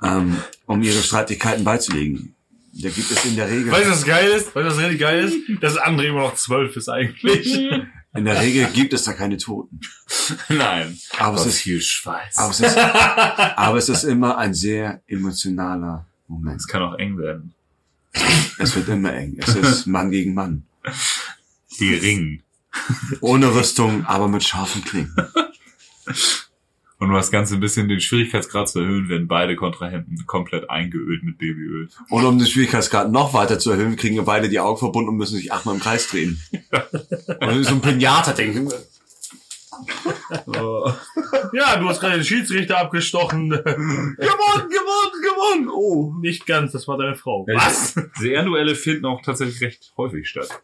ähm, um ihre Streitigkeiten beizulegen. Da gibt es in der Regel, Weißt du, was geil ist? Weißt du, was richtig geil ist? Dass André immer noch zwölf ist eigentlich. in der Regel gibt es da keine Toten. Nein. Aber es ist, viel Schweiß. aber es ist, aber es ist immer ein sehr emotionaler Moment. Es kann auch eng werden. Es wird immer eng. Es ist Mann gegen Mann. Die Ringen. Ohne Rüstung, aber mit scharfen Klingen. Und um das Ganze ein bisschen den Schwierigkeitsgrad zu erhöhen, werden beide Kontrahenten komplett eingeölt mit Babyöl. Und um den Schwierigkeitsgrad noch weiter zu erhöhen, kriegen wir beide die Augen verbunden und müssen sich achtmal im Kreis drehen. Und so ein Pinata-Ding. Ja, du hast gerade den Schiedsrichter abgestochen. Gewonnen, gewonnen, gewonnen. Oh. Nicht ganz, das war deine Frau. Was? Diese Ehrenduelle finden auch tatsächlich recht häufig statt.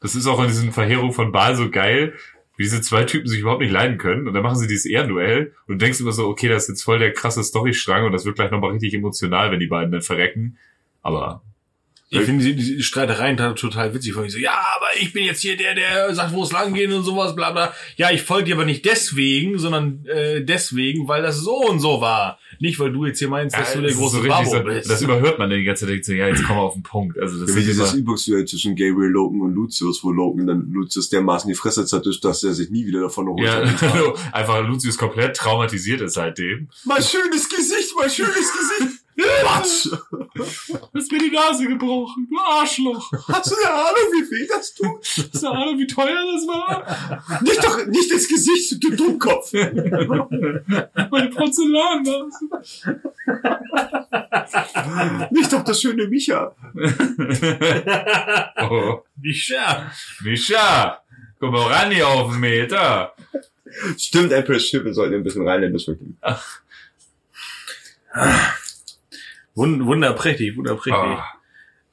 Das ist auch in diesen Verheerungen von Baal so geil, wie diese zwei Typen sich überhaupt nicht leiden können. Und dann machen sie dieses Ehrenduell und du denkst immer so, okay, das ist jetzt voll der krasse Storystrang und das wird gleich nochmal richtig emotional, wenn die beiden dann verrecken. Aber Ich finde die, die Streitereien total witzig. Von ich so, ja, aber ich bin jetzt hier der, der sagt, wo es lang geht und sowas, bla bla. Ja, ich folge dir aber nicht deswegen, sondern äh, deswegen, weil das so und so war. Nicht, weil du jetzt hier meinst, dass du der das ist große so richtig Babo so, bist. Das überhört man die ganze Zeit, denkt so, ja, jetzt kommen wir auf den Punkt. Also das Wie ist dieses Übungsduell zwischen Gabriel Logan und Lucius, wo Logan dann Lucius dermaßen die Fresse zertischt, dass er sich nie wieder davon erholt ja, hat. einfach Lucius komplett traumatisiert ist seitdem. Mein schönes Gesicht, mein schönes Gesicht. Quatsch. Du hast mir die Nase gebrochen, du Arschloch. Hast du eine Ahnung, wie weh das tut? Hast du eine Ahnung, wie teuer das war? Nicht doch, nicht ins Gesicht, du Dummkopf. Meine Porzellanvase. Nicht doch das schöne Micha. oh. Nicht ja. Misha! Komm mal ran hier auf den Meter. Stimmt, Empress Schiff, wir sollten ein bisschen rheinländisch wirklich. Wund wunderprächtig, wunderprächtig. Ah,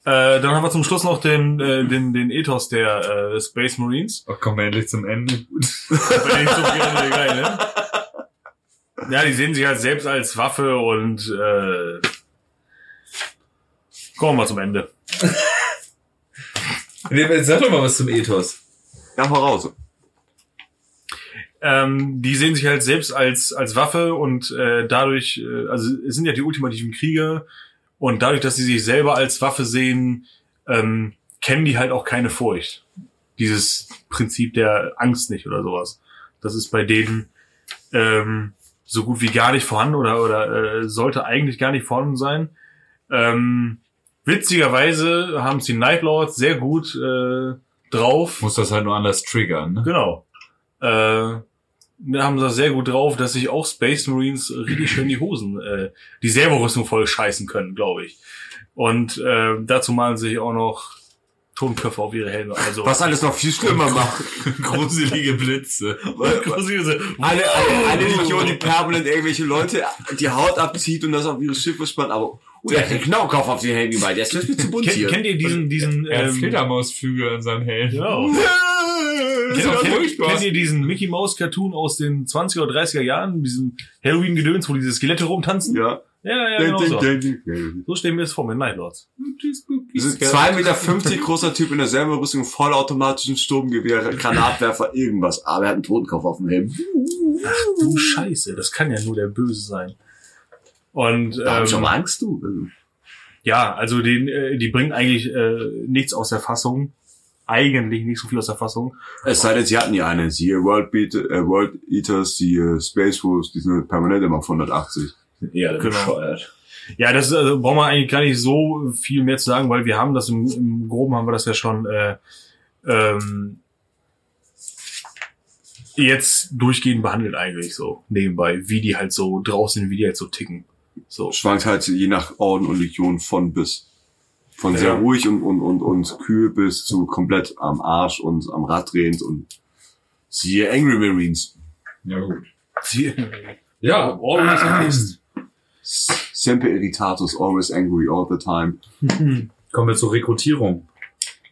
Äh, dann haben wir zum Schluss noch den, äh, den, den Ethos der äh, Space Marines. oh, kommen wir endlich zum Ende. Gut. Bin ich so gerne geil, ne? Ja, die sehen sich halt selbst als Waffe und äh, kommen wir mal zum Ende. Sag doch mal was zum Ethos. Ja, voraus. Ähm, die sehen sich halt selbst als als Waffe und äh, dadurch, äh, also es sind ja die ultimativen Krieger und dadurch, dass sie sich selber als Waffe sehen, ähm, kennen die halt auch keine Furcht. Dieses Prinzip der Angst nicht oder sowas. Das ist bei denen ähm, so gut wie gar nicht vorhanden oder oder äh, sollte eigentlich gar nicht vorhanden sein. Ähm, witzigerweise haben es die Nightlords sehr gut äh, drauf. Muss das halt nur anders triggern, ne? Genau. Äh, haben sie das sehr gut drauf, dass sich auch Space Marines richtig schön die Hosen, äh, die Servorüstung voll scheißen können, glaube ich. Und äh, dazu malen sie sich auch noch Tonköpfe auf ihre Helme. Also Was alles noch viel schlimmer macht. Gruselige Blitze. Gruselige- Alle, alle, alle Legionen, die permanent irgendwelche Leute die Haut abzieht und das auf ihre Schiffe spannt, aber Oh, der hat den Knaukopf auf den Helm gemacht. Der ist das mir zu bunt Kennt, hier. kennt ihr diesen, diesen, ähm, Fledermausflügel an seinem Helm. genau. Das ist kennt, furchtbar. kennt ihr diesen Mickey Mouse Cartoon aus den 20er oder 30er Jahren, diesen Halloween Gedöns, wo diese Skelette rumtanzen? ja. ja, ja genau so. Das So stellen wir es vor mit Nightlords. ist ein 2,50 Meter großer Typ in derselben Rüstung, vollautomatischen Sturmgewehr, Granatwerfer, irgendwas. Aber er hat einen Totenkopf auf dem Helm. Du Scheiße, das kann ja nur der Böse sein. Und Da hab ich ähm, aber Angst, du. Ja, also den, äh, die bringen eigentlich äh, nichts aus der Fassung. Eigentlich nicht so viel aus der Fassung. Es sei denn, sie hatten ja eine. Siehe World, Beat, äh, World Eaters, siehe Space Force, die sind permanent immer auf 180. Ja, Genau. Ja, das also, brauchen wir eigentlich gar nicht so viel mehr zu sagen, weil wir haben das im, im Groben haben wir das ja schon äh, ähm, jetzt durchgehend behandelt eigentlich so nebenbei, wie die halt so draußen, wie die halt so ticken. So. Schwankt halt je nach Orden und Legion von bis. Von sehr Ja. ruhig und, und, und, und kühl bis zu komplett am Arsch und am Rad drehend und siehe Angry Marines. Ja, gut. Sie- Ja, Always exist. Semper irritatus, always angry all the time. Kommen wir zur Rekrutierung.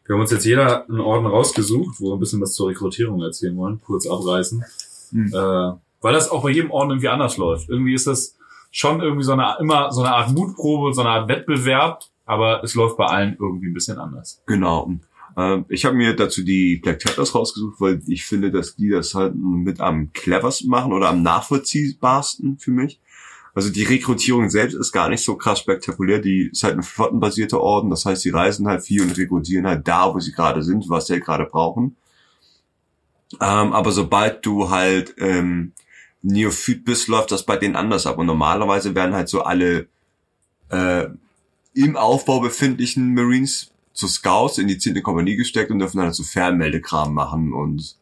Wir haben uns jetzt jeder einen Orden rausgesucht, wo wir ein bisschen was zur Rekrutierung erzählen wollen, kurz abreißen. Hm. Äh, weil das auch bei jedem Orden irgendwie anders läuft. Irgendwie ist das schon irgendwie so eine, immer so eine Art Mutprobe, so eine Art Wettbewerb, aber es läuft bei allen irgendwie ein bisschen anders. Genau. Ähm, ich habe mir dazu die Black Templars rausgesucht, weil ich finde, dass die das halt mit am cleversten machen oder am nachvollziehbarsten für mich. Also die Rekrutierung selbst ist gar nicht so krass spektakulär. Die ist halt ein flottenbasierter Orden. Das heißt, die reisen halt viel und rekrutieren halt da, wo sie gerade sind, was sie halt gerade brauchen. Ähm, aber sobald du halt ähm, Neophyt bist, läuft das bei denen anders ab. Und normalerweise werden halt so alle äh, im Aufbau befindlichen Marines zu Scouts in die 10. Kompanie gesteckt und dürfen dann so Fernmeldekram machen und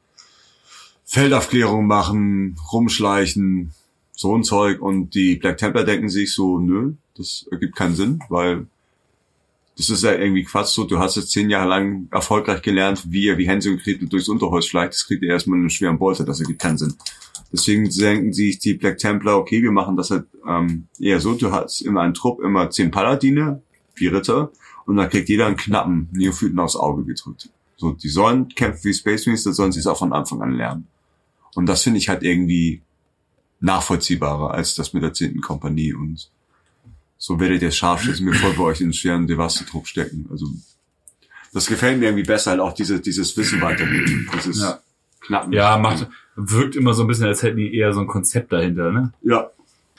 Feldaufklärung machen, rumschleichen, so ein Zeug. Und die Black Templar denken sich so, nö, das ergibt keinen Sinn, weil das ist ja irgendwie Quatsch so. Du hast jetzt zehn Jahre lang erfolgreich gelernt, wie ihr wie Hänsel und Gretel durchs Unterholz schleicht. Das kriegt ihr erstmal in einen schweren Bolter, das ergibt keinen Sinn. Deswegen denken sich die Black Templar, okay, wir machen das halt ähm, eher so. Du hast immer einen Trupp, immer zehn Paladine, vier Ritter, und dann kriegt jeder einen knappen Neophyten aufs Auge gedrückt. So, die sollen kämpfen wie Space Marines, da sollen sie es auch von Anfang an lernen. Und das finde ich halt irgendwie nachvollziehbarer als das mit der 10. Kompanie und so werdet ihr Scharfschützen bevor wir euch in den schweren Devastedruck stecken. Also das gefällt mir irgendwie besser, halt auch diese, dieses Wissen weitergeben. Dieses Ja. Knappen. Ja, macht, wirkt immer so ein bisschen, als hätten die eher so ein Konzept dahinter, ne? Ja.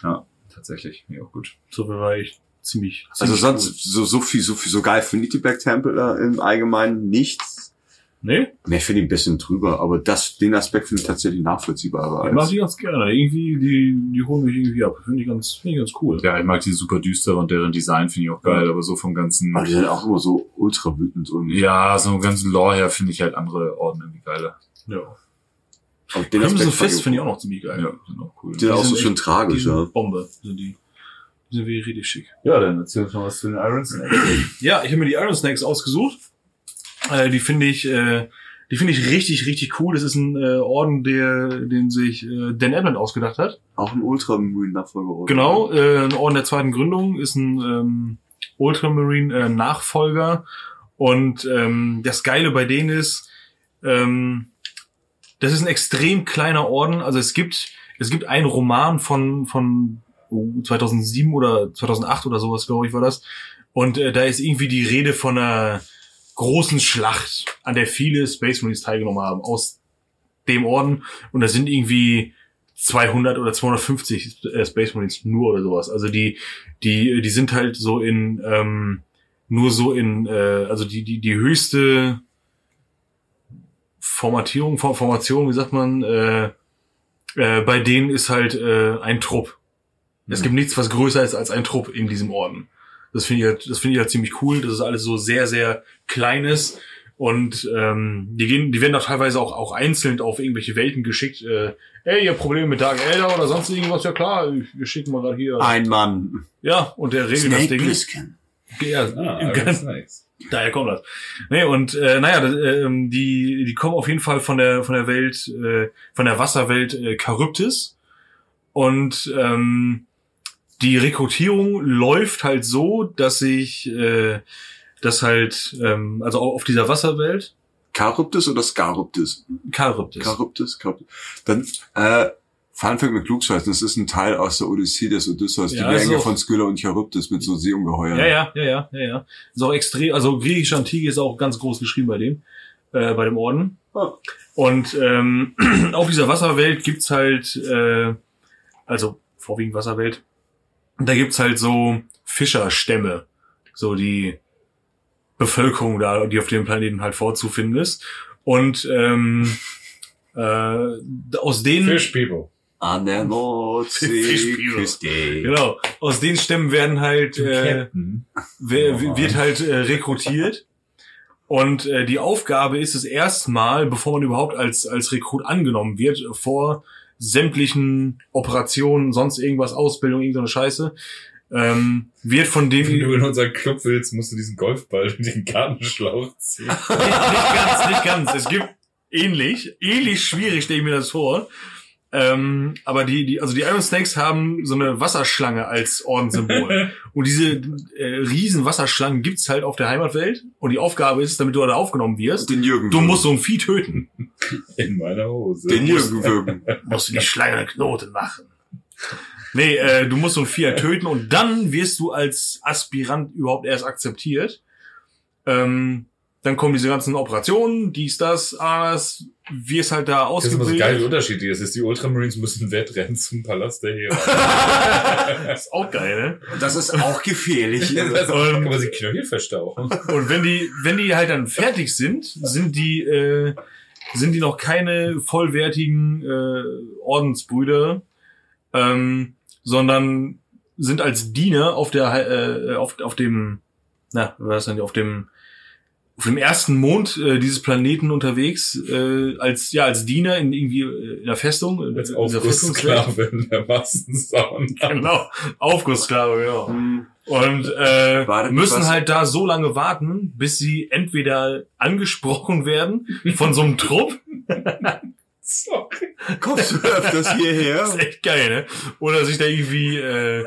Ja, tatsächlich. Ja, gut. So war ich ziemlich. Also ziemlich sonst so, so viel, so viel, so geil finde ich die Black Templar im Allgemeinen nicht. Nee, Ne, ich finde ihn ein bisschen drüber, aber das, den Aspekt finde ich tatsächlich nachvollziehbarer. die mag Als, ich ganz gerne. Irgendwie, die, die holen mich irgendwie ab. Finde ich ganz, finde ich ganz cool. Ja, ich mag die super düster und deren Design finde ich auch geil, aber so vom ganzen, aber die sind auch immer so ultra wütend und ja, so vom ganzen Lore her finde ich halt andere Orden irgendwie geiler. Ja. aber den Aspekt Fist finde ich auch noch ziemlich geil. Ja, sind auch cool. Die sind auch so schön tragisch, Die ja. Bombe. Sind die. Sind wirklich richtig schick. Ja, dann erzähl uns noch was zu den Iron Snakes. Ja, ich habe mir die Iron Snakes ausgesucht. Äh, die finde ich äh, Die finde ich richtig, richtig cool. Das ist ein äh, Orden, der, den sich äh, Dan Abnett ausgedacht hat. Auch ein Ultramarine-Nachfolger. Genau, äh, ein Orden der zweiten Gründung ist ein ähm, Ultramarine-Nachfolger. Und ähm, das Geile bei denen ist, ähm, das ist ein extrem kleiner Orden. Also es gibt es gibt einen Roman von von 2007 oder 2008 oder sowas, glaube ich, war das. Und äh, da ist irgendwie die Rede von einer großen Schlacht, an der viele Space Marines teilgenommen haben aus dem Orden. Und da sind irgendwie 200 oder 250 äh, Space Marines nur oder sowas. Also die die die sind halt so in ähm, nur so in äh, also die die die höchste Formatierung, Form- Formation, wie sagt man, äh, äh, bei denen ist halt äh, ein Trupp. Es gibt nichts, was größer ist als ein Trupp in diesem Orden. Das finde ich halt, das finde ich halt ziemlich cool. Das ist alles so sehr, sehr kleines. Und ähm, die gehen, die werden auch teilweise auch, auch einzeln auf irgendwelche Welten geschickt. Äh, ey, ihr habt Probleme mit Dark Elder oder sonst irgendwas? Ja klar, wir schicken mal gerade hier. Ein Mann. Ja, und der regelt das Snake Ding. Plissken. Ja, Ah, ganz, Snakes. Daher kommt das. Nee, und äh, naja, das, ähm, die, die kommen auf jeden Fall von der von der Welt, äh, von der Wasserwelt äh, Charybdis. Und ähm, die Rekrutierung läuft halt so, dass sich äh, das halt, ähm, also auf dieser Wasserwelt, Charybdis oder Scarybdis? Charybdis. Charybdis, Charybdis. Dann, äh, Funfact mit Klugscheißen, das ist ein Teil aus der Odyssee des Odysseus, Ja, die Gänge auch- von Skylla und Charybdis mit so Seeungeheuern. Ja, ja, ja, ja, ja, ja. Ist auch extrem, also griechisch Antike ist auch ganz groß geschrieben bei dem, äh, bei dem Orden. Ah. Und ähm, auf dieser Wasserwelt gibt's halt, äh, also vorwiegend Wasserwelt, da gibt's halt so Fischerstämme, so die Bevölkerung da, die auf dem Planeten halt vorzufinden ist. Und ähm, äh, aus denen Fish People. An der. Nordseeküste. genau, aus den Stämmen werden halt äh, wer, wird halt äh, rekrutiert. Und äh, die Aufgabe ist es erstmal, bevor man überhaupt als, als Rekrut angenommen wird, vor sämtlichen Operationen, sonst irgendwas, Ausbildung, irgendeine Scheiße, ähm, wird von Wenn denen du in unseren Club willst, musst du diesen Golfball in den Gartenschlauch ziehen. nicht, nicht ganz, nicht ganz. Es gibt ähnlich, ähnlich schwierig stelle ich mir das vor. Ähm, aber die, die, also die Iron Snakes haben so eine Wasserschlange als Ordenssymbol. und diese äh, riesen Wasserschlangen gibt's halt auf der Heimatwelt. Und die Aufgabe ist, damit du da aufgenommen wirst, Den Jürgen. du musst so ein Vieh töten. In meiner Hose. den Jürgen würgen. Musst du die Schlange einen Knoten machen. Nee, äh, du musst so ein Vieh halt töten und dann wirst du als Aspirant überhaupt erst akzeptiert. Ähm, dann kommen diese ganzen Operationen, dies, das, das, wirst halt da Das ist immer so geil, wie ausgebildet. unterschiedlich es ist. Die Ultramarines müssen Wettrennen zum Palast der Hera. Das ist auch geil, ne? Das ist auch gefährlich. Das kann man sich Knöchel verstauchen. Und wenn die, wenn die halt dann fertig sind, sind die, äh, sind die noch keine vollwertigen äh, Ordensbrüder, ähm, sondern sind als Diener auf der, äh, auf, auf dem, na, was denn, auf dem, auf dem ersten Mond äh, dieses Planeten unterwegs, äh, als ja als Diener in irgendwie äh, in der Festung, in Als. Aufgusssklave in der Massensauna. Genau, Aufgusssklave, genau. Hm. Und äh, müssen was? halt da so lange warten, bis sie entweder angesprochen werden von so einem Trupp, Sorry. Kommst du öfters hierher? das ist echt geil, ne? Oder sich da irgendwie äh,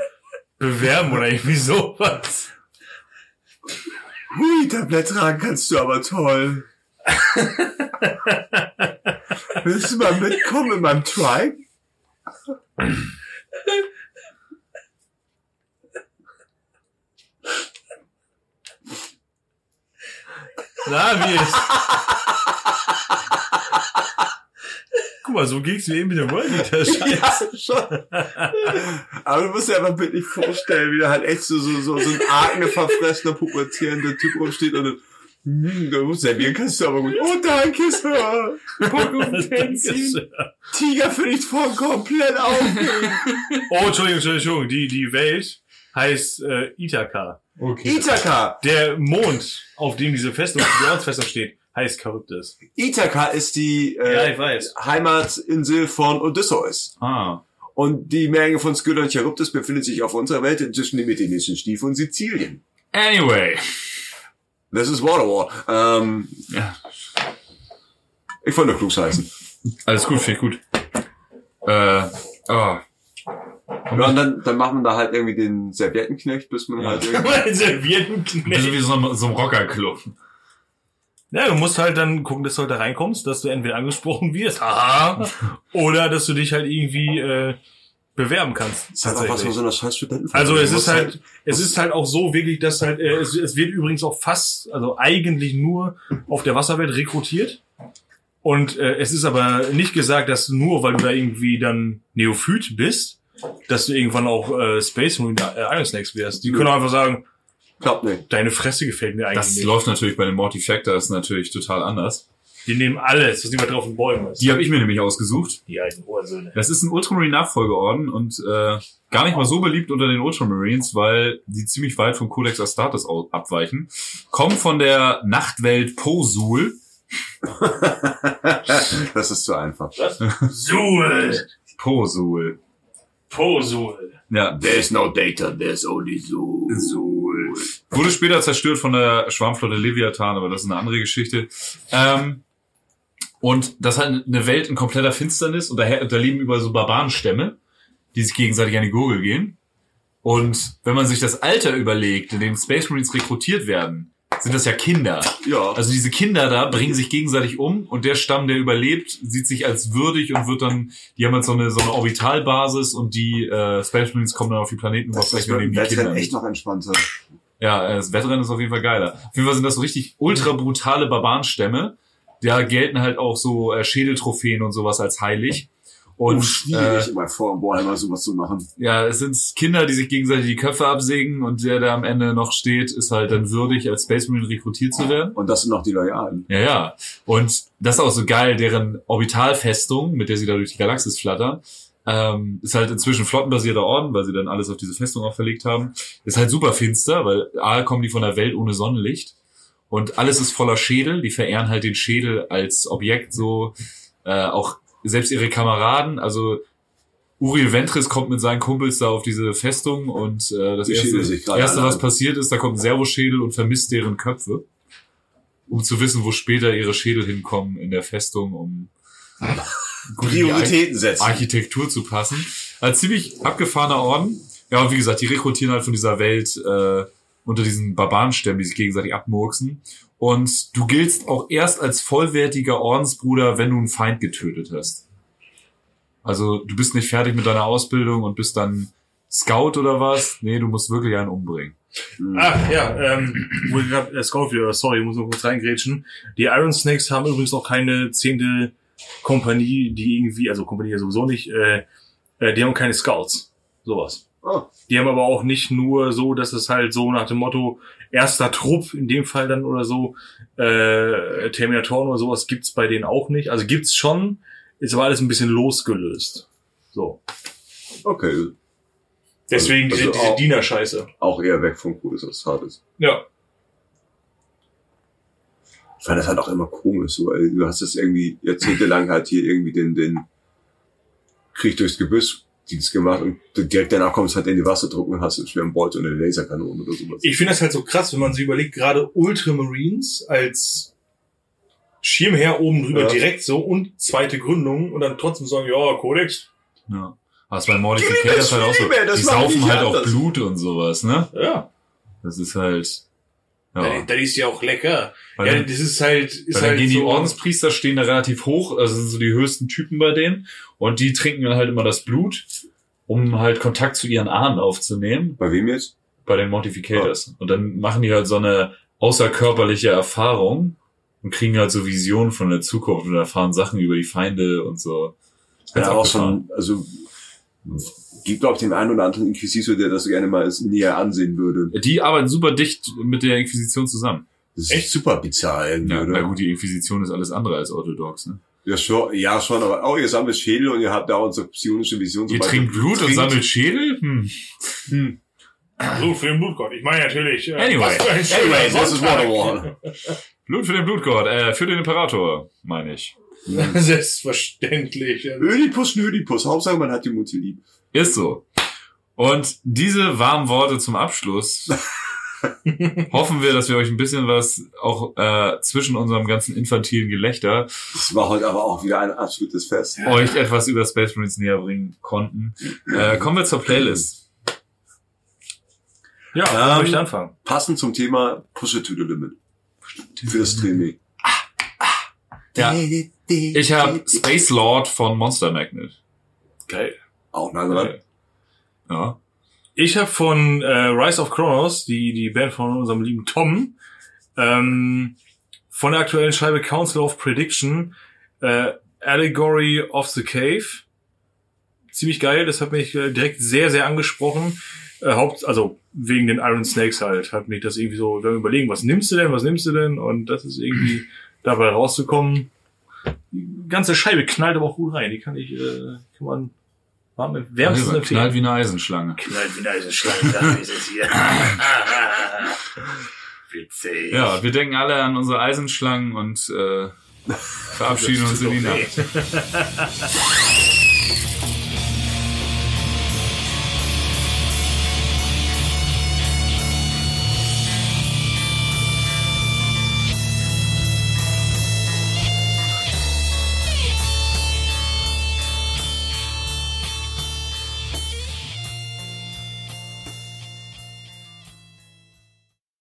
bewerben oder irgendwie sowas. Hui, Tablett tragen kannst du aber toll. Willst du mal mitkommen in meinem Tribe? Na, wie ist? Guck mal, so ging's mir eben mit dem World Eater Ja, schon. Aber du musst dir einfach bildlich vorstellen, wie da halt echt so, so, so, so ein akne verfressener, pubertierender Typ rumsteht und dann, hm, du musst servieren kannst du aber gut. Oh, danke, Sir. Tiger finde ich voll komplett aufregend. Oh, Entschuldigung, Entschuldigung, die, die Welt heißt äh, Ithaka. Okay. Ithaka. Der Mond, auf dem diese Festung, die Ortsfestung steht, heißt Charybdis. Ithaka ist die äh, weiß. Heimatinsel von Odysseus. Ah. Und die Menge von Skylla und Charybdis befindet sich auf unserer Welt zwischen dem italienischen Stief und Sizilien. Anyway. Das ist Waterwall. Ähm, Ja. Ich wollte nur klug heißen. Alles gut, finde ich gut. Äh, oh. Und dann, dann macht man da halt irgendwie den Serviettenknecht, bis man halt irgendwie... Ein Das ist Serviettenknecht. wie so ein, so ein Rockerclub. Ja, du musst halt dann gucken, dass du halt da reinkommst, dass du entweder angesprochen wirst, haha, oder dass du dich halt irgendwie äh, bewerben kannst. Das ist halt auch was von so einer scheiß Studenten. Also es ist musst halt, es ist halt auch so wirklich, dass halt, äh, es, es wird übrigens auch fast, also eigentlich nur auf der Wasserwelt rekrutiert. Und äh, es ist aber nicht gesagt, dass nur, weil du da irgendwie dann Neophyt bist, dass du irgendwann auch äh, Space Marine äh, Iron Snakes wärst. Die können auch einfach sagen, Klappt nicht. deine Fresse gefällt mir eigentlich Das nicht. läuft natürlich bei den Mortifactors natürlich total anders. Die nehmen alles, was niemand drauf in Bäumen ist. Die habe ich mir nämlich ausgesucht. Die alten Ursöhne. Das ist ein Ultramarine-Nachfolgeorden und äh, gar nicht mal so beliebt unter den Ultramarines, weil die ziemlich weit vom Codex Astartes abweichen. Kommen von der Nachtwelt Posul. Das ist zu einfach. Suhl! Posul. Posul. Ja, There's no data, there's only Zool. Wurde später zerstört von der Schwarmflotte Leviathan, aber das ist eine andere Geschichte. Ähm, und das hat eine Welt in kompletter Finsternis und daher, da leben über so Barbarenstämme, die sich gegenseitig an die Gurgel gehen. Und wenn man sich das Alter überlegt, in dem Space Marines rekrutiert werden, sind das ja Kinder. Ja. Also diese Kinder da bringen sich gegenseitig um und der Stamm, der überlebt, sieht sich als würdig und wird dann, die haben halt so eine, so eine Orbitalbasis und die äh, Space Marines kommen dann auf die Planeten das ist überflächen und nehmen beim die Kinder Wettrennen mit. echt noch entspannter. Ja, äh, das Wettrennen ist auf jeden Fall geiler. Auf jeden Fall sind das so richtig ultra brutale Barbarenstämme. Da gelten halt auch so äh, Schädeltrophäen und sowas als heilig. Und äh, schwierig, immer vor Warhammer sowas zu machen. ja, es sind Kinder, die sich gegenseitig die Köpfe absägen und der, der am Ende noch steht, ist halt dann würdig, als Space Marine rekrutiert zu werden. Und das sind noch die Loyalen. Ja, ja. Und das ist auch so geil, deren Orbitalfestung, mit der sie da durch die Galaxis flattern, ähm, ist halt inzwischen flottenbasierter Orden, weil sie dann alles auf diese Festung auch verlegt haben. Ist halt super finster, weil A kommen die von der Welt ohne Sonnenlicht und alles ist voller Schädel. Die verehren halt den Schädel als Objekt so, äh, auch selbst ihre Kameraden, also Uriel Ventris kommt mit seinen Kumpels da auf diese Festung und äh, das Die erste, erste was passiert ist, da kommt ein Servoschädel und vermisst deren Köpfe um zu wissen, wo später ihre Schädel hinkommen in der Festung, um Prioritäten setzen. Architektur zu passen. Ein ziemlich abgefahrener Orden. Ja, und wie gesagt, die rekrutieren halt von dieser Welt äh, unter diesen Barbarenstämmen, die sich gegenseitig abmurksen. Und du giltst auch erst als vollwertiger Ordensbruder, wenn du einen Feind getötet hast. Also du bist nicht fertig mit deiner Ausbildung und bist dann Scout oder was. Nee, du musst wirklich einen umbringen. Ach ja, ähm, wo ich grad, äh, Scout wieder, sorry, ich muss noch kurz reingrätschen. Die Iron Snakes haben übrigens auch keine zehnte Kompanie, die irgendwie, also Kompanie ja sowieso nicht, äh, äh, die haben keine Scouts. Sowas. Oh. Die haben aber auch nicht nur so, dass es halt so nach dem Motto, erster Trupp in dem Fall dann oder so, äh, Terminatoren oder sowas gibt's bei denen auch nicht. Also gibt's schon, ist aber alles ein bisschen losgelöst. So. Okay. Deswegen Also diese, diese auch- Diener-Scheiße. Auch eher weg vom Cooles als Hartes. Ja. Ich fand das halt auch immer komisch, so, weil du hast das irgendwie jahrzehntelang halt hier irgendwie den, den Krieg durchs Gebüsch Dienst gemacht und direkt danach kommst du halt in die Wasserdruck und hast einen schweren Bolt und eine Laserkanone oder sowas. Ich finde das halt so krass, wenn man sich überlegt, gerade Ultramarines als Schirmherr oben drüber Ja. direkt so und zweite Gründung und dann trotzdem sagen, ja, Kodex. Ja. Was bei Modificators halt auch so. Das Die saufen halt auch. Blut und sowas, ne? Ja. Das ist halt. Ja. Das ist ja auch lecker. Weil ja, dann- das ist halt, ist Weil dann halt gehen die so, Ordenspriester stehen da relativ hoch, also sind so die höchsten Typen bei denen. Und die trinken dann halt immer das Blut, um halt Kontakt zu ihren Ahnen aufzunehmen, Bei wem jetzt? bei den Mortificators. Und dann machen die halt so eine außerkörperliche Erfahrung und kriegen halt so Visionen von der Zukunft und erfahren Sachen über die Feinde und so. Ganz Ja, auch schon, also, gibt glaube ich den einen oder anderen Inquisitor, der das gerne mal näher ansehen würde. Die arbeiten super dicht mit der Inquisition zusammen. Das ist Echt? super bizarr irgendwie, Ja, oder? na gut, die Inquisition ist alles andere als orthodox. Ne? Ja, schon, ja, schon, aber auch ihr sammelt Schädel und ihr habt dauernd so psionische Visionen. Ihr trinkt Blut und trinkt. sammelt Schädel? Hm. so für den Blutgott. Ich meine natürlich. Äh, Anyway. Anyway, das ist Sonntag. Waterwall. Blut für den Blutgott, äh, für den Imperator, meine ich. Selbstverständlich. Ödipus, Nödipus. Hauptsache, man hat die Mutti lieb. Ist so. Und diese warmen Worte zum Abschluss hoffen wir, dass wir euch ein bisschen was auch äh, zwischen unserem ganzen infantilen Gelächter Das war heute aber auch wieder ein absolutes Fest. euch etwas über Space Marines näher bringen konnten. Äh, kommen wir zur Playlist. Ja, Ähm, ähm, möchte anfangen. Passend zum Thema Push it to the limit. Für das Training. Ja. Ich habe Space Lord von Monster Magnet. Geil. Auch nah dran. Ja. Ich habe von äh, Rise of Chronos, die, die Band von unserem lieben Tom, ähm, von der aktuellen Scheibe Council of Prediction, äh, Allegory of the Cave. Ziemlich geil, das hat mich äh, direkt sehr, sehr angesprochen. Äh, Haupt, also wegen den Iron Snakes halt, hat mich das irgendwie so, wenn wir überlegen, was nimmst du denn, was nimmst du denn? Und das ist irgendwie dabei rauszukommen. Die ganze Scheibe knallt aber auch gut rein. Die kann ich, äh, kann man warm wärmstens Knallt empfehlen. wie eine Eisenschlange. Knallt wie eine Schlange, das ist es hier. Witzig. Ja, wir denken alle an unsere Eisenschlangen und äh, verabschieden uns in die Nacht.